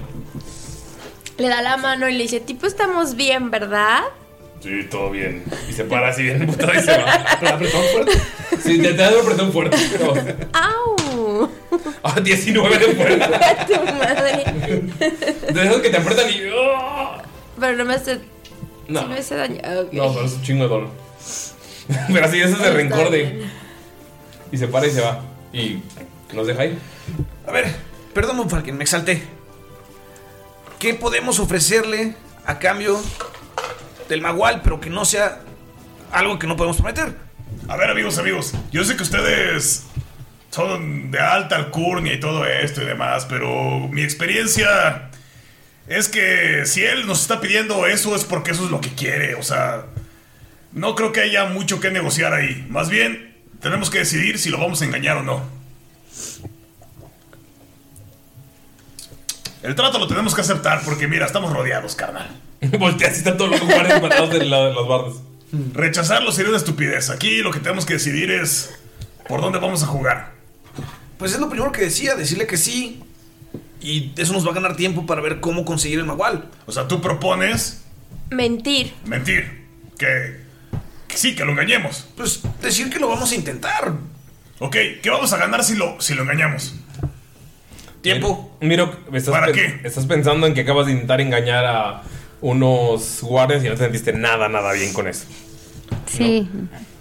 Le da la mano y le dice, tipo, estamos bien, ¿verdad? Sí, todo bien. Y se para así bien putada y se va. ¿Apretón fuerte? Sí, te, te da un apretón fuerte. No. ¡Au! Ah, 19 de fuerza. tu madre. De esos que te apretan y. ¡oh! Pero no me hace. No. Sí me hace daño. Ok. No, pero es un chingo de dolor. Pero así, eso es de rencor de. Y se para y se va. Y nos deja ahí. A ver, perdón, Von Falken, me exalté. ¿Qué podemos ofrecerle a cambio del Magual, pero que no sea algo que no podemos prometer? A ver, amigos, amigos, yo sé que ustedes son de alta alcurnia y todo esto y demás, pero mi experiencia es que si él nos está pidiendo eso es porque eso es lo que quiere, o sea, no creo que haya mucho que negociar ahí. Más bien, tenemos que decidir si lo vamos a engañar o no. El trato lo tenemos que aceptar porque mira, estamos rodeados, carnal. Volteas y están todos los guardias parados del lado de los bardos. Rechazarlo sería una estupidez. Aquí lo que tenemos que decidir es por dónde vamos a jugar. Pues es lo primero que decía, decirle que sí. Y eso nos va a ganar tiempo para ver cómo conseguir el Magual. O sea, tú propones Mentir. mentir. Que sí, que lo engañemos. Pues decir que lo vamos a intentar. Ok, ¿qué vamos a ganar si lo, si lo engañamos? Tiempo. Miro, estás, ¿Para qué? estás pensando en que acabas de intentar engañar a unos guardias y no te sentiste nada, nada bien con eso. Sí.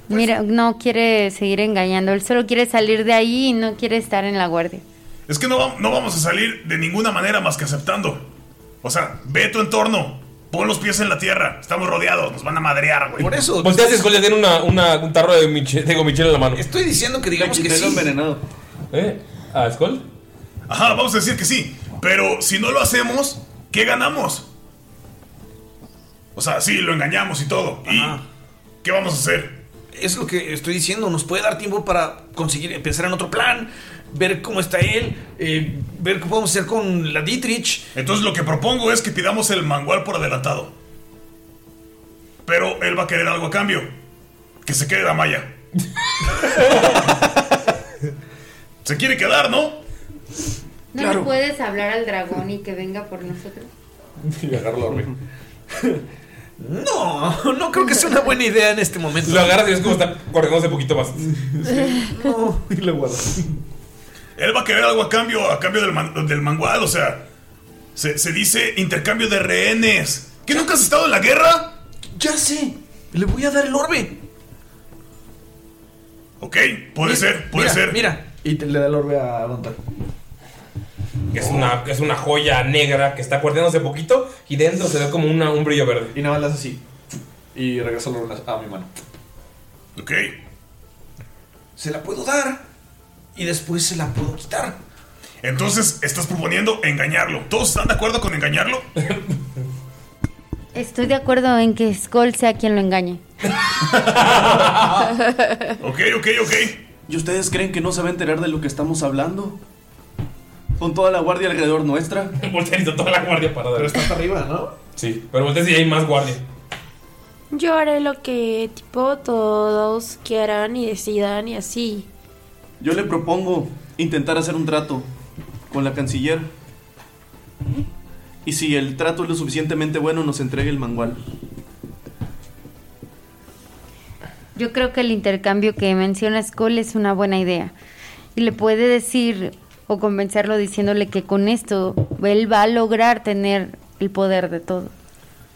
Mira, no quiere seguir engañando. Él solo quiere salir de ahí y no quiere estar en la guardia. Es que no, va- no vamos a salir de ninguna manera más que aceptando. O sea, ve tu entorno. Pon los pies en la tierra. Estamos rodeados. Nos van a madrear, güey. Por eso. Volteas y Skull ya tiene una, una- un tarro de, miche, de gomichel en la mano. Estoy diciendo que digamos que sí. envenenado. ¿Eh? ¿A Skull? Ajá, vamos a decir que sí. Pero si no lo hacemos, ¿qué ganamos? O sea, sí, lo engañamos y todo. ¿Y qué vamos a hacer? Es lo que estoy diciendo. Nos puede dar tiempo para conseguir pensar en otro plan. Ver cómo está él. eh, ver qué podemos hacer con la Dietrich. Entonces lo que propongo es que pidamos el mangual por adelantado. Pero él va a querer algo a cambio. Que se quede Damaya. se quiere quedar, ¿no? ¿No Claro. le puedes hablar al dragón y que venga por nosotros? Y agarra la No, no creo que sea una buena idea en este momento. Lo agarras y ves cómo está corriéndose un poquito más. No, y lo guardo. Él va a querer algo a cambio, a cambio del, man- del mangual, o sea. Se, se dice intercambio de rehenes. ¿Que nunca has estado en la guerra? Ya sé. Le voy a dar el orbe. Ok, puede ser, puede Mira, ser. Mira. Y te- le da el orbe a Gontal. Que es una, es una joya negra que está cuarteándose poquito y dentro se ve como una, un brillo verde. Y nada más le hace así. Y regresa el orbe a mi mano. Ok. Se la puedo dar. Y después se la puedo quitar. Entonces estás proponiendo engañarlo. ¿Todos están de acuerdo con engañarlo? Estoy de acuerdo en que Skull sea quien lo engañe. Ok, ok, ok. ¿Y ustedes creen que no se va a enterar de lo que estamos hablando? Con toda la guardia alrededor nuestra. Y está toda la guardia parada. Pero está hasta arriba, ¿no? Sí, pero volteas y hay más guardia. Yo haré lo que, tipo, todos quieran y decidan y así. Yo le propongo intentar hacer un trato con la canciller. Y si el trato es lo suficientemente bueno, nos entregue el mangual. Yo creo que el intercambio que menciona Skull es una buena idea. Y le puede decir o convencerlo diciéndole que con esto él va a lograr tener el poder de todo.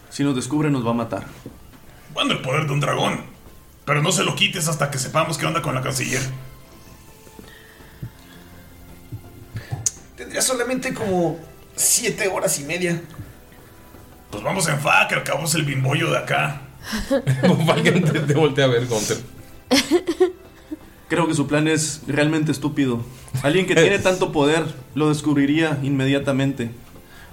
Si nos descubre, nos va a matar. Bueno, el poder de un dragón. Pero no se lo quites hasta que sepamos qué onda con la canciller. Tendría solamente como siete horas y media. Pues vamos en FA, que al cabo es el bimbollo de acá. Te, te voltea a ver, Gunter. Creo que su plan es realmente estúpido. Alguien que tiene tanto poder lo descubriría inmediatamente.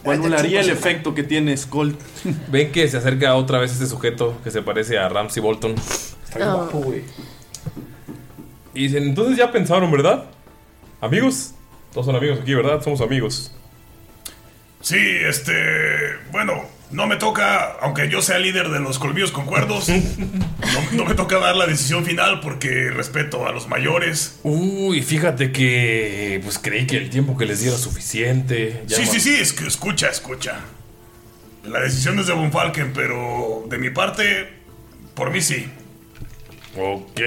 O anularía el efecto que tiene Skull. Ven que se acerca otra vez este sujeto que se parece a Ramsey Bolton. Está bien Oh. guapo, güey. Y dicen, entonces ya pensaron, ¿verdad? ¿Amigos? Todos son amigos aquí, ¿verdad? Somos amigos. Sí, este. Bueno, no me toca, aunque yo sea líder de los colmillos con cuerdos, no, no me toca dar la decisión final porque respeto a los mayores. Uy, fíjate que pues creí que el tiempo que les diera suficiente. Ya sí, sí, sí, es que escucha, escucha. La decisión es de Von Falken, pero de mi parte, por mí sí. Ok,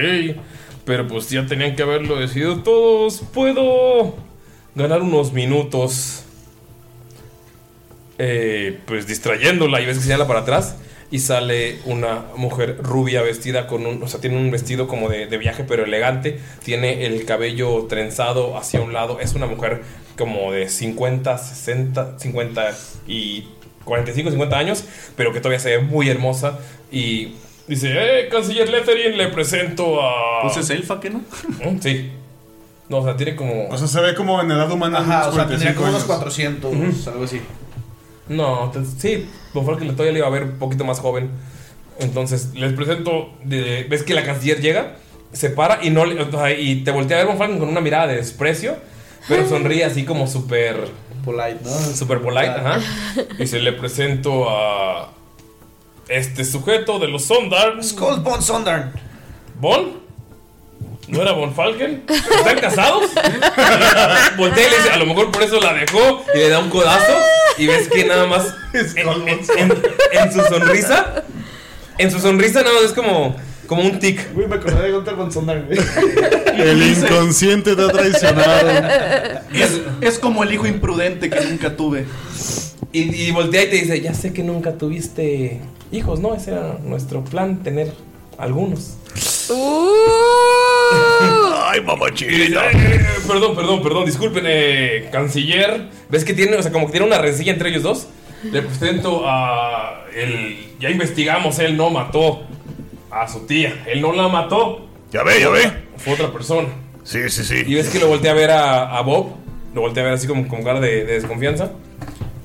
pero pues ya tenían que haberlo decidido todos. Puedo ganar unos minutos. eh, pues distrayéndola y ves que señala para atrás y sale una mujer rubia vestida con un, o sea, tiene un vestido como de, de viaje pero elegante, tiene el cabello trenzado hacia un lado, es una mujer como de 50, 60, 50 y 45, 50 años, pero que todavía se ve muy hermosa y dice, eh, canciller Letherin, le presento a... Pues es elfa, ¿qué no? Sí. No, o sea, tiene como... O sea, se ve como en edad humana. Ajá, o sea, tendría 45 como unos años. 400, Ujú. algo así. No, te- sí, Von Falken todavía le iba a ver un poquito más joven. Entonces, les presento, de- ves que la canciller llega, se para y, no, le- o sea, y te voltea a ver Von con una mirada de desprecio, pero sonríe así como súper... Polite, ¿no? Súper polite, ajá. Y se le presento a este sujeto de los Sondarn. Skull Von Sondarn. ¿Bon? ¿No era Von Falken? ¿Están casados? Voltea y le dice, a lo mejor por eso la dejó y le da un codazo y ves que nada más en, en- en- en su sonrisa, en su sonrisa nada más es como, como un tic. Uy, me acordé de Gunter Von Sondarn. El inconsciente te ha traicionado. Es, es como el hijo imprudente que nunca tuve. Y, y voltea y te dice, ya sé que nunca tuviste hijos, ¿no? Ese era nuestro plan, tener algunos. Ay, mamachita. Eh, perdón, perdón, perdón, disculpen, eh, canciller. ¿Ves que tiene, o sea, como que tiene una rencilla entre ellos dos? Le presento a el. Ya investigamos, él no mató a su tía. Él no la mató. Ya ve, ya ve. Fue otra persona. Sí, sí, sí. Y ves que lo voltea a ver a, a Bob. Lo voltea a ver así como con cara de, de desconfianza.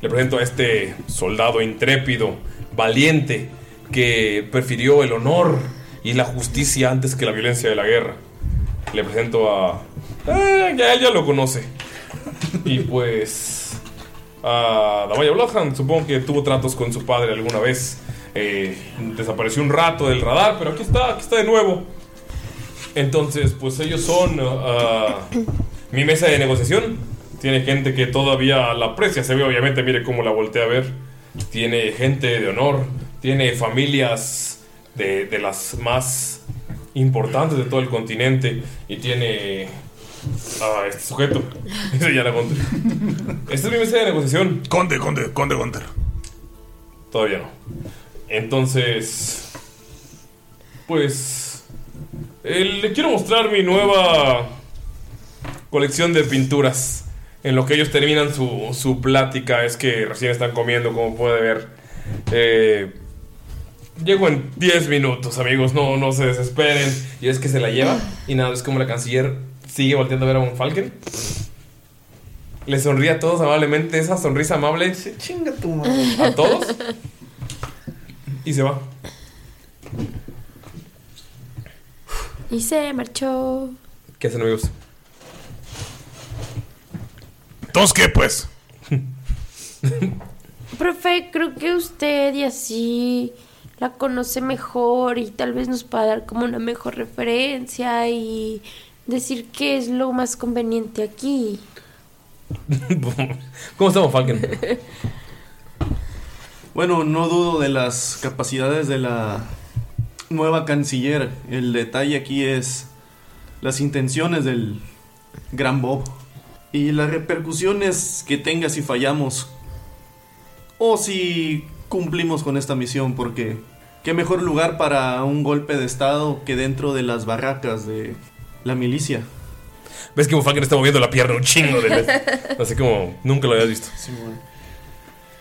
Le presento a este soldado intrépido, valiente, que prefirió el honor y la justicia antes que la violencia de la guerra. Le presento a. Eh, ya él ya lo conoce. Y pues. A Damaya Bloodhound, supongo que tuvo tratos con su padre alguna vez. Eh, desapareció un rato del radar, pero aquí está, aquí está de nuevo. Entonces, pues ellos son ah, mi mesa de negociación. Tiene gente que todavía la aprecia. Se ve, obviamente, mire cómo la voltea a ver. Tiene gente de honor. Tiene familias de, de las más importantes de todo el continente. Y tiene a este sujeto. Ese ya la conté. Esta es mi mesa de negociación. Conde, conde, conde Gunter. Todavía no. Entonces. Pues. eh, le quiero mostrar mi nueva colección de pinturas. En lo que ellos terminan su, su plática. Es que recién están comiendo, como puede ver. Eh, llego en 10 minutos, amigos. No, no se desesperen. Y es que se la lleva. Y nada, es como la canciller sigue volteando a ver a un Falken. Le sonríe a todos amablemente. Esa sonrisa amable. Chinga tu madre. A todos. Y se va. Y se marchó. ¿Qué hacen, amigos? Entonces, ¿qué pues? Profe, creo que usted y así la conoce mejor y tal vez nos pueda dar como una mejor referencia y decir qué es lo más conveniente aquí. ¿Cómo estamos, Falken? Bueno, no dudo de las capacidades de la nueva canciller. El detalle aquí es las intenciones del gran Bob y las repercusiones que tenga si fallamos o si cumplimos con esta misión, porque qué mejor lugar para un golpe de estado que dentro de las barracas de la milicia. ¿Ves que Falken está moviendo la pierna un chingo de veces? Así como nunca lo habías visto.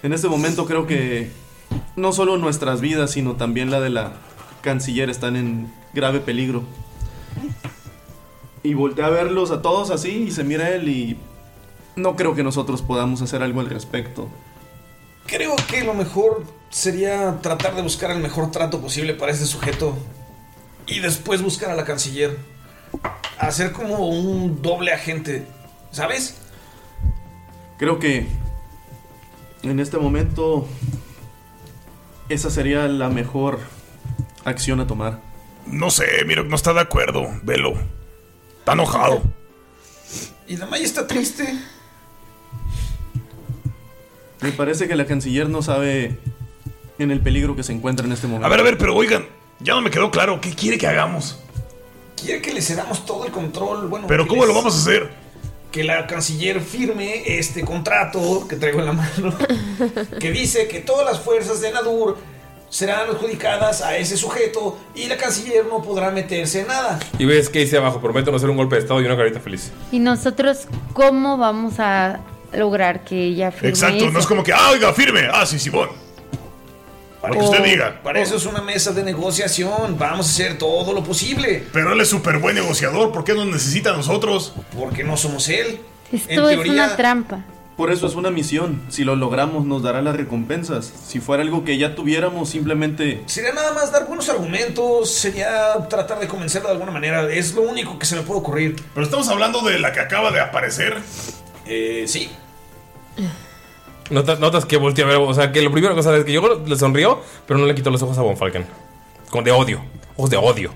En este momento creo que no solo nuestras vidas, sino también la de la canciller están en grave peligro. Y voltea a verlos a todos así y se mira a él y no creo que nosotros podamos hacer algo al respecto. Creo que lo mejor sería tratar de buscar el mejor trato posible para este sujeto y después buscar a la canciller. Hacer como un doble agente, ¿sabes? Creo que en este momento esa sería la mejor acción a tomar. No sé, Miro, no está de acuerdo. Velo. Está enojado. Y la Maya está triste. Me parece que la canciller no sabe en el peligro que se encuentra en este momento. A ver, a ver, pero oigan, ya no me quedó claro. ¿Qué quiere que hagamos? Quiere que le cedamos todo el control. Bueno, ¿Pero cómo les- lo vamos a hacer? Que la canciller firme este contrato que traigo en la mano. que dice que todas las fuerzas de Nadur serán adjudicadas a ese sujeto y la canciller no podrá meterse en nada. Y ves que dice abajo, prometo no hacer un golpe de estado y una carita feliz. ¿Y nosotros cómo vamos a lograr que ella firme Exacto, no es como que, ah, oiga, firme. Ah, sí, Simón. Lo que usted diga. Para eso es una mesa de negociación. Vamos a hacer todo lo posible. Pero él es súper buen negociador. ¿Por qué nos necesita a nosotros? Porque no somos él. Esto es una trampa. Por eso es una misión. Si lo logramos, nos dará las recompensas. Si fuera algo que ya tuviéramos, simplemente. Sería nada más dar buenos argumentos, sería tratar de convencerlo de alguna manera. Es lo único que se me puede ocurrir. Pero estamos hablando de la que acaba de aparecer. Eh, sí. Notas, notas que voltea a ver, o sea, que lo primero que sabe es que yo le sonrió, pero no le quitó los ojos a Von Falken. Con de odio, ojos de odio.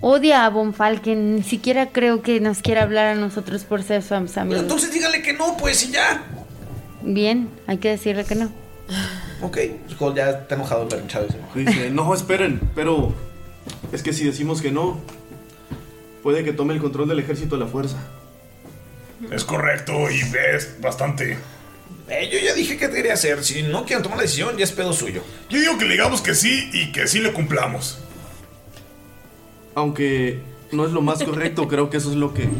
Odia a Von Falken. Ni siquiera creo que nos quiera hablar a nosotros por ser sus amigos. Entonces dígale que no, pues, y ya. Bien, hay que decirle que no. Ok, Skull ya está enojado, pero Chávez. Dice, no, esperen, pero. Es que si decimos que no, puede que tome el control del ejército a la fuerza. Es correcto y ves bastante. Eh, yo ya dije qué quería hacer. Si no quieren tomar la decisión, ya es pedo suyo. Yo digo que le digamos que sí y que sí le cumplamos. Aunque no es lo más correcto, creo que eso es lo que.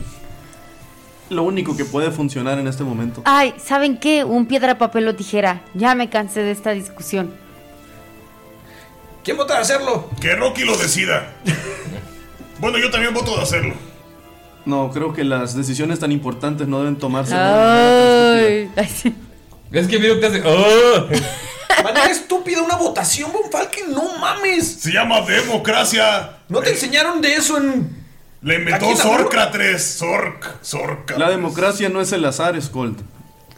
Lo único que puede funcionar en este momento. Ay, ¿saben qué? Un piedra, papel o tijera. Ya me cansé de esta discusión. ¿Quién vota de hacerlo? Que Rocky lo decida. bueno, yo también voto de hacerlo. No, creo que las decisiones tan importantes no deben tomarse. Ay. Es que miro que te hace. ¡Oh! Manera estúpida, una votación, Von Falken, no mames. Se llama democracia. ¿No te enseñaron de eso en. Le inventó la Sorcrates. Sorc. Sorca. La democracia no es el azar, Skold.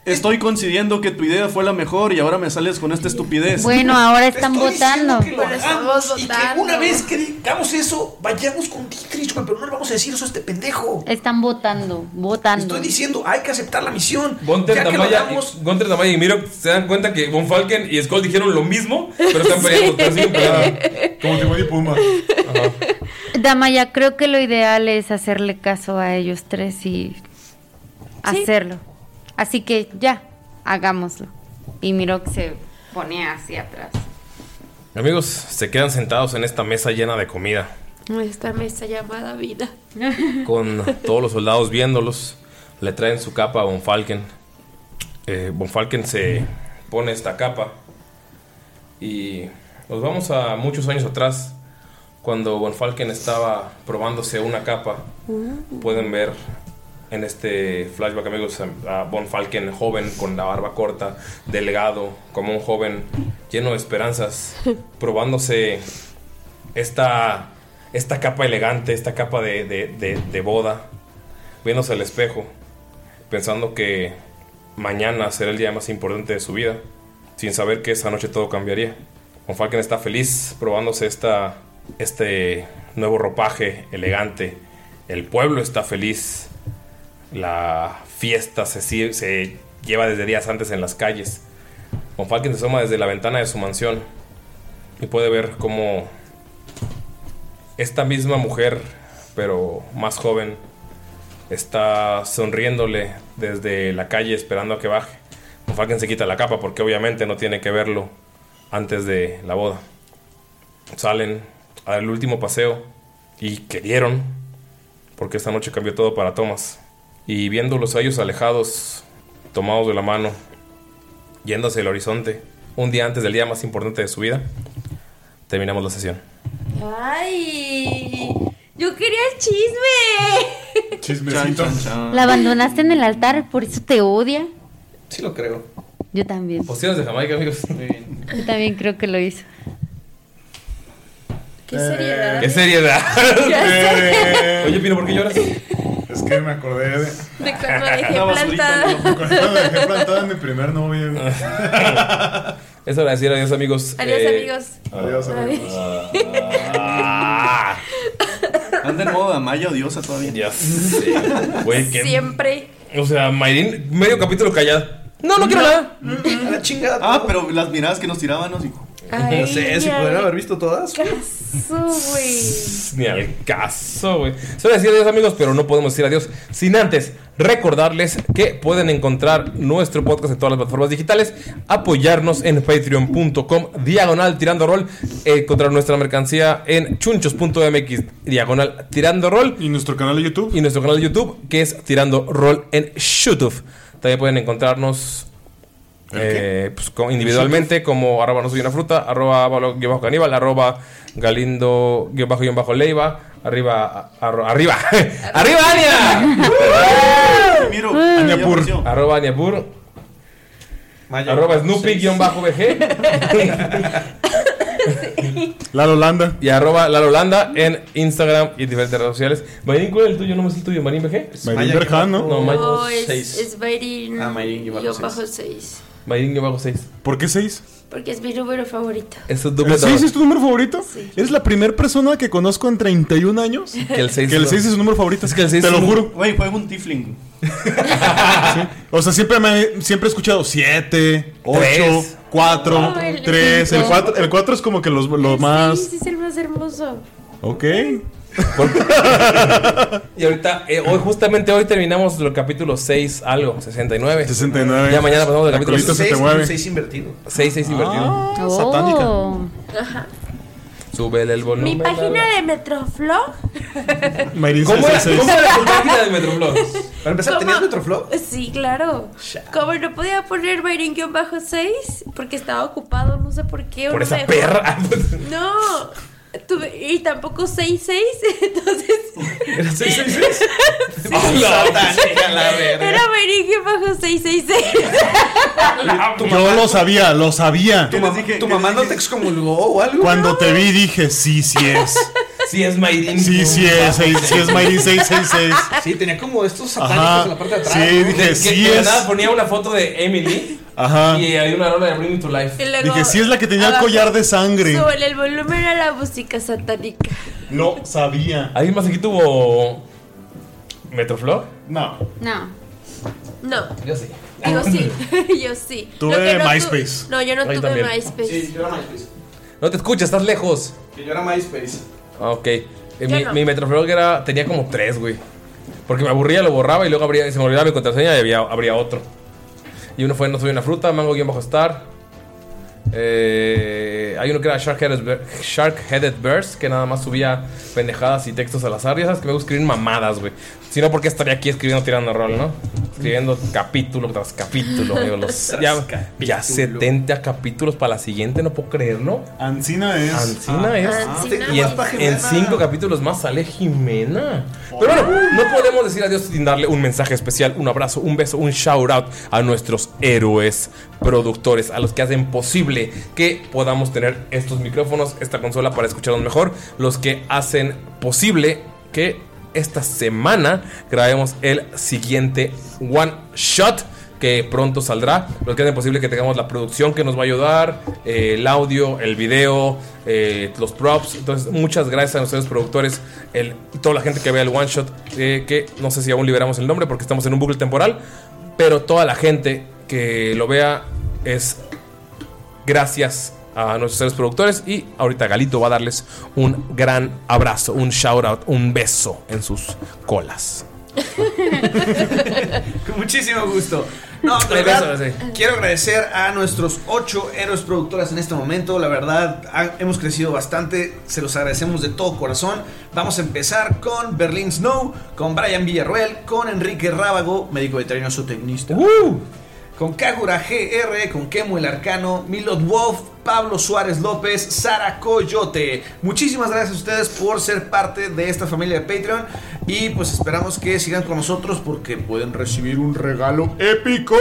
Estoy coincidiendo que tu idea fue la mejor y ahora me sales con esta estupidez. Bueno, ahora están Estoy votando. que lo hagamos y que una vez que digamos eso, vayamos con Dietrich, pero no le vamos a decir eso a este pendejo. Están votando, votando. Estoy diciendo, hay que aceptar la misión. Gunter, ya que lo Damaya, hagamos, y, Gunter, Damaya y Miro se dan cuenta que Von Falken y Skull dijeron lo mismo, pero están peleando, pero siguen peleando. Como Timón y Pumba. Damaya, creo que lo ideal es hacerle caso a ellos tres y hacerlo. Así que ya, hagámoslo. Y Mirok se pone hacia atrás. Amigos, se quedan sentados en esta mesa llena de comida, Esta mesa llamada vida. con todos los soldados viéndolos. Le traen su capa a Von Falken. Eh, Von Falken se pone esta capa. Y nos vamos a muchos años atrás, cuando Von Falken estaba probándose una capa. Pueden ver en este flashback, amigos, a Von Falken joven, con la barba corta, delgado, como un joven lleno de esperanzas, probándose esta, esta capa elegante, esta capa de, de- de- de boda, viéndose al espejo, pensando que mañana será el día más importante de su vida, sin saber que esa noche todo cambiaría. Von Falken está feliz probándose esta, este nuevo ropaje elegante. El pueblo está feliz. La fiesta se, lleva desde días antes en las calles. Von se asoma desde la ventana de su mansión y puede ver cómo esta misma mujer, pero más joven, está sonriéndole desde la calle esperando a que baje. Von se quita la capa porque obviamente no tiene que verlo antes de la boda. Salen al último paseo y querieron, porque esta noche cambió todo para Thomas. Y viéndolos a ellos alejados, tomados de la mano, yendo hacia el horizonte, un día antes del día más importante de su vida, terminamos la sesión. Ay. Yo quería el chisme. Chismecito. La abandonaste en el altar, por eso te odia. Sí lo creo. Yo también. Pociones de Jamaica, amigos. Yo también creo que lo hizo. Qué seriedad. Qué seriedad. Oye, Pino, ¿por qué lloras? Es que me acordé de. De cuando dejé Una basurita, plantada. Cuando dejé plantada a mi primer güey. Es hora de decir adiós, amigos. Adiós, Eh, amigos. Adiós, amigos. Ah, Anda en modo Amaya odiosa todavía. ya sé. Güey, qué. Siempre. O sea, Mayrin, medio capítulo callada. No, no quiero nada. A la chingada. Ah, pero las miradas que nos tiraban, así. Ay, No sé si pudieron haber visto todas. Caso, güey. Ni al caso, güey. Solo decir adiós, amigos, pero no podemos decir adiós sin antes recordarles que pueden encontrar nuestro podcast en todas las plataformas digitales, apoyarnos en patreon.com, diagonal tirando rol, encontrar nuestra mercancía en chunchos.mx, diagonal tirando rol. Y nuestro canal de YouTube. Y nuestro canal de YouTube, que es tirando rol en YouTube. También pueden encontrarnos eh, pues, como individualmente como arroba no soy una fruta, arroba bajo caníbal, arroba galindo guion bajo guion bajo leiva, arriba, arro- arriba, arriba Ania, Añapur. arroba Aniapur, arroba Snoopy guion bajo VG La Holanda. y arroba La Holanda en Instagram y diferentes redes sociales. Marín, ¿cuál es el tuyo? No me sé el tuyo, Marín VG. Marín Berjan, ¿no? No, May- No, es, seis. es Mayrin. Ah, Mayrin, yo bajo Yo seis. bajo 6. Marín guion bajo 6. ¿Por qué seis? Porque es mi número favorito. Eso es ¿El doble 6 es tu número favorito? Sí. ¿Eres la primera persona que conozco en 31 años? Que el 6 Que el 6 es su número favorito. Es que el seis Te es lo un- juro. Güey, fue un tifling. O sea, siempre, me, siempre he escuchado 7, 8, Tres. 4, No, el 3. El cinco. 4 el cuatro es como que los, los más. Sí, sí, es el más hermoso. Ok. Y ahorita, eh, hoy, justamente hoy terminamos el capítulo 6, algo, 69. 69. Ya mañana pasamos del La capítulo colita se 6, te mueve. 6 invertido. 6, 6 invertido. Ah, satánica. Oh. Ajá. Súbele el volumen. Mi página de Metroflow. Mayrin ¿Cómo era, 666. ¿Cómo era tu página de Metroflow? Para empezar, ¿Cómo? ¿tenías Metroflow? Sí, claro. Como no podía poner Mayrin-6 porque estaba ocupado, no sé por qué. o Por no esa me dejó. perra. No. Tuve, y tampoco 66, entonces ¿Era 666? Hola. Satánica, la verga. era Mayrin-666. Yo lo sabía, lo sabía. ¿Tu, mam- dije- tu mamá no te excomulgó o algo? Cuando te vi dije, sí, sí es. Sí, es Mayrin. Sí, sí es. Sí, sí es Mayrin 666. Sí, tenía como estos satánicos Ajá. en la parte de atrás. Sí, ¿no? dije, Que, sí que de es. nada ponía una foto de Emily Ajá. y hay una rola de Bring Me to Life. Y luego, Dije, sí es la que tenía el abajo, collar de sangre. Súbele el volumen a la música satánica. No sabía. ¿Alguien más aquí tuvo Metroflow? No. No. No, Yo sí. digo sí, yo sí. Tuve no tu- MySpace. no, yo no Ahí tuve también. MySpace. Sí, yo era MySpace. No te escuchas, estás lejos. Que yo era MySpace. Ah, Ok. Eh, Yo mi, no. mi Metroflog era, tenía como tres, güey. Porque me aburría, lo borraba y luego abría, se me olvidaba mi contraseña y había, habría otro. Y uno fue No soy una fruta, Mango-Star. Eh, hay uno que era Shark-Headed Bears, que nada más subía pendejadas y textos al azar. Ya que me gusta escribir mamadas, güey. Si no, ¿por qué estaría aquí escribiendo tirando rol, no? Escribiendo capítulo tras capítulo, amigo. Los, ya, ya 70 capítulos para la siguiente, no puedo creerlo. Ancina es. Ancina es. Ancina. Y en, Más pa' Jimena. en cinco capítulos más sale Jimena. Pero bueno, no podemos decir adiós sin darle un mensaje especial, un abrazo, un beso, un shout out a nuestros héroes productores, a los que hacen posible que podamos tener estos micrófonos, esta consola para escucharnos mejor, los que hacen posible que esta semana grabemos el siguiente one shot que pronto saldrá. Los que hacen posible que tengamos la producción que nos va a ayudar, eh, el audio, el video, eh, los props. Entonces, muchas gracias a ustedes productores, toda la gente que vea el one shot, eh, que no sé si aún liberamos el nombre porque estamos en un bucle temporal, pero toda la gente que lo vea es gracias a nuestros seres productores y ahorita Galito va a darles un gran abrazo, un shout out, un beso en sus colas. Con muchísimo gusto. No, verdad, sí. quiero agradecer a nuestros ocho héroes productoras en este momento. La verdad, ha- hemos crecido bastante. Se los agradecemos de todo corazón. Vamos a empezar con Berlín Snow, con Brian Villarruel, con Enrique Rábago, médico veterinario zootecnista. Con Kagura GR, con Kemo el Arcano, Milot Wolf, Pablo Suárez López, Sara Coyote. Muchísimas gracias a ustedes por ser parte de esta familia de Patreon y pues esperamos que sigan con nosotros porque pueden recibir un regalo épico.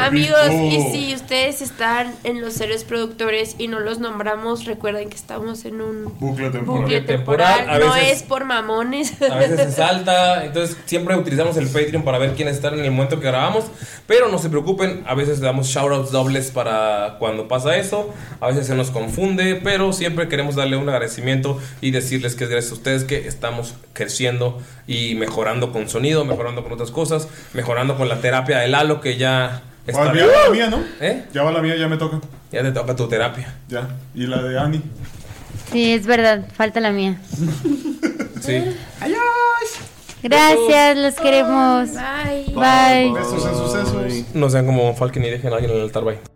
Amigos, y si ustedes están en los seres productores y no los nombramos, recuerden que estamos en un Bucle temporal. bucle temporal, temporal. a No veces- es por mamones. A veces se salta, entonces siempre utilizamos el Patreon para ver quiénes están en el momento que grabamos. Pero no se preocupen, a veces le damos shoutouts dobles para cuando pasa eso. A veces se nos confunde, pero siempre queremos darle un agradecimiento y decirles que es gracias a ustedes que estamos creciendo y mejorando con sonido, mejorando con otras cosas, mejorando con la terapia de Lalo que ya está. Ya va la mía, ¿no? ¿Eh? Ya va la mía, ya me toca. Ya te toca tu terapia. Ya. Y la de Annie. Sí, es verdad, falta la mía. Sí. Gracias, los queremos. Bye. Bye. Besos en sucesos. No sean como Falken y dejen a alguien en el altar, bye.